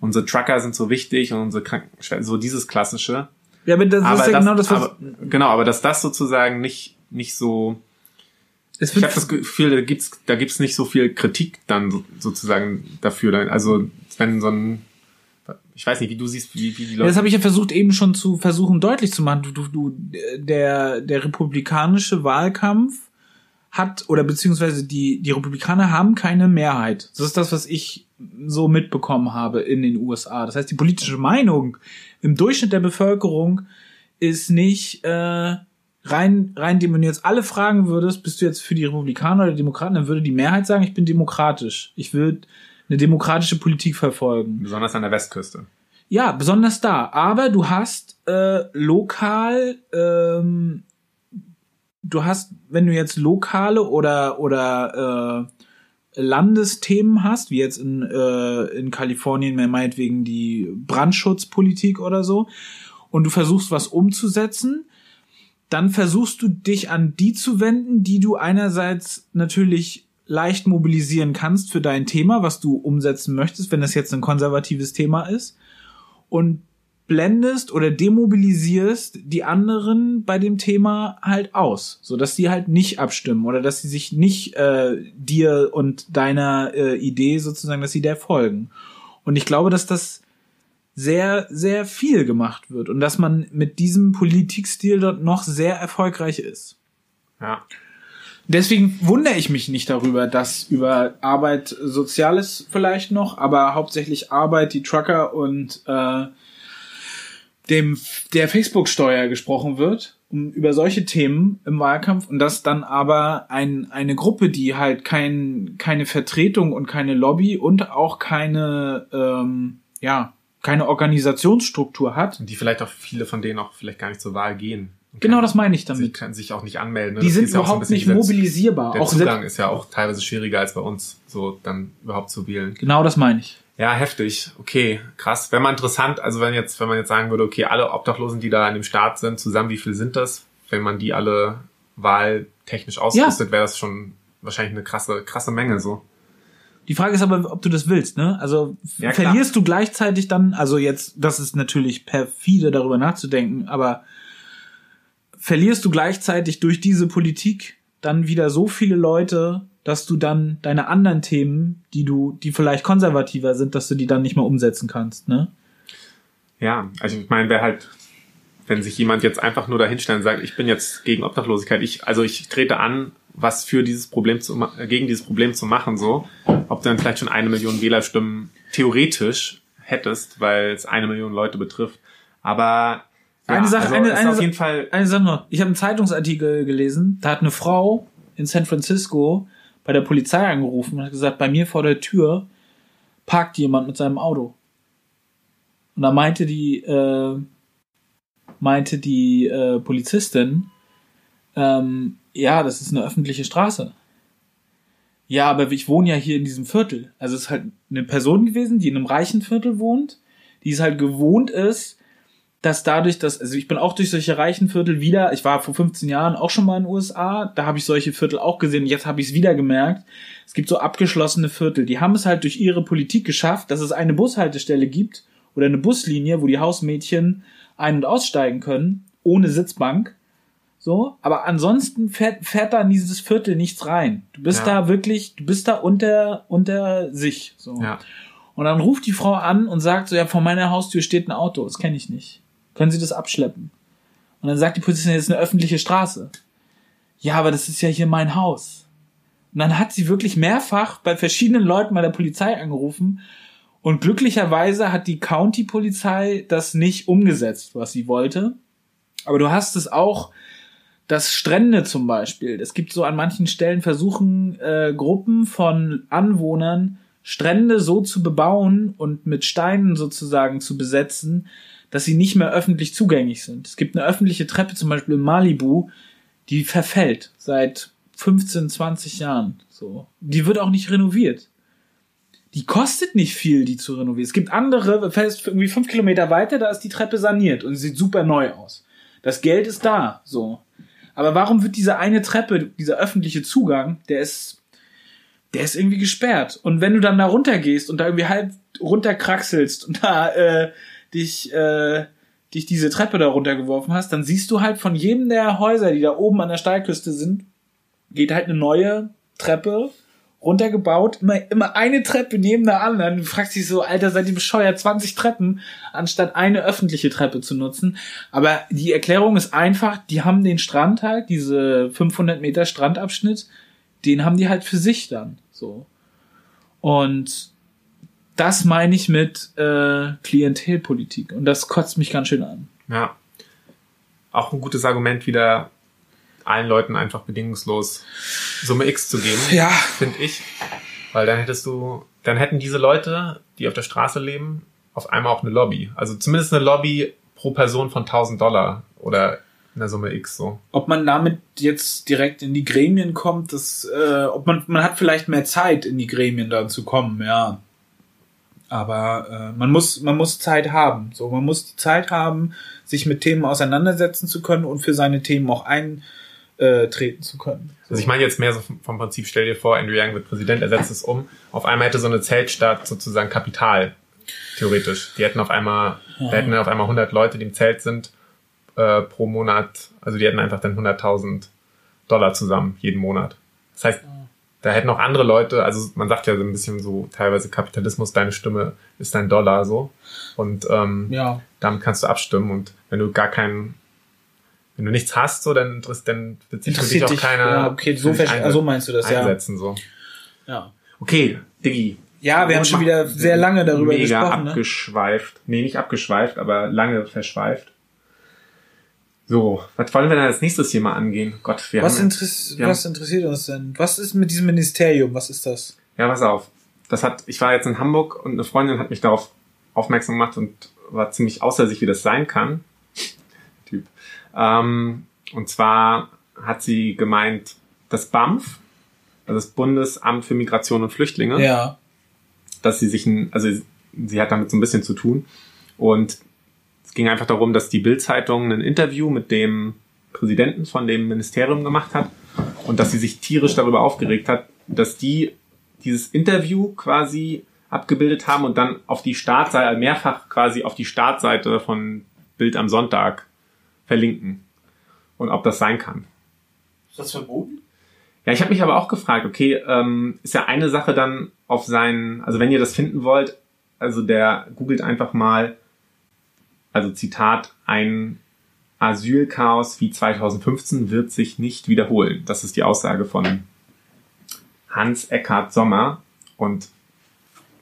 unsere Trucker sind so wichtig und unsere Krankenschwestern, so dieses klassische. Ja, aber das aber ist ja das, genau das, was... Aber, genau, aber dass das sozusagen nicht, nicht so... ich habe das Gefühl, da gibt's da gibt's nicht so viel Kritik dann sozusagen dafür. Also wenn so ein ich weiß nicht, wie du siehst, wie, wie die Leute. Das habe ich ja versucht eben schon zu versuchen deutlich zu machen. Du, du, du, der, der republikanische Wahlkampf hat oder beziehungsweise die, die Republikaner haben keine Mehrheit. Das ist das, was ich so mitbekommen habe in den USA. Das heißt, die politische Meinung im Durchschnitt der Bevölkerung ist nicht äh, rein, rein, wenn du jetzt alle fragen würdest, bist du jetzt für die Republikaner oder Demokraten, dann würde die Mehrheit sagen, ich bin demokratisch. Ich würde eine demokratische Politik verfolgen. Besonders an der Westküste. Ja, besonders da. Aber du hast äh, lokal, ähm, du hast, wenn du jetzt lokale oder oder äh, Landesthemen hast, wie jetzt in äh, in Kalifornien mehr meinetwegen die Brandschutzpolitik oder so, und du versuchst was umzusetzen, dann versuchst du dich an die zu wenden, die du einerseits natürlich leicht mobilisieren kannst für dein Thema, was du umsetzen möchtest, wenn das jetzt ein konservatives Thema ist. Und blendest oder demobilisierst die anderen bei dem Thema halt aus, so dass die halt nicht abstimmen oder dass sie sich nicht äh, dir und deiner äh, Idee sozusagen, dass sie der folgen. Und ich glaube, dass das sehr, sehr viel gemacht wird und dass man mit diesem Politikstil dort noch sehr erfolgreich ist. Ja. Deswegen wundere ich mich nicht darüber, dass über Arbeit Soziales vielleicht noch, aber hauptsächlich Arbeit, die Trucker und äh, dem der Facebook-Steuer gesprochen wird, um, über solche Themen im Wahlkampf und dass dann aber ein, eine Gruppe, die halt kein, keine Vertretung und keine Lobby und auch keine, ähm, ja, keine Organisationsstruktur hat. Und die vielleicht auch viele von denen auch vielleicht gar nicht zur Wahl gehen. Genau das meine ich damit. Sie können sich auch nicht anmelden. Ne? Die das sind überhaupt so nicht mobilisierbar. Der auch Zugang ist ja auch teilweise schwieriger als bei uns, so dann überhaupt zu wählen. Genau das meine ich. Ja, heftig. Okay, krass. Wenn man interessant, also wenn jetzt, wenn man jetzt sagen würde, okay, alle Obdachlosen, die da in dem Staat sind, zusammen, wie viel sind das? Wenn man die alle wahltechnisch ausrüstet, ja. wäre das schon wahrscheinlich eine krasse, krasse Menge so. Die Frage ist aber, ob du das willst, ne? Also ja, verlierst du gleichzeitig dann, also jetzt, das ist natürlich perfide darüber nachzudenken, aber verlierst du gleichzeitig durch diese Politik dann wieder so viele Leute, dass du dann deine anderen Themen, die du, die vielleicht konservativer sind, dass du die dann nicht mehr umsetzen kannst, ne? Ja, also ich meine, wer halt, wenn sich jemand jetzt einfach nur dahinstellt und sagt, ich bin jetzt gegen Obdachlosigkeit, ich, also ich trete an, was für dieses Problem zu, gegen dieses Problem zu machen, so, ob du dann vielleicht schon eine Million Wählerstimmen theoretisch hättest, weil es eine Million Leute betrifft. Aber Eine Sache- also eine- eine auf jeden Fall Eine Sache noch. Ich habe einen Zeitungsartikel gelesen, da hat eine Frau in San Francisco bei der Polizei angerufen und hat gesagt, bei mir vor der Tür parkt jemand mit seinem Auto. Und da meinte die, äh, meinte die äh, Polizistin, ähm, ja, das ist eine öffentliche Straße. Ja, aber ich wohne ja hier in diesem Viertel. Also es ist halt eine Person gewesen, die in einem reichen Viertel wohnt, die es halt gewohnt ist, dass dadurch, dass, also ich bin auch durch solche reichen Viertel wieder, ich war vor 15 Jahren auch schon mal in den USA, da habe ich solche Viertel auch gesehen, jetzt habe ich es wieder gemerkt. Es gibt so abgeschlossene Viertel, die haben es halt durch ihre Politik geschafft, dass es eine Bushaltestelle gibt oder eine Buslinie, wo die Hausmädchen ein- und aussteigen können, ohne Sitzbank. So, aber ansonsten fährt, fährt da in dieses Viertel nichts rein. Du bist Ja. da wirklich, du bist da unter, unter sich. So. ja. Und dann ruft die Frau an und sagt so, ja, vor meiner Haustür steht ein Auto, das kenne ich nicht. Können Sie das abschleppen? Und dann sagt die Polizistin, das ist eine öffentliche Straße. Ja, aber das ist ja hier mein Haus. Und dann hat sie wirklich mehrfach bei verschiedenen Leuten bei der Polizei angerufen und glücklicherweise hat die County-Polizei das nicht umgesetzt, was sie wollte. Aber du hast es auch, dass Strände zum Beispiel, es gibt so an manchen Stellen versuchen äh, Gruppen von Anwohnern Strände so zu bebauen und mit Steinen sozusagen zu besetzen, dass sie nicht mehr öffentlich zugänglich sind. Es gibt eine öffentliche Treppe zum Beispiel in Malibu, die verfällt seit 15, 20 Jahren. So, die wird auch nicht renoviert. Die kostet nicht viel, die zu renovieren. Es gibt andere, fährst irgendwie fünf Kilometer weiter, da ist die Treppe saniert und sie sieht super neu aus. Das Geld ist da, so. Aber warum wird diese eine Treppe, dieser öffentliche Zugang, der ist, der ist irgendwie gesperrt. Und wenn du dann da runtergehst und da irgendwie halb runterkraxelst und da äh, dich, äh, dich diese Treppe da runtergeworfen hast, dann siehst du halt von jedem der Häuser, die da oben an der Steilküste sind, geht halt eine neue Treppe runtergebaut, immer, immer eine Treppe neben der anderen. Du fragst dich so, Alter, seid ihr bescheuert, 20 Treppen, anstatt eine öffentliche Treppe zu nutzen. Aber die Erklärung ist einfach, die haben den Strand halt, diese 500 Meter Strandabschnitt, den haben die halt für sich dann, so. Und das meine ich mit äh, Klientelpolitik. Und das kotzt mich ganz schön an. Ja. Auch ein gutes Argument, wieder allen Leuten einfach bedingungslos Summe X zu geben, Ja. finde ich. Weil dann hättest du, dann hätten diese Leute, die auf der Straße leben, auf einmal auch eine Lobby. Also zumindest eine Lobby pro Person von 1000 Dollar oder in der Summe X so. Ob man damit jetzt direkt in die Gremien kommt, das, äh, ob man, man hat vielleicht mehr Zeit, in die Gremien dann zu kommen, ja. Aber äh, man muss, man muss Zeit haben. So, man muss die Zeit haben, sich mit Themen auseinandersetzen zu können und für seine Themen auch eintreten zu können. So. Also ich meine jetzt mehr so vom Prinzip, stell dir vor, Andrew Yang wird Präsident, er setzt es um. Auf einmal hätte so eine Zeltstadt sozusagen Kapital, theoretisch. Die hätten auf einmal, da hätten auf einmal 100 Leute, die im Zelt sind, äh, pro Monat, also die hätten einfach dann 100.000 Dollar zusammen, jeden Monat. Das heißt, da hätten auch andere Leute, also man sagt ja so ein bisschen so teilweise Kapitalismus, deine Stimme ist dein Dollar so. Und ähm, ja. damit kannst du abstimmen und wenn du gar keinen, wenn du nichts hast, so, dann, dann sich für dich Interessiert auch dich. keiner Ja, okay, so, für dich verste- einse- so meinst du das, ja. einsetzen, so. ja. Okay, Diggi. Ja, wir haben schon wieder sehr lange darüber Mega gesprochen. Ne? abgeschweift. Nee, nicht abgeschweift, aber lange verschweift. So, was wollen wir denn als nächstes hier mal angehen? Gott, wir Was, haben... interess Ja. was interessiert uns denn? Was ist mit diesem Ministerium? Was ist das? Ja, pass auf. Das hat, ich war jetzt in Hamburg und eine Freundin hat mich darauf aufmerksam gemacht und war ziemlich außer sich, wie das sein kann. Typ. Ähm, und zwar hat sie gemeint, das BAMF, also das Bundesamt für Migration und Flüchtlinge, Ja. dass sie sich ein, also sie hat damit so ein bisschen zu tun. Und es ging einfach darum, dass die Bild-Zeitung ein Interview mit dem Präsidenten von dem Ministerium gemacht hat und dass sie sich tierisch darüber aufgeregt hat, dass die dieses Interview quasi abgebildet haben und dann auf die Startseite, mehrfach quasi auf die Startseite von Bild am Sonntag verlinken. Und ob das sein kann. Ist das verboten? Ja, ich habe mich aber auch gefragt, okay, ähm, ist ja eine Sache dann auf seinen, also wenn ihr das finden wollt, also der googelt einfach mal, also Zitat, ein Asylchaos wie 2015 wird sich nicht wiederholen. Das ist die Aussage von Hans Eckhard Sommer. Und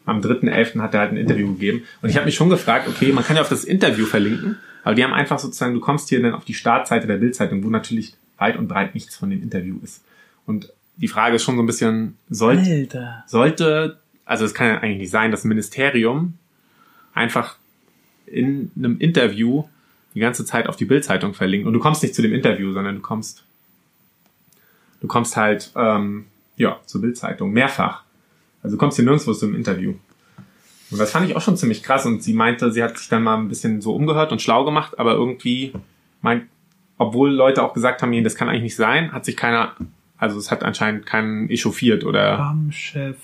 am 3.11. hat er halt ein Interview gegeben. Und ich habe mich schon gefragt, okay, man kann ja auf das Interview verlinken, aber die haben einfach sozusagen, du kommst hier dann auf die Startseite der Bildzeitung, wo natürlich weit und breit nichts von dem Interview ist. Und die Frage ist schon so ein bisschen, sollte, sollte, also es kann ja eigentlich nicht sein, das Ministerium einfach in einem Interview die ganze Zeit auf die Bildzeitung verlinkt und du kommst nicht zu dem Interview, sondern du kommst, du kommst halt, ähm, ja, zur Bildzeitung, mehrfach. Also du kommst hier nirgendwo zum Interview. Und das fand ich auch schon ziemlich krass und sie meinte, sie hat sich dann mal ein bisschen so umgehört und schlau gemacht, aber irgendwie meint, obwohl Leute auch gesagt haben, das kann eigentlich nicht sein, hat sich keiner, also es hat anscheinend keinen echauffiert oder BAM-Chef.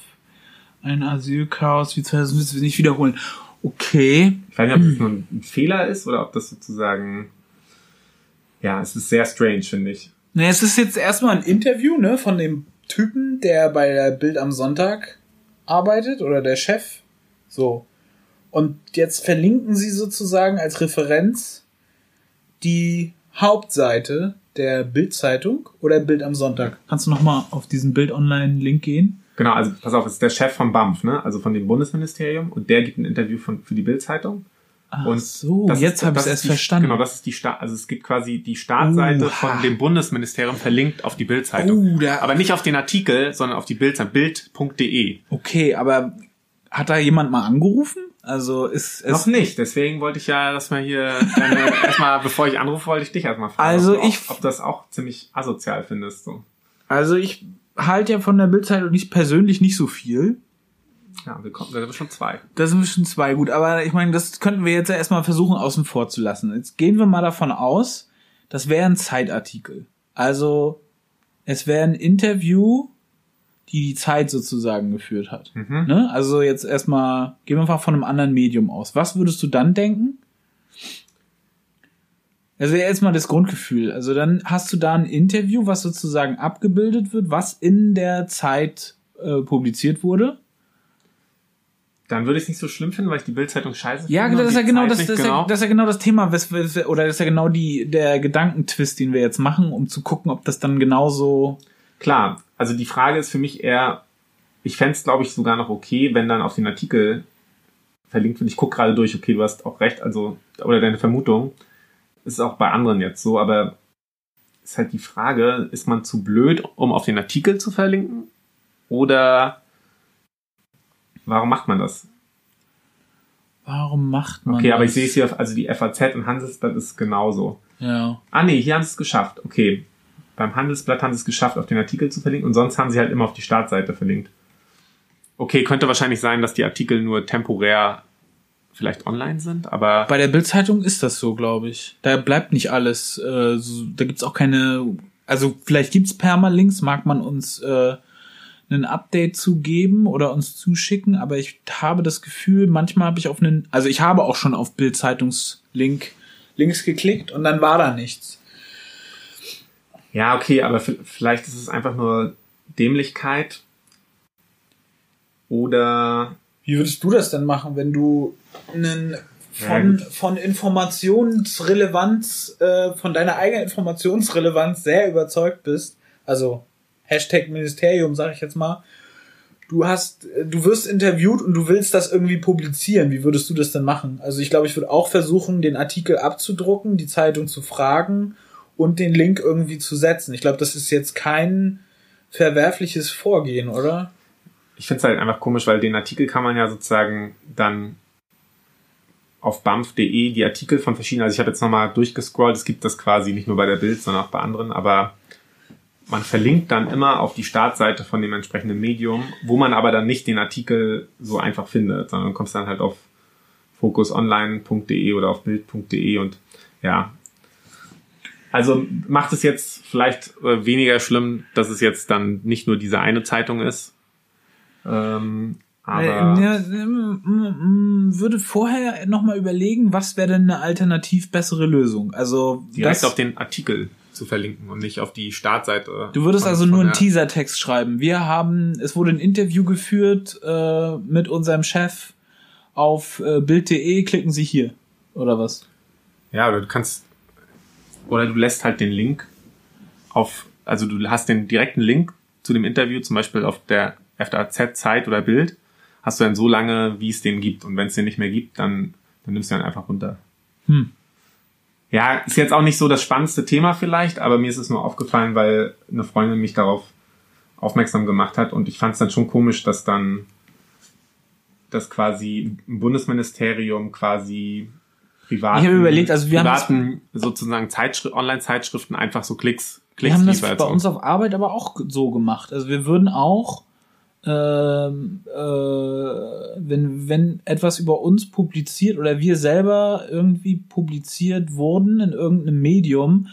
Ein Asylchaos wie 2015 nicht wiederholen. Okay. Ich weiß nicht, ob das nur ein Fehler ist oder ob das sozusagen. Ja, es ist sehr strange, finde ich. Ne, es ist jetzt erstmal ein Interview, ne, von dem Typen, der bei der Bild am Sonntag arbeitet oder der Chef. So. Und jetzt verlinken sie sozusagen als Referenz die Hauptseite der Bildzeitung oder Bild am Sonntag. Kannst du noch mal auf diesen Bild Online Link gehen? Genau, also pass auf, es ist der Chef vom BAMF, ne? Also von dem Bundesministerium und der gibt ein Interview von, für die Bildzeitung. Ach Und so, jetzt habe ich es erst die- verstanden. Genau, das ist die Start, also es gibt quasi die Startseite Oha. von dem Bundesministerium verlinkt auf die Bildzeitung. Oh, Aber nicht auf den Artikel, sondern auf die Bildzeitung, bild.de. Okay, aber hat da jemand mal angerufen? Also ist es Noch nicht, deswegen wollte ich ja, dass wir hier deine, erstmal, bevor ich anrufe, wollte ich dich erstmal fragen, Also ob, ich- auch, ob das auch ziemlich asozial findest. So. Also ich halte ja von der Bildzeitung nicht persönlich nicht so viel. Ja, wir kommen, da sind schon zwei. Das sind schon zwei gut, aber ich meine, das könnten wir jetzt ja erstmal versuchen außen vor zu lassen. Jetzt gehen wir mal davon aus, das wäre ein Zeitartikel. Also es wäre ein Interview, die die Zeit sozusagen geführt hat. Mhm. Ne? Also jetzt erstmal, gehen wir einfach von einem anderen Medium aus. Was würdest du dann denken? Also jetzt mal das Grundgefühl. Also dann hast du da ein Interview, was sozusagen abgebildet wird, was in der Zeit äh, publiziert wurde. Dann würde ich es nicht so schlimm finden, weil ich die Bildzeitung scheiße Ja, finde. das ist ja genau das, das, ist ja, das ist ja genau das Thema, wes, wes, oder das ist ja genau die, der Gedankentwist, den wir jetzt machen, um zu gucken, ob das dann genauso. Klar, also die Frage ist für mich eher, ich fände es, glaube ich, sogar noch okay, wenn dann auf den Artikel verlinkt wird. Ich gucke gerade durch, okay, du hast auch recht, also, oder deine Vermutung. Ist auch bei anderen jetzt so, aber ist halt die Frage, ist man zu blöd, um auf den Artikel zu verlinken? Oder warum macht man das? Warum macht man Okay, aber ich das? sehe es hier, also die FAZ und Handelsblatt ist genauso. Ja. Ah nee, hier haben sie es geschafft. Okay. Beim Handelsblatt haben sie es geschafft, auf den Artikel zu verlinken und sonst haben sie halt immer auf die Startseite verlinkt. Okay, könnte wahrscheinlich sein, dass die Artikel nur temporär vielleicht online sind, aber Bei der Bildzeitung ist das so, glaube ich. Da bleibt nicht alles. Äh, so, da gibt's auch keine. Also vielleicht gibt's Permalinks, mag man uns äh, ein Update zu geben oder uns zuschicken, aber ich habe das Gefühl, manchmal habe ich auf einen, also ich habe auch schon auf Bildzeitungslink Links geklickt und dann war da nichts. ja, okay, aber vielleicht ist es einfach nur Dämlichkeit oder Wie würdest du das denn machen, wenn du einen von, Ja, von Informationsrelevanz, äh, von deiner eigenen Informationsrelevanz sehr überzeugt bist? Also Hashtag Ministerium, sag ich jetzt mal. Du hast, äh, du wirst interviewt und du willst das irgendwie publizieren. Wie würdest du das denn machen? Also ich glaube, ich würde auch versuchen, den Artikel abzudrucken, die Zeitung zu fragen und den Link irgendwie zu setzen. Ich glaube, das ist jetzt kein verwerfliches Vorgehen, oder? Ich finde es halt einfach komisch, weil den Artikel kann man ja sozusagen dann auf bamf.de die Artikel von verschiedenen, also ich habe jetzt nochmal durchgescrollt, es gibt das quasi nicht nur bei der Bild, sondern auch bei anderen, aber man verlinkt dann immer auf die Startseite von dem entsprechenden Medium, wo man aber dann nicht den Artikel so einfach findet, sondern kommst dann halt auf focusonline.de oder auf bild.de und ja. Also macht es jetzt vielleicht äh, weniger schlimm, dass es jetzt dann nicht nur diese eine Zeitung ist. Ähm, aber Äh, ja, ähm, mm, würde vorher nochmal überlegen, was wäre denn eine alternativ bessere Lösung? Also direkt das, auf den Artikel zu verlinken und nicht auf die Startseite. du würdest von- also nur einen Teasertext schreiben. Wir haben, es wurde ein Interview geführt äh, mit unserem Chef auf äh, Bild.de. Klicken Sie hier oder was? Ja, oder du kannst oder du lässt halt den Link auf, also du hast den direkten Link zu dem Interview, zum Beispiel auf der FAZ Zeit oder Bild, hast du dann so lange, wie es den gibt. Und wenn es den nicht mehr gibt, dann, dann nimmst du ihn einfach runter. Hm. Ja, ist jetzt auch nicht so das spannendste Thema vielleicht, aber mir ist es nur aufgefallen, weil eine Freundin mich darauf aufmerksam gemacht hat und ich fand es dann schon komisch, dass dann das quasi ein Bundesministerium quasi privaten, Ich habe überlegt, also wir haben privaten sozusagen Zeitschrift, Online-Zeitschriften einfach so Klicks, Wir Klicks haben das bei uns auf Arbeit aber auch so gemacht. Also wir würden auch, ähm, äh, wenn, wenn etwas über uns publiziert oder wir selber irgendwie publiziert wurden in irgendeinem Medium,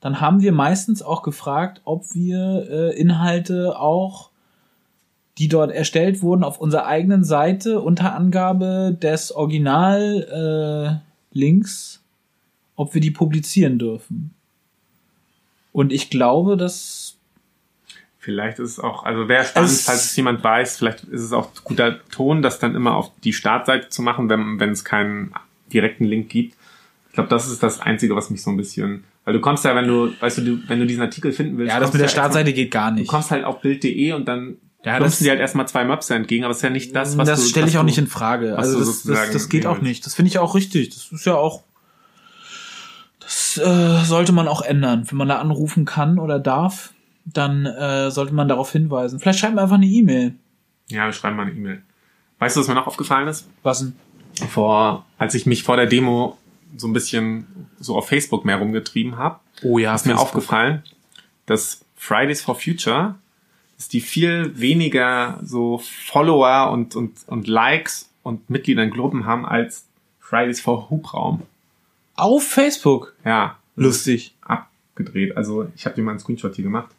dann haben wir meistens auch gefragt, ob wir äh, Inhalte auch, die dort erstellt wurden, auf unserer eigenen Seite unter Angabe des Original äh, ob wir die publizieren dürfen. Und ich glaube, dass Vielleicht ist es auch, also wäre spannend, Es- falls es jemand weiß, vielleicht ist es auch guter Ton, das dann immer auf die Startseite zu machen, wenn, wenn es keinen direkten Link gibt. Ich glaube, das ist das Einzige, was mich so ein bisschen, weil du kommst ja, wenn du, weißt du, du wenn du diesen Artikel finden willst, ja, das mit der ja Startseite geht gar erstmal, nicht. du kommst halt auf Bild.de und dann Ja, das- dir halt erstmal zwei Möpse entgegen, aber es ist ja nicht das, was das stelle ich auch nicht in Frage. Also das, das, das geht auch nicht. Das finde ich auch richtig. Das ist ja auch, das äh, sollte man auch ändern. Wenn man da anrufen kann oder darf, dann äh, sollte man darauf hinweisen. Vielleicht schreibt man einfach eine E-Mail. Ja, wir schreiben mal eine E-Mail. Weißt du, was mir noch aufgefallen ist? Was denn? Vor, als ich mich vor der Demo so ein bisschen so auf Facebook mehr rumgetrieben habe, Oh ja, ist mir aufgefallen, dass Fridays for Future, dass die viel weniger so Follower und, und, und Likes und Mitglieder in Gruppen haben als Fridays for Hubraum. Auf Facebook. Ja. Lustig. Abgedreht. Also ich habe dir mal einen Screenshot hier gemacht.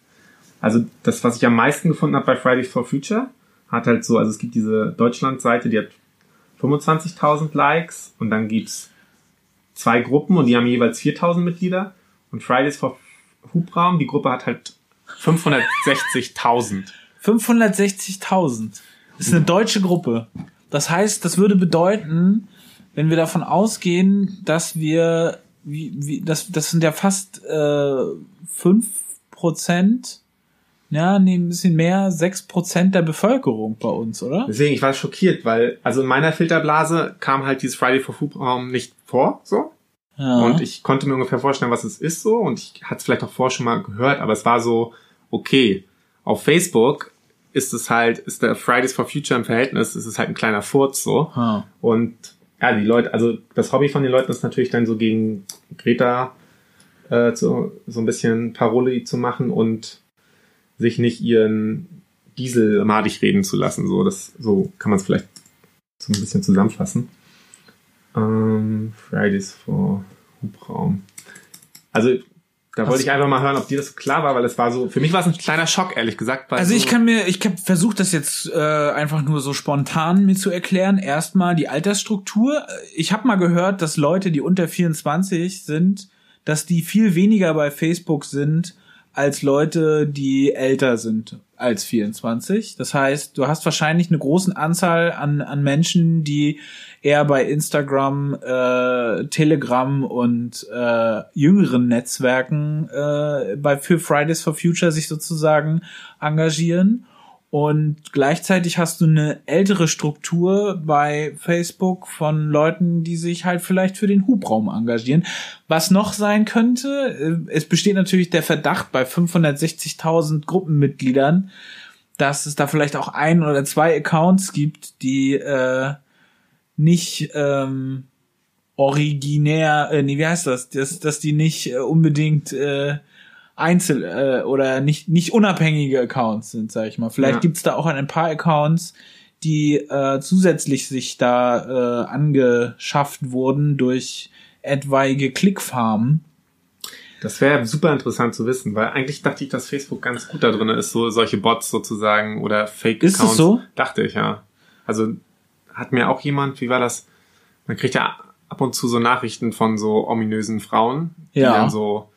Also das, was ich am meisten gefunden habe bei Fridays for Future, hat halt so, also es gibt diese Deutschland-Seite, die hat 25.000 Likes und dann gibt's zwei Gruppen und die haben jeweils 4.000 Mitglieder und Fridays for Hubraum, die Gruppe hat halt 560.000. 560.000. Das ist eine deutsche Gruppe. Das heißt, das würde bedeuten, wenn wir davon ausgehen, dass wir, wie, wie, das, das sind ja fast äh, 5%, ja, nee, ein bisschen mehr, 6% der Bevölkerung bei uns, oder? Deswegen, ich war schockiert, weil, also in meiner Filterblase kam halt dieses Friday for Hubraum nicht vor, so. Ja. Und ich konnte mir ungefähr vorstellen, was es ist so. Und ich hatte es vielleicht auch vorher schon mal gehört, aber es war so, okay, auf Facebook ist es halt, ist der Fridays for Future im Verhältnis, ist es halt ein kleiner Furz so. Ah. Und ja, die Leute, also das Hobby von den Leuten ist natürlich dann so gegen Greta äh, zu, so ein bisschen Paroli zu machen und sich nicht ihren Diesel madig reden zu lassen. So, das, so kann man es vielleicht so ein bisschen zusammenfassen. Ähm, Fridays for Hubraum. Also, da wollte ich einfach mal hören, ob dir das klar war, weil es war so, für mich war es ein kleiner Schock, ehrlich gesagt. Also so, ich kann mir, ich habe versucht, das jetzt äh, einfach nur so spontan mir zu erklären. Erstmal die Altersstruktur. Ich habe mal gehört, dass Leute, die unter 24 sind, dass die viel weniger bei Facebook sind als Leute, die älter sind als 24. Das heißt, du hast wahrscheinlich eine große Anzahl an, an Menschen, die eher bei Instagram, äh, Telegram und äh, jüngeren Netzwerken äh, bei für Fridays for Future sich sozusagen engagieren. Und gleichzeitig hast du eine ältere Struktur bei Facebook von Leuten, die sich halt vielleicht für den Hubraum engagieren. Was noch sein könnte, äh, es besteht natürlich der Verdacht bei 560.000 Gruppenmitgliedern, dass es da vielleicht auch ein oder zwei Accounts gibt, die äh, nicht ähm, originär, äh, nee, wie heißt das, dass, dass die nicht äh, unbedingt äh, Einzel- äh, oder nicht, nicht unabhängige Accounts sind, sag ich mal. Vielleicht Ja. gibt's da auch ein paar Accounts, die äh, zusätzlich sich da äh, angeschafft wurden durch etwaige Klickfarmen. Das wäre super interessant zu wissen, weil eigentlich dachte ich, dass Facebook ganz gut da drin ist, so solche Bots sozusagen oder Fake-Accounts. Ist es so? Dachte ich, ja. Also hat mir auch jemand, wie war das? Man kriegt ja ab und zu so Nachrichten von so ominösen Frauen, die Ja. dann so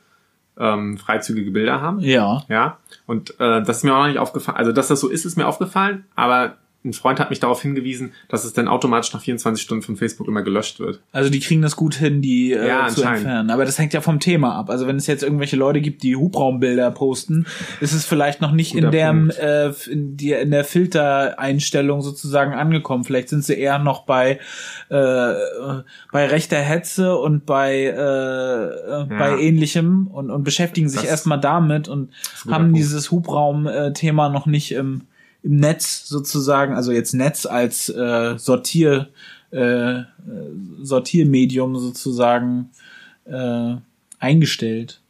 ähm, freizügige Bilder haben. Ja. Ja. Und äh, das ist mir auch noch nicht aufgefallen. Also, dass das so ist, ist mir aufgefallen, aber ein Freund hat mich darauf hingewiesen, dass es dann automatisch nach 24 Stunden von Facebook immer gelöscht wird. Also die kriegen das gut hin, die äh, Ja, zu entfernen. Aber das hängt ja vom Thema ab. Also wenn es jetzt irgendwelche Leute gibt, die Hubraumbilder posten, ist es vielleicht noch nicht in der Punkt. äh, in, die, in der Filtereinstellung sozusagen angekommen. Vielleicht sind sie eher noch bei äh, bei rechter Hetze und bei äh, äh, bei ähnlichem und, und beschäftigen sich erstmal damit und haben dieses Hubraum-Thema noch nicht im, im Netz sozusagen, also jetzt Netz als äh, Sortier äh, Sortiermedium sozusagen äh, eingestellt.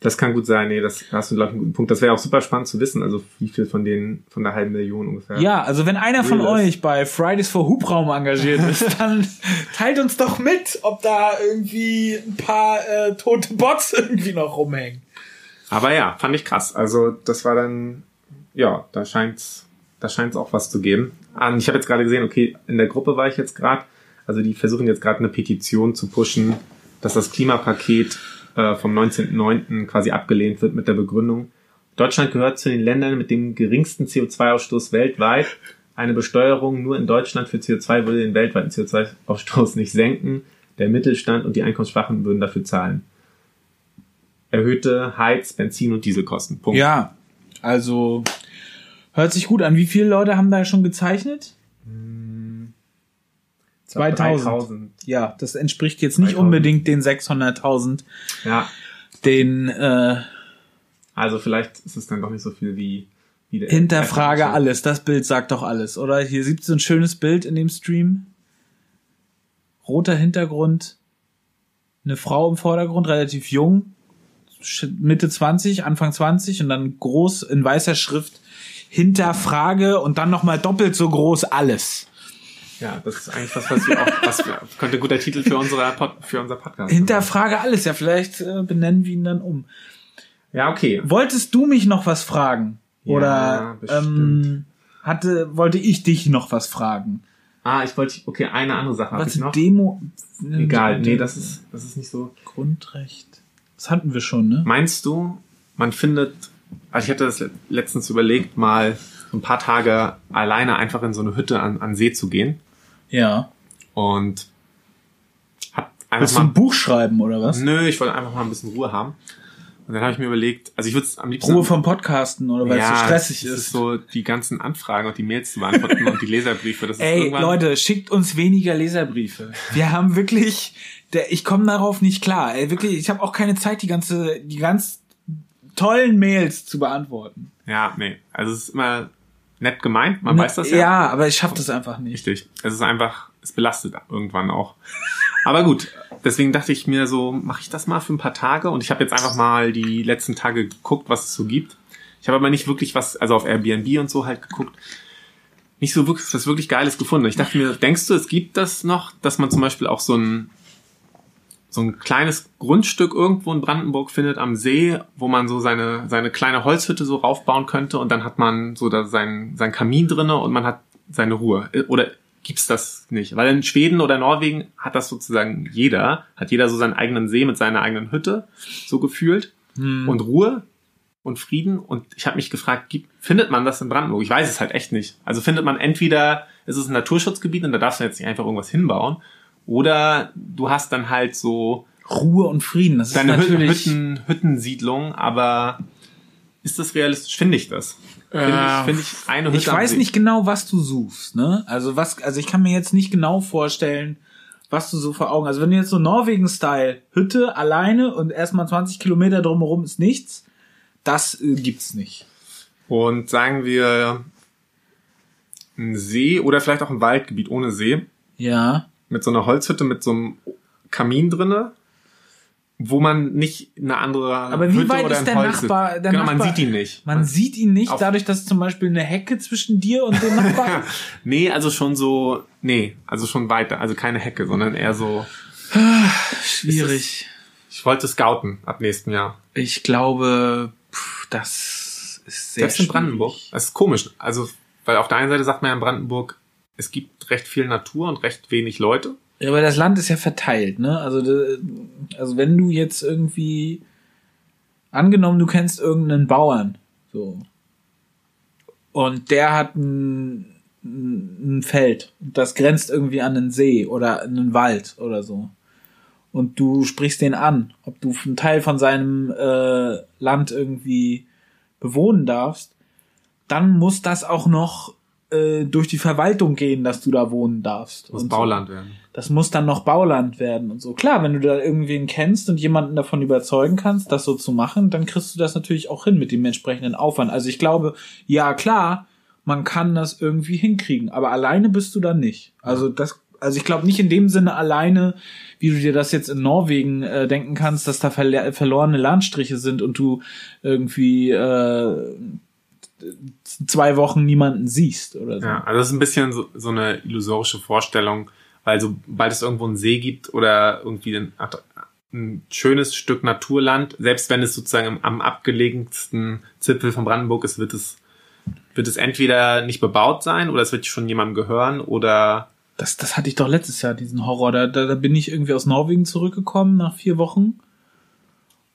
Das kann gut sein, nee, das da hast du, glaube ich, einen guten Punkt. Das wäre auch super spannend zu wissen, also wie viel von den, von der halben Million ungefähr. Ja, also wenn einer von euch bei Fridays for Hubraum engagiert ist, dann teilt uns doch mit, ob da irgendwie ein paar äh, tote Bots irgendwie noch rumhängen. Aber ja, fand ich krass. Also das war dann, ja, da scheint's, da scheint's auch was zu geben. Ah, Und ich habe jetzt gerade gesehen, okay, in der Gruppe war ich jetzt gerade, also die versuchen jetzt gerade eine Petition zu pushen, dass das Klimapaket äh, vom 19.09. quasi abgelehnt wird mit der Begründung, Deutschland gehört zu den Ländern mit dem geringsten CO2-Ausstoß weltweit. Eine Besteuerung nur in Deutschland für CO2 würde den weltweiten CO2-Ausstoß nicht senken. Der Mittelstand und die Einkommensschwachen würden dafür zahlen erhöhte Heiz-, Benzin- und Dieselkosten. Punkt. Ja, also hört sich gut an. Wie viele Leute haben da schon gezeichnet? Ich glaub, 2000. 3000. Ja, das entspricht jetzt nicht 3000. unbedingt den 600.000, Ja, den äh, also vielleicht ist es dann doch nicht so viel wie, wie der Hinterfrage erste- alles. Das Bild sagt doch alles, oder? Hier sieht so ein schönes Bild in dem Stream. Roter Hintergrund, eine Frau im Vordergrund, relativ jung, Mitte 20, Anfang 20 und dann groß in weißer Schrift Hinterfrage und dann nochmal doppelt so groß alles. Ja, das ist eigentlich das, was wir auch, was wir, könnte ein guter Titel für, unsere für unser Podcast sein. Hinterfrage alles, ja, vielleicht äh, benennen wir ihn dann um. Ja, okay. Wolltest du mich noch was fragen? Ja, Oder bestimmt. ähm, hatte, wollte ich dich noch was fragen? Ah, ich wollte, okay, eine andere Sache habe ich noch. Demo? Egal, nee, das ist, das ist nicht so. Grundrecht. Das hatten wir schon, ne? Meinst du, man findet, also ich hatte das le- letztens überlegt, mal ein paar Tage alleine einfach in so eine Hütte an, an See zu gehen Ja. und hab einfach Willst du mal ein Buch schreiben oder was? Nö, ich wollte einfach mal ein bisschen Ruhe haben. Und dann habe ich mir überlegt, also ich würde es am liebsten. Ruhe vom Podcasten oder weil es so stressig es ist. ist so die ganzen Anfragen und die Mails zu beantworten und die Leserbriefe. Das Ey, Leute, schickt uns weniger Leserbriefe. Wir haben wirklich, der, ich komme darauf nicht klar. Ey, wirklich, ich habe auch keine Zeit, die ganze, die ganz tollen Mails zu beantworten. Ja, nee. Also es ist immer nett gemeint, man weiß das ja. Ja, aber ich schaff das einfach nicht. Richtig. Es ist einfach, es belastet irgendwann auch. Aber gut, deswegen dachte ich mir so, mache ich das mal für ein paar Tage und ich habe jetzt einfach mal die letzten Tage geguckt, was es so gibt. Ich habe aber nicht wirklich was, also auf Airbnb und so halt geguckt, nicht so wirklich was wirklich Geiles gefunden. Ich dachte mir, denkst du, es gibt das noch, dass man zum Beispiel auch so ein so ein kleines Grundstück irgendwo in Brandenburg findet am See, wo man so seine seine kleine Holzhütte so raufbauen könnte und dann hat man so da sein sein Kamin drinne und man hat seine Ruhe. Oder gibt's das nicht? Weil in Schweden oder Norwegen hat das sozusagen jeder, hat jeder so seinen eigenen See mit seiner eigenen Hütte so gefühlt Hm. und Ruhe und Frieden. Und ich habe mich gefragt, gibt, findet man das in Brandenburg? Ich weiß es halt echt nicht. Also findet man entweder, ist es ein Naturschutzgebiet und da darfst du jetzt nicht einfach irgendwas hinbauen, oder du hast dann halt so Ruhe und Frieden, das ist deine natürlich. Hütten, Hüttensiedlung, aber ist das realistisch? Finde ich das? Finde ich, finde ich eine Hütte ich weiß nicht genau, was du suchst, ne? Also was, also ich kann mir jetzt nicht genau vorstellen, was du so vor Augen. Also wenn du jetzt so Norwegen-Style Hütte alleine und erstmal 20 Kilometer drumherum ist nichts, das äh, gibt's nicht. Und sagen wir ein See oder vielleicht auch ein Waldgebiet ohne See Ja. Mit so einer Holzhütte mit so einem Kamin drinne, wo man nicht eine andere Aber wie Hütte weit oder ist der Holz Nachbar- der genau, man Nachbar- sieht ihn nicht. Man sieht ihn nicht, dadurch, dass zum Beispiel eine Hecke zwischen dir und dem Nachbarn. nee, also schon so, nee, also schon weiter, also keine Hecke, sondern eher so. Schwierig. Ich wollte scouten ab nächsten Jahr. Ich glaube, pff, das ist sehr Selbst in Brandenburg. Das ist komisch. Also, weil auf der einen Seite sagt man ja in Brandenburg, es gibt recht viel Natur und recht wenig Leute. Ja, aber das Land ist ja verteilt, ne? Also, also wenn du jetzt irgendwie angenommen, du kennst irgendeinen Bauern, so und der hat ein, ein Feld. Das grenzt irgendwie an einen See oder einen Wald oder so. Und du sprichst den an, ob du einen Teil von seinem äh, Land irgendwie bewohnen darfst, dann muss das auch noch äh, durch die Verwaltung gehen, dass du da wohnen darfst. Muss und Bauland so. werden. Das muss dann noch Bauland werden und so. Klar, wenn du da irgendwen kennst und jemanden davon überzeugen kannst, das so zu machen, dann kriegst du das natürlich auch hin mit dem entsprechenden Aufwand. Also ich glaube, ja klar, man kann das irgendwie hinkriegen, aber alleine bist du dann nicht. Also das, also ich glaube nicht in dem Sinne alleine, wie du dir das jetzt in Norwegen äh, denken kannst, dass da verle- verlorene Landstriche sind und du irgendwie äh, zwei Wochen niemanden siehst oder so. Ja, also das ist ein bisschen so, so eine illusorische Vorstellung, weil sobald es irgendwo einen See gibt oder irgendwie ein, ein schönes Stück Naturland, selbst wenn es sozusagen am, abgelegensten Zipfel von Brandenburg ist, wird es, wird es entweder nicht bebaut sein oder es wird schon jemandem gehören oder Das, das hatte ich doch letztes Jahr, diesen Horror. Da, da, da bin ich irgendwie aus Norwegen zurückgekommen nach vier Wochen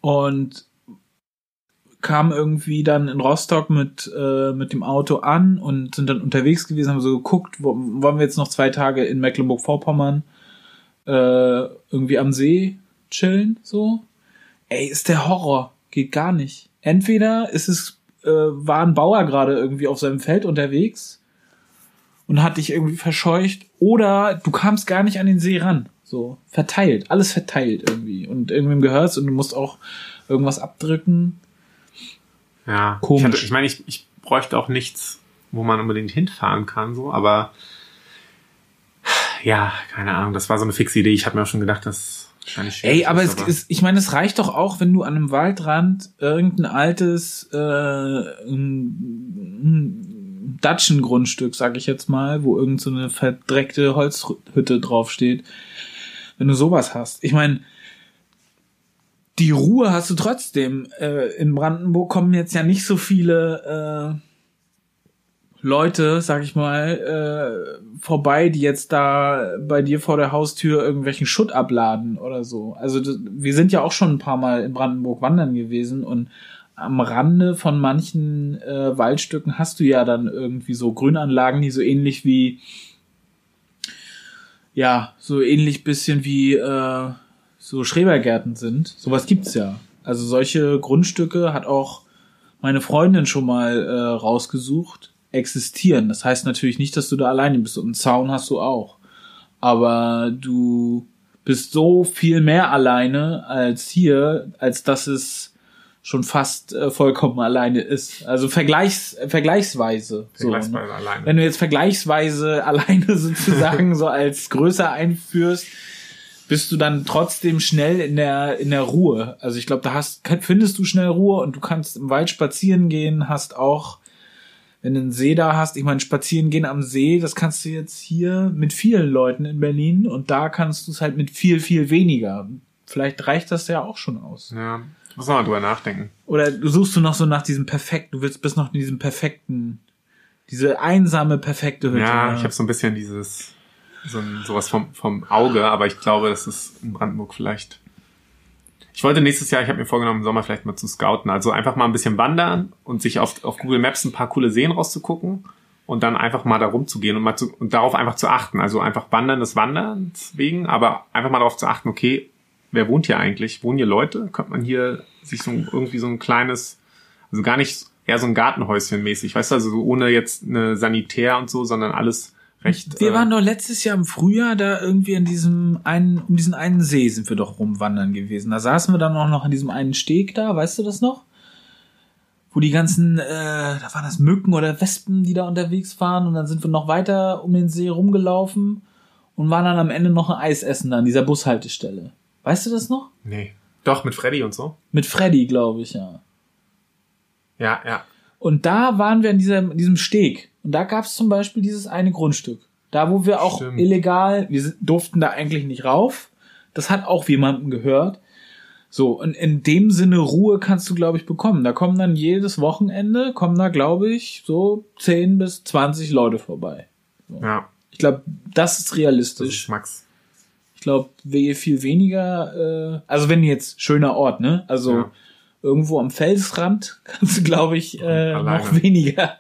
und kam irgendwie dann in Rostock mit, äh, mit dem Auto an und sind dann unterwegs gewesen, haben so geguckt, wo, wollen wir jetzt noch zwei Tage in Mecklenburg-Vorpommern äh, irgendwie am See chillen, so. Ey, ist der Horror. Geht gar nicht. Entweder ist es, äh, war ein Bauer gerade irgendwie auf seinem Feld unterwegs und hat dich irgendwie verscheucht oder du kamst gar nicht an den See ran. So, verteilt, alles verteilt irgendwie und irgendwem gehört's und du musst auch irgendwas abdrücken. Ja, Komisch. Ich, hatte, ich meine, ich, ich bräuchte auch nichts, wo man unbedingt hinfahren kann, so, aber ja, keine Ahnung, das war so eine fixe Idee. Ich habe mir auch schon gedacht, dass wahrscheinlich Ey, aber ist, es ist, ich meine, es reicht doch auch, wenn du an einem Waldrand irgendein altes äh, Datschengrundstück, sag ich jetzt mal, wo irgend so eine verdreckte Holzhütte draufsteht, wenn du sowas hast. Ich meine, die Ruhe hast du trotzdem. Äh, in Brandenburg kommen jetzt ja nicht so viele äh, Leute, sag ich mal, äh, vorbei, die jetzt da bei dir vor der Haustür irgendwelchen Schutt abladen oder so. Also das, wir sind ja auch schon ein paar Mal in Brandenburg wandern gewesen und am Rande von manchen äh, Waldstücken hast du ja dann irgendwie so Grünanlagen, die so ähnlich wie ja, so ähnlich bisschen wie äh, so Schrebergärten sind. Sowas gibt's ja. Also solche Grundstücke hat auch meine Freundin schon mal äh, rausgesucht, existieren. Das heißt natürlich nicht, dass du da alleine bist. Und einen Zaun hast du auch. Aber du bist so viel mehr alleine als hier, als dass es schon fast äh, vollkommen alleine ist. Also vergleichs, vergleichsweise. So, ne? Vergleichsweise alleine. Wenn du jetzt vergleichsweise alleine sozusagen so als größer einführst, bist du dann trotzdem schnell in der in der Ruhe. Also ich glaube, da hast findest du schnell Ruhe und du kannst im Wald spazieren gehen, hast auch wenn du einen See da hast, ich meine, spazieren gehen am See, das kannst du jetzt hier mit vielen Leuten in Berlin und da kannst du es halt mit viel, viel weniger. Vielleicht reicht das ja auch schon aus. Ja, muss man mal drüber nachdenken. Oder suchst du noch so nach diesem perfekten, du willst bis noch in diesem perfekten, diese einsame, perfekte Hütte. Ja, ich habe so ein bisschen dieses, so ein, sowas vom, vom Auge, aber ich glaube, das ist in Brandenburg vielleicht. Ich wollte nächstes Jahr, ich habe mir vorgenommen, im Sommer vielleicht mal zu scouten. Also einfach mal ein bisschen wandern und sich auf, auf Google Maps ein paar coole Seen rauszugucken und dann einfach mal da rumzugehen und mal zu, und darauf einfach zu achten. Also einfach wandern des Wanderns wegen, aber einfach mal darauf zu achten, okay, wer wohnt hier eigentlich? Wohnen hier Leute? Könnte man hier sich so irgendwie so ein kleines, also gar nicht eher so ein Gartenhäuschen mäßig, weißt du, also so ohne jetzt eine Sanitär und so, sondern alles recht. Wir äh, waren doch letztes Jahr im Frühjahr da irgendwie in diesem einen, um diesen einen See sind wir doch rumwandern gewesen. Da saßen wir dann auch noch an diesem einen Steg da, weißt du das noch? Wo die ganzen, äh, da waren das Mücken oder Wespen, die da unterwegs waren und dann sind wir noch weiter um den See rumgelaufen und waren dann am Ende noch ein Eis essen da an dieser Bushaltestelle. Weißt du das noch? Nee. Doch, mit Freddy und so. Mit Freddy, glaube ich, ja. Ja, ja. Und da waren wir in, dieser, in diesem Steg. Und da gab es zum Beispiel dieses eine Grundstück. Da, wo wir auch Stimmt. illegal, wir durften da eigentlich nicht rauf. Das hat auch jemandem gehört. So, und in dem Sinne Ruhe kannst du, glaube ich, bekommen. Da kommen dann jedes Wochenende, kommen da, glaube ich, so 10 bis 20 Leute vorbei. Ja, Ich glaube, das ist das realistisch. ist Max. Ich glaube, wir viel weniger, äh, also wenn jetzt schöner Ort, ne? Also Ja. Irgendwo am Felsrand kannst du, glaube ich, äh, Alleine. noch weniger,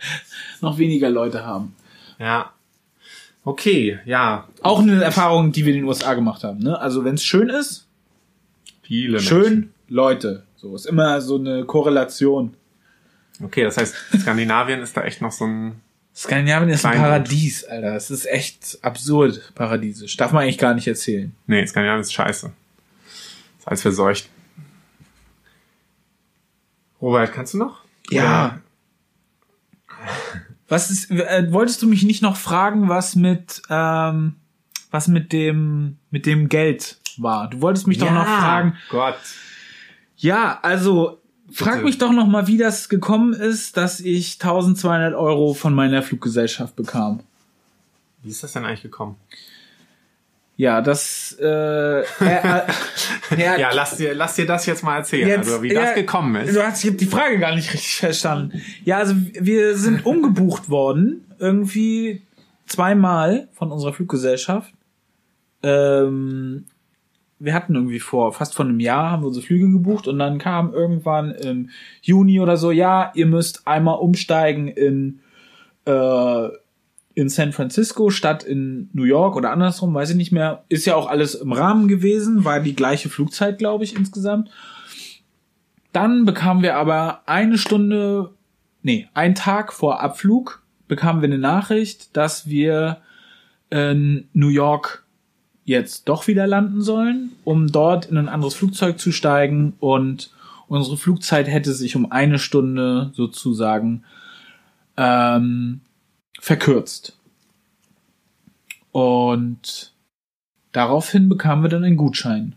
noch weniger Leute haben. Ja. Okay, ja. Auch eine Erfahrung, die wir in den USA gemacht haben. Ne? Also wenn es schön ist, Viele schön Menschen. Leute. So ist immer so eine Korrelation. Okay, das heißt, Skandinavien ist da echt noch so ein. Skandinavien ist ein Paradies, Alter. Es ist echt absurd paradiesisch. Darf man eigentlich gar nicht erzählen. Nee, Skandinavien ist scheiße. Ist alles verseucht. Robert, kannst du noch? Ja. Was ist, äh, wolltest du mich nicht noch fragen, was mit, ähm, was mit dem, mit dem Geld war? Du wolltest mich doch noch fragen. Gott. Ja, also, frag Bitte. mich doch noch mal, wie das gekommen ist, dass ich 1200 Euro von meiner Fluggesellschaft bekam. Wie ist das denn eigentlich gekommen? Ja, das, äh ja, Ja, lass dir, lass dir das jetzt mal erzählen, Jetzt, also wie ja, das gekommen ist. Du hast, ich habe die Frage gar nicht richtig verstanden. Ja, also wir sind umgebucht worden, irgendwie zweimal von unserer Fluggesellschaft. Ähm, wir hatten irgendwie vor fast vor einem Jahr haben wir unsere Flüge gebucht und dann kam irgendwann im Juni oder so, ja, ihr müsst einmal umsteigen in äh, in San Francisco statt in New York oder andersrum, weiß ich nicht mehr. Ist ja auch alles im Rahmen gewesen, war die gleiche Flugzeit, glaube ich, insgesamt. Dann bekamen wir aber eine Stunde, nee, einen Tag vor Abflug bekamen wir eine Nachricht, dass wir in New York jetzt doch wieder landen sollen, um dort in ein anderes Flugzeug zu steigen und unsere Flugzeit hätte sich um eine Stunde sozusagen ähm, verkürzt. Und daraufhin bekamen wir dann einen Gutschein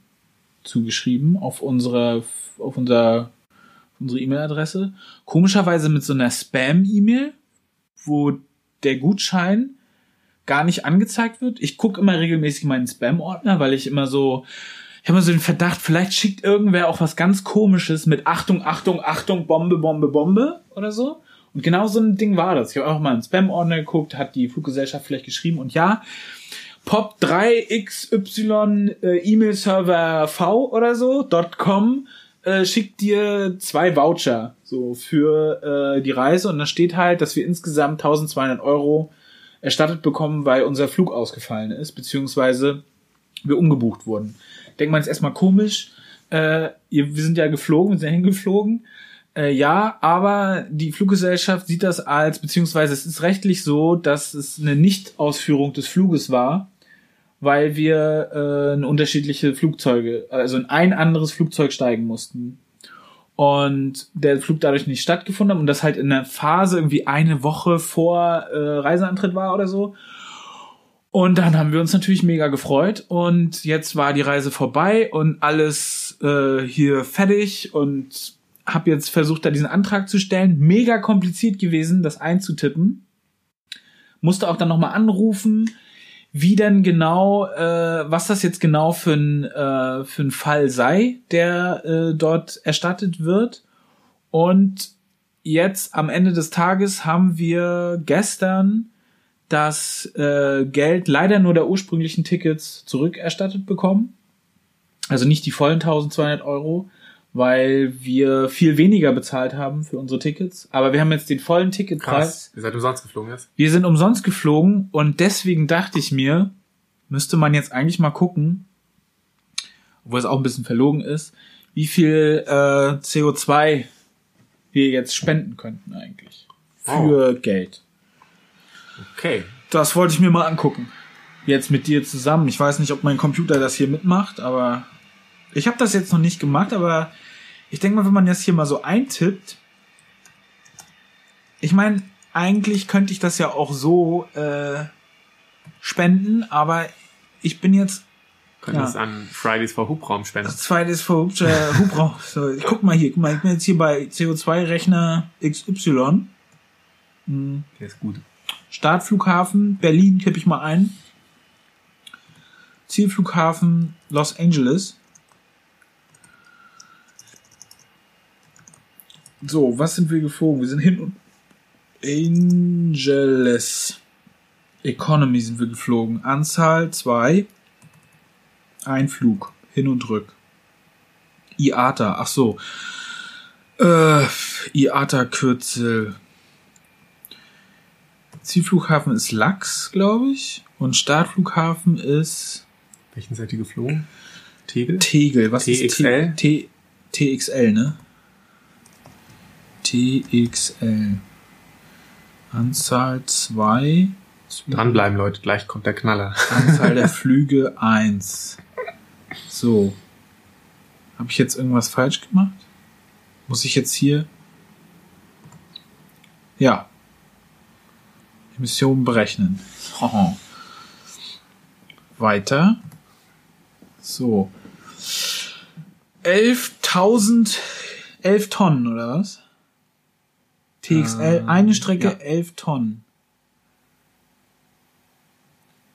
zugeschrieben auf unsere auf unser unsere E-Mail-Adresse. Komischerweise mit so einer Spam-E-Mail, wo der Gutschein gar nicht angezeigt wird. Ich gucke immer regelmäßig meinen Spam-Ordner, weil ich immer so ich habe immer so den Verdacht, vielleicht schickt irgendwer auch was ganz komisches mit Achtung, Achtung, Achtung, Bombe, Bombe, Bombe oder so. Und genau so ein Ding war das. Ich habe auch mal in Spam-Ordner geguckt, hat die Fluggesellschaft vielleicht geschrieben und ja, Pop 3XY äh, E-Mail-Server V oder so, .com, äh, schickt dir zwei Voucher so für äh, die Reise und da steht halt, dass wir insgesamt 1200 Euro erstattet bekommen, weil unser Flug ausgefallen ist, beziehungsweise wir umgebucht wurden. Denkt man jetzt erstmal komisch, äh, wir sind ja geflogen, wir sind ja hingeflogen, äh, ja, aber die Fluggesellschaft sieht das als, beziehungsweise es ist rechtlich so, dass es eine Nichtausführung des Fluges war, weil wir äh, unterschiedliche Flugzeuge, also in ein anderes Flugzeug steigen mussten. Und der Flug dadurch nicht stattgefunden hat und das halt in der Phase irgendwie eine Woche vor äh, Reiseantritt war oder so. Und dann haben wir uns natürlich mega gefreut und jetzt war die Reise vorbei und alles äh, hier fertig und habe jetzt versucht, da diesen Antrag zu stellen. Mega kompliziert gewesen, das einzutippen. Musste auch dann nochmal anrufen, wie denn genau, äh, was das jetzt genau für ein, äh, für ein Fall sei, der äh, dort erstattet wird. Und jetzt am Ende des Tages haben wir gestern das äh, Geld leider nur der ursprünglichen Tickets zurückerstattet bekommen. Also nicht die vollen 1200 Euro, weil wir viel weniger bezahlt haben für unsere Tickets. Aber wir haben jetzt den vollen Ticketpreis. Krass. Ihr seid umsonst geflogen jetzt? Wir sind umsonst geflogen und deswegen dachte ich mir, müsste man jetzt eigentlich mal gucken, obwohl es auch ein bisschen verlogen ist, wie viel äh, CO2 wir jetzt spenden könnten eigentlich für Geld. Okay. Das wollte ich mir mal angucken. Jetzt mit dir zusammen. Ich weiß nicht, ob mein Computer das hier mitmacht, aber ich habe das jetzt noch nicht gemacht, aber ich denke mal, wenn man das hier mal so eintippt, ich meine, eigentlich könnte ich das ja auch so äh, spenden, aber ich bin jetzt Könntest Ja. an Fridays for Hubraum spenden. ist für Hubsch- äh, Hubraum. So, ich guck mal hier, guck mal, ich bin jetzt hier bei CO2-Rechner XY. Hm. Der ist gut. Startflughafen Berlin kippe ich mal ein. Zielflughafen Los Angeles. So, was sind wir geflogen? Wir sind hin und Angeles. Economy sind wir geflogen. Anzahl 2. Ein Flug. Hin und rück. IATA. Ach so. Äh, IATA-Kürzel. Zielflughafen ist Lachs, glaube ich. Und Startflughafen ist Welchen seid ihr geflogen? Tegel? Tegel. Was ist TXL? T T TXL, ne? TXL. Anzahl 2. Dranbleiben, Leute, gleich kommt der Knaller. Anzahl der Flüge 1. So. Habe ich jetzt irgendwas falsch gemacht? Muss ich jetzt hier. Ja. Emissionen berechnen. Weiter. So. 11.000, 11 Tonnen, oder was? TXL, Ähm, eine Strecke, ja. 11 Tonnen.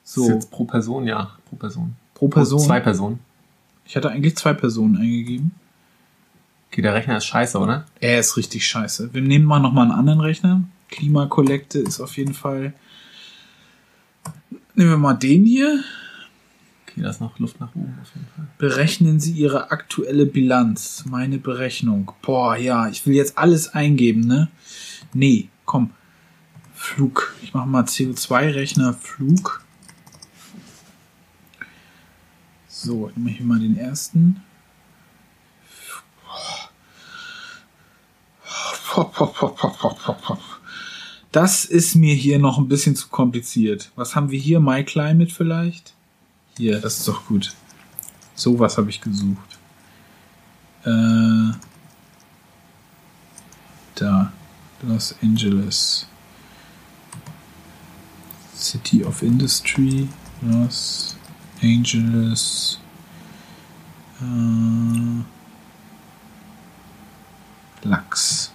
So. So, jetzt pro Person, ja, pro Person. pro Person. Pro zwei Personen. Ich hatte eigentlich zwei Personen eingegeben. Okay, der Rechner ist scheiße, oder? Er ist richtig scheiße. Wir nehmen mal nochmal einen anderen Rechner. Klimakollekte ist auf jeden Fall. Nehmen wir mal den hier. Okay, da ist noch Luft nach oben auf jeden Fall. Berechnen Sie Ihre aktuelle Bilanz. Meine Berechnung. Boah, ja, ich will jetzt alles eingeben, ne? Nee, komm. Flug. Ich mache mal CO2-Rechner Flug. So, ich mache hier mal den ersten. Das ist mir hier noch ein bisschen zu kompliziert. Was haben wir hier? MyClimate vielleicht? Hier, das ist doch gut. Sowas habe ich gesucht. Äh, da. Los Angeles. City of Industry. Los Angeles. Äh, Lachs.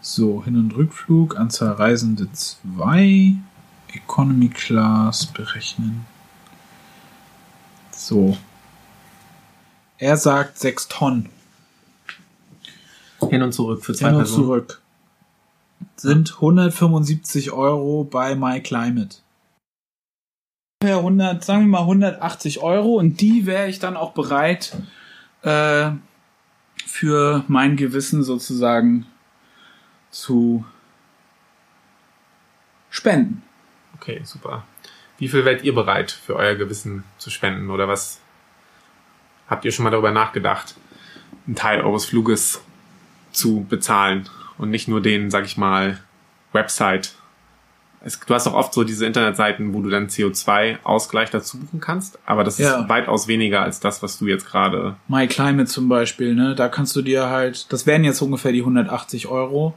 So, Hin- und Rückflug, Anzahl Reisende 2, Economy Class berechnen. So. Er sagt 6 Tonnen. Hin und zurück für zwei Hin und Personen. zurück. Sind 175 Euro bei MyClimate. Ja, 100, sagen wir mal 180 Euro und die wäre ich dann auch bereit äh, für mein Gewissen sozusagen zu spenden. Okay, super. Wie viel wärt ihr bereit für euer Gewissen zu spenden? Oder was habt ihr schon mal darüber nachgedacht, einen Teil eures Fluges zu bezahlen und nicht nur den, sag ich mal, Website? Es, du hast auch oft so diese Internetseiten, wo du dann CO2-Ausgleich dazu buchen kannst, aber das Ja. ist weitaus weniger als das, was du jetzt gerade. MyClimate zum Beispiel, ne? Da kannst du dir halt, das wären jetzt ungefähr die 180 Euro.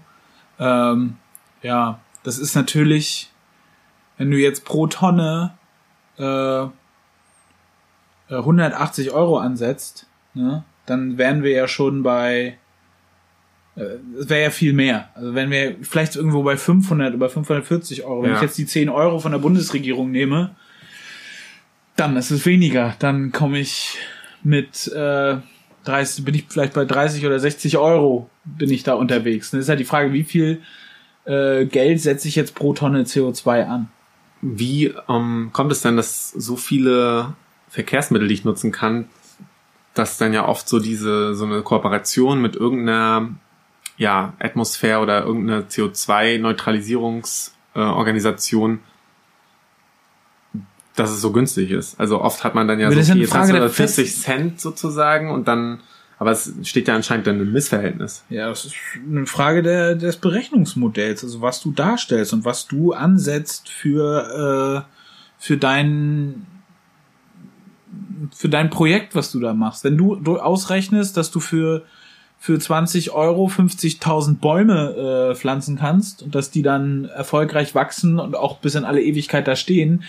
Ähm, ja, das ist natürlich, wenn du jetzt pro Tonne äh, äh, 180 Euro ansetzt, ne? Dann wären wir ja schon bei, äh, es wäre ja viel mehr. Also wenn wir vielleicht irgendwo bei 500 oder 540 Euro, wenn Ja. ich jetzt die 10 Euro von der Bundesregierung nehme, dann ist es weniger. Dann komme ich mit äh, 30, bin ich vielleicht bei 30 oder 60 Euro bin ich da unterwegs. Das ist halt die Frage, wie viel äh, Geld setze ich jetzt pro Tonne CO2 an? Wie ähm, kommt es denn, dass so viele Verkehrsmittel, die ich nutzen kann, dass dann ja oft so diese, so eine Kooperation mit irgendeiner, ja, Atmosphäre oder irgendeiner CO2-Neutralisierungsorganisation, äh, Organisation, dass es so günstig ist. Also oft hat man dann ja Aber so viel, eine jetzt hast Frage du der 40 Cent sozusagen und dann, aber es steht ja anscheinend dann im Missverhältnis. Ja, das ist eine Frage der, des Berechnungsmodells, also was du darstellst und was du ansetzt für, äh, für dein für dein Projekt, was du da machst. Wenn du, du ausrechnest, dass du für für 20 Euro 50.000 Bäume äh, pflanzen kannst und dass die dann erfolgreich wachsen und auch bis in alle Ewigkeit da stehen,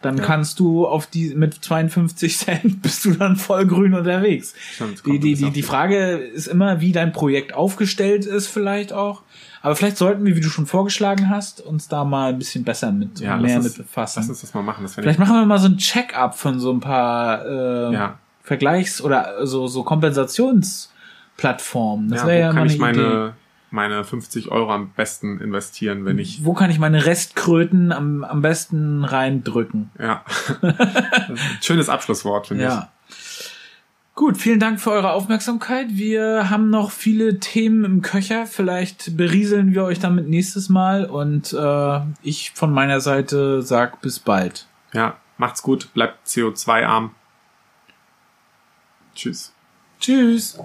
dann Ja. kannst du auf die mit 52 Cent bist du dann voll grün unterwegs. Stimmt, Die, die, die, die Frage ist immer, wie dein Projekt aufgestellt ist, vielleicht auch. Aber vielleicht sollten wir, wie du schon vorgeschlagen hast, uns da mal ein bisschen besser mit, Ja, mehr lass mit uns- befassen. Lass uns das mal machen. Das Vielleicht ich, machen wir mal so ein Check-up von so ein paar äh, ja. Vergleichs- oder so, so Kompensationsplattformen. Das ja, wäre wo ja kann ich meine, Idee. meine 50 Euro am besten investieren, wenn ich, Wo kann ich meine Restkröten am, am besten reindrücken? ja. Schönes Abschlusswort, finde ich. Ja. Gut, vielen Dank für eure Aufmerksamkeit. Wir haben noch viele Themen im Köcher. Vielleicht berieseln wir euch damit nächstes Mal. Und äh, ich von meiner Seite sag bis bald. Ja, macht's gut, bleibt CO2-arm. Tschüss. Tschüss.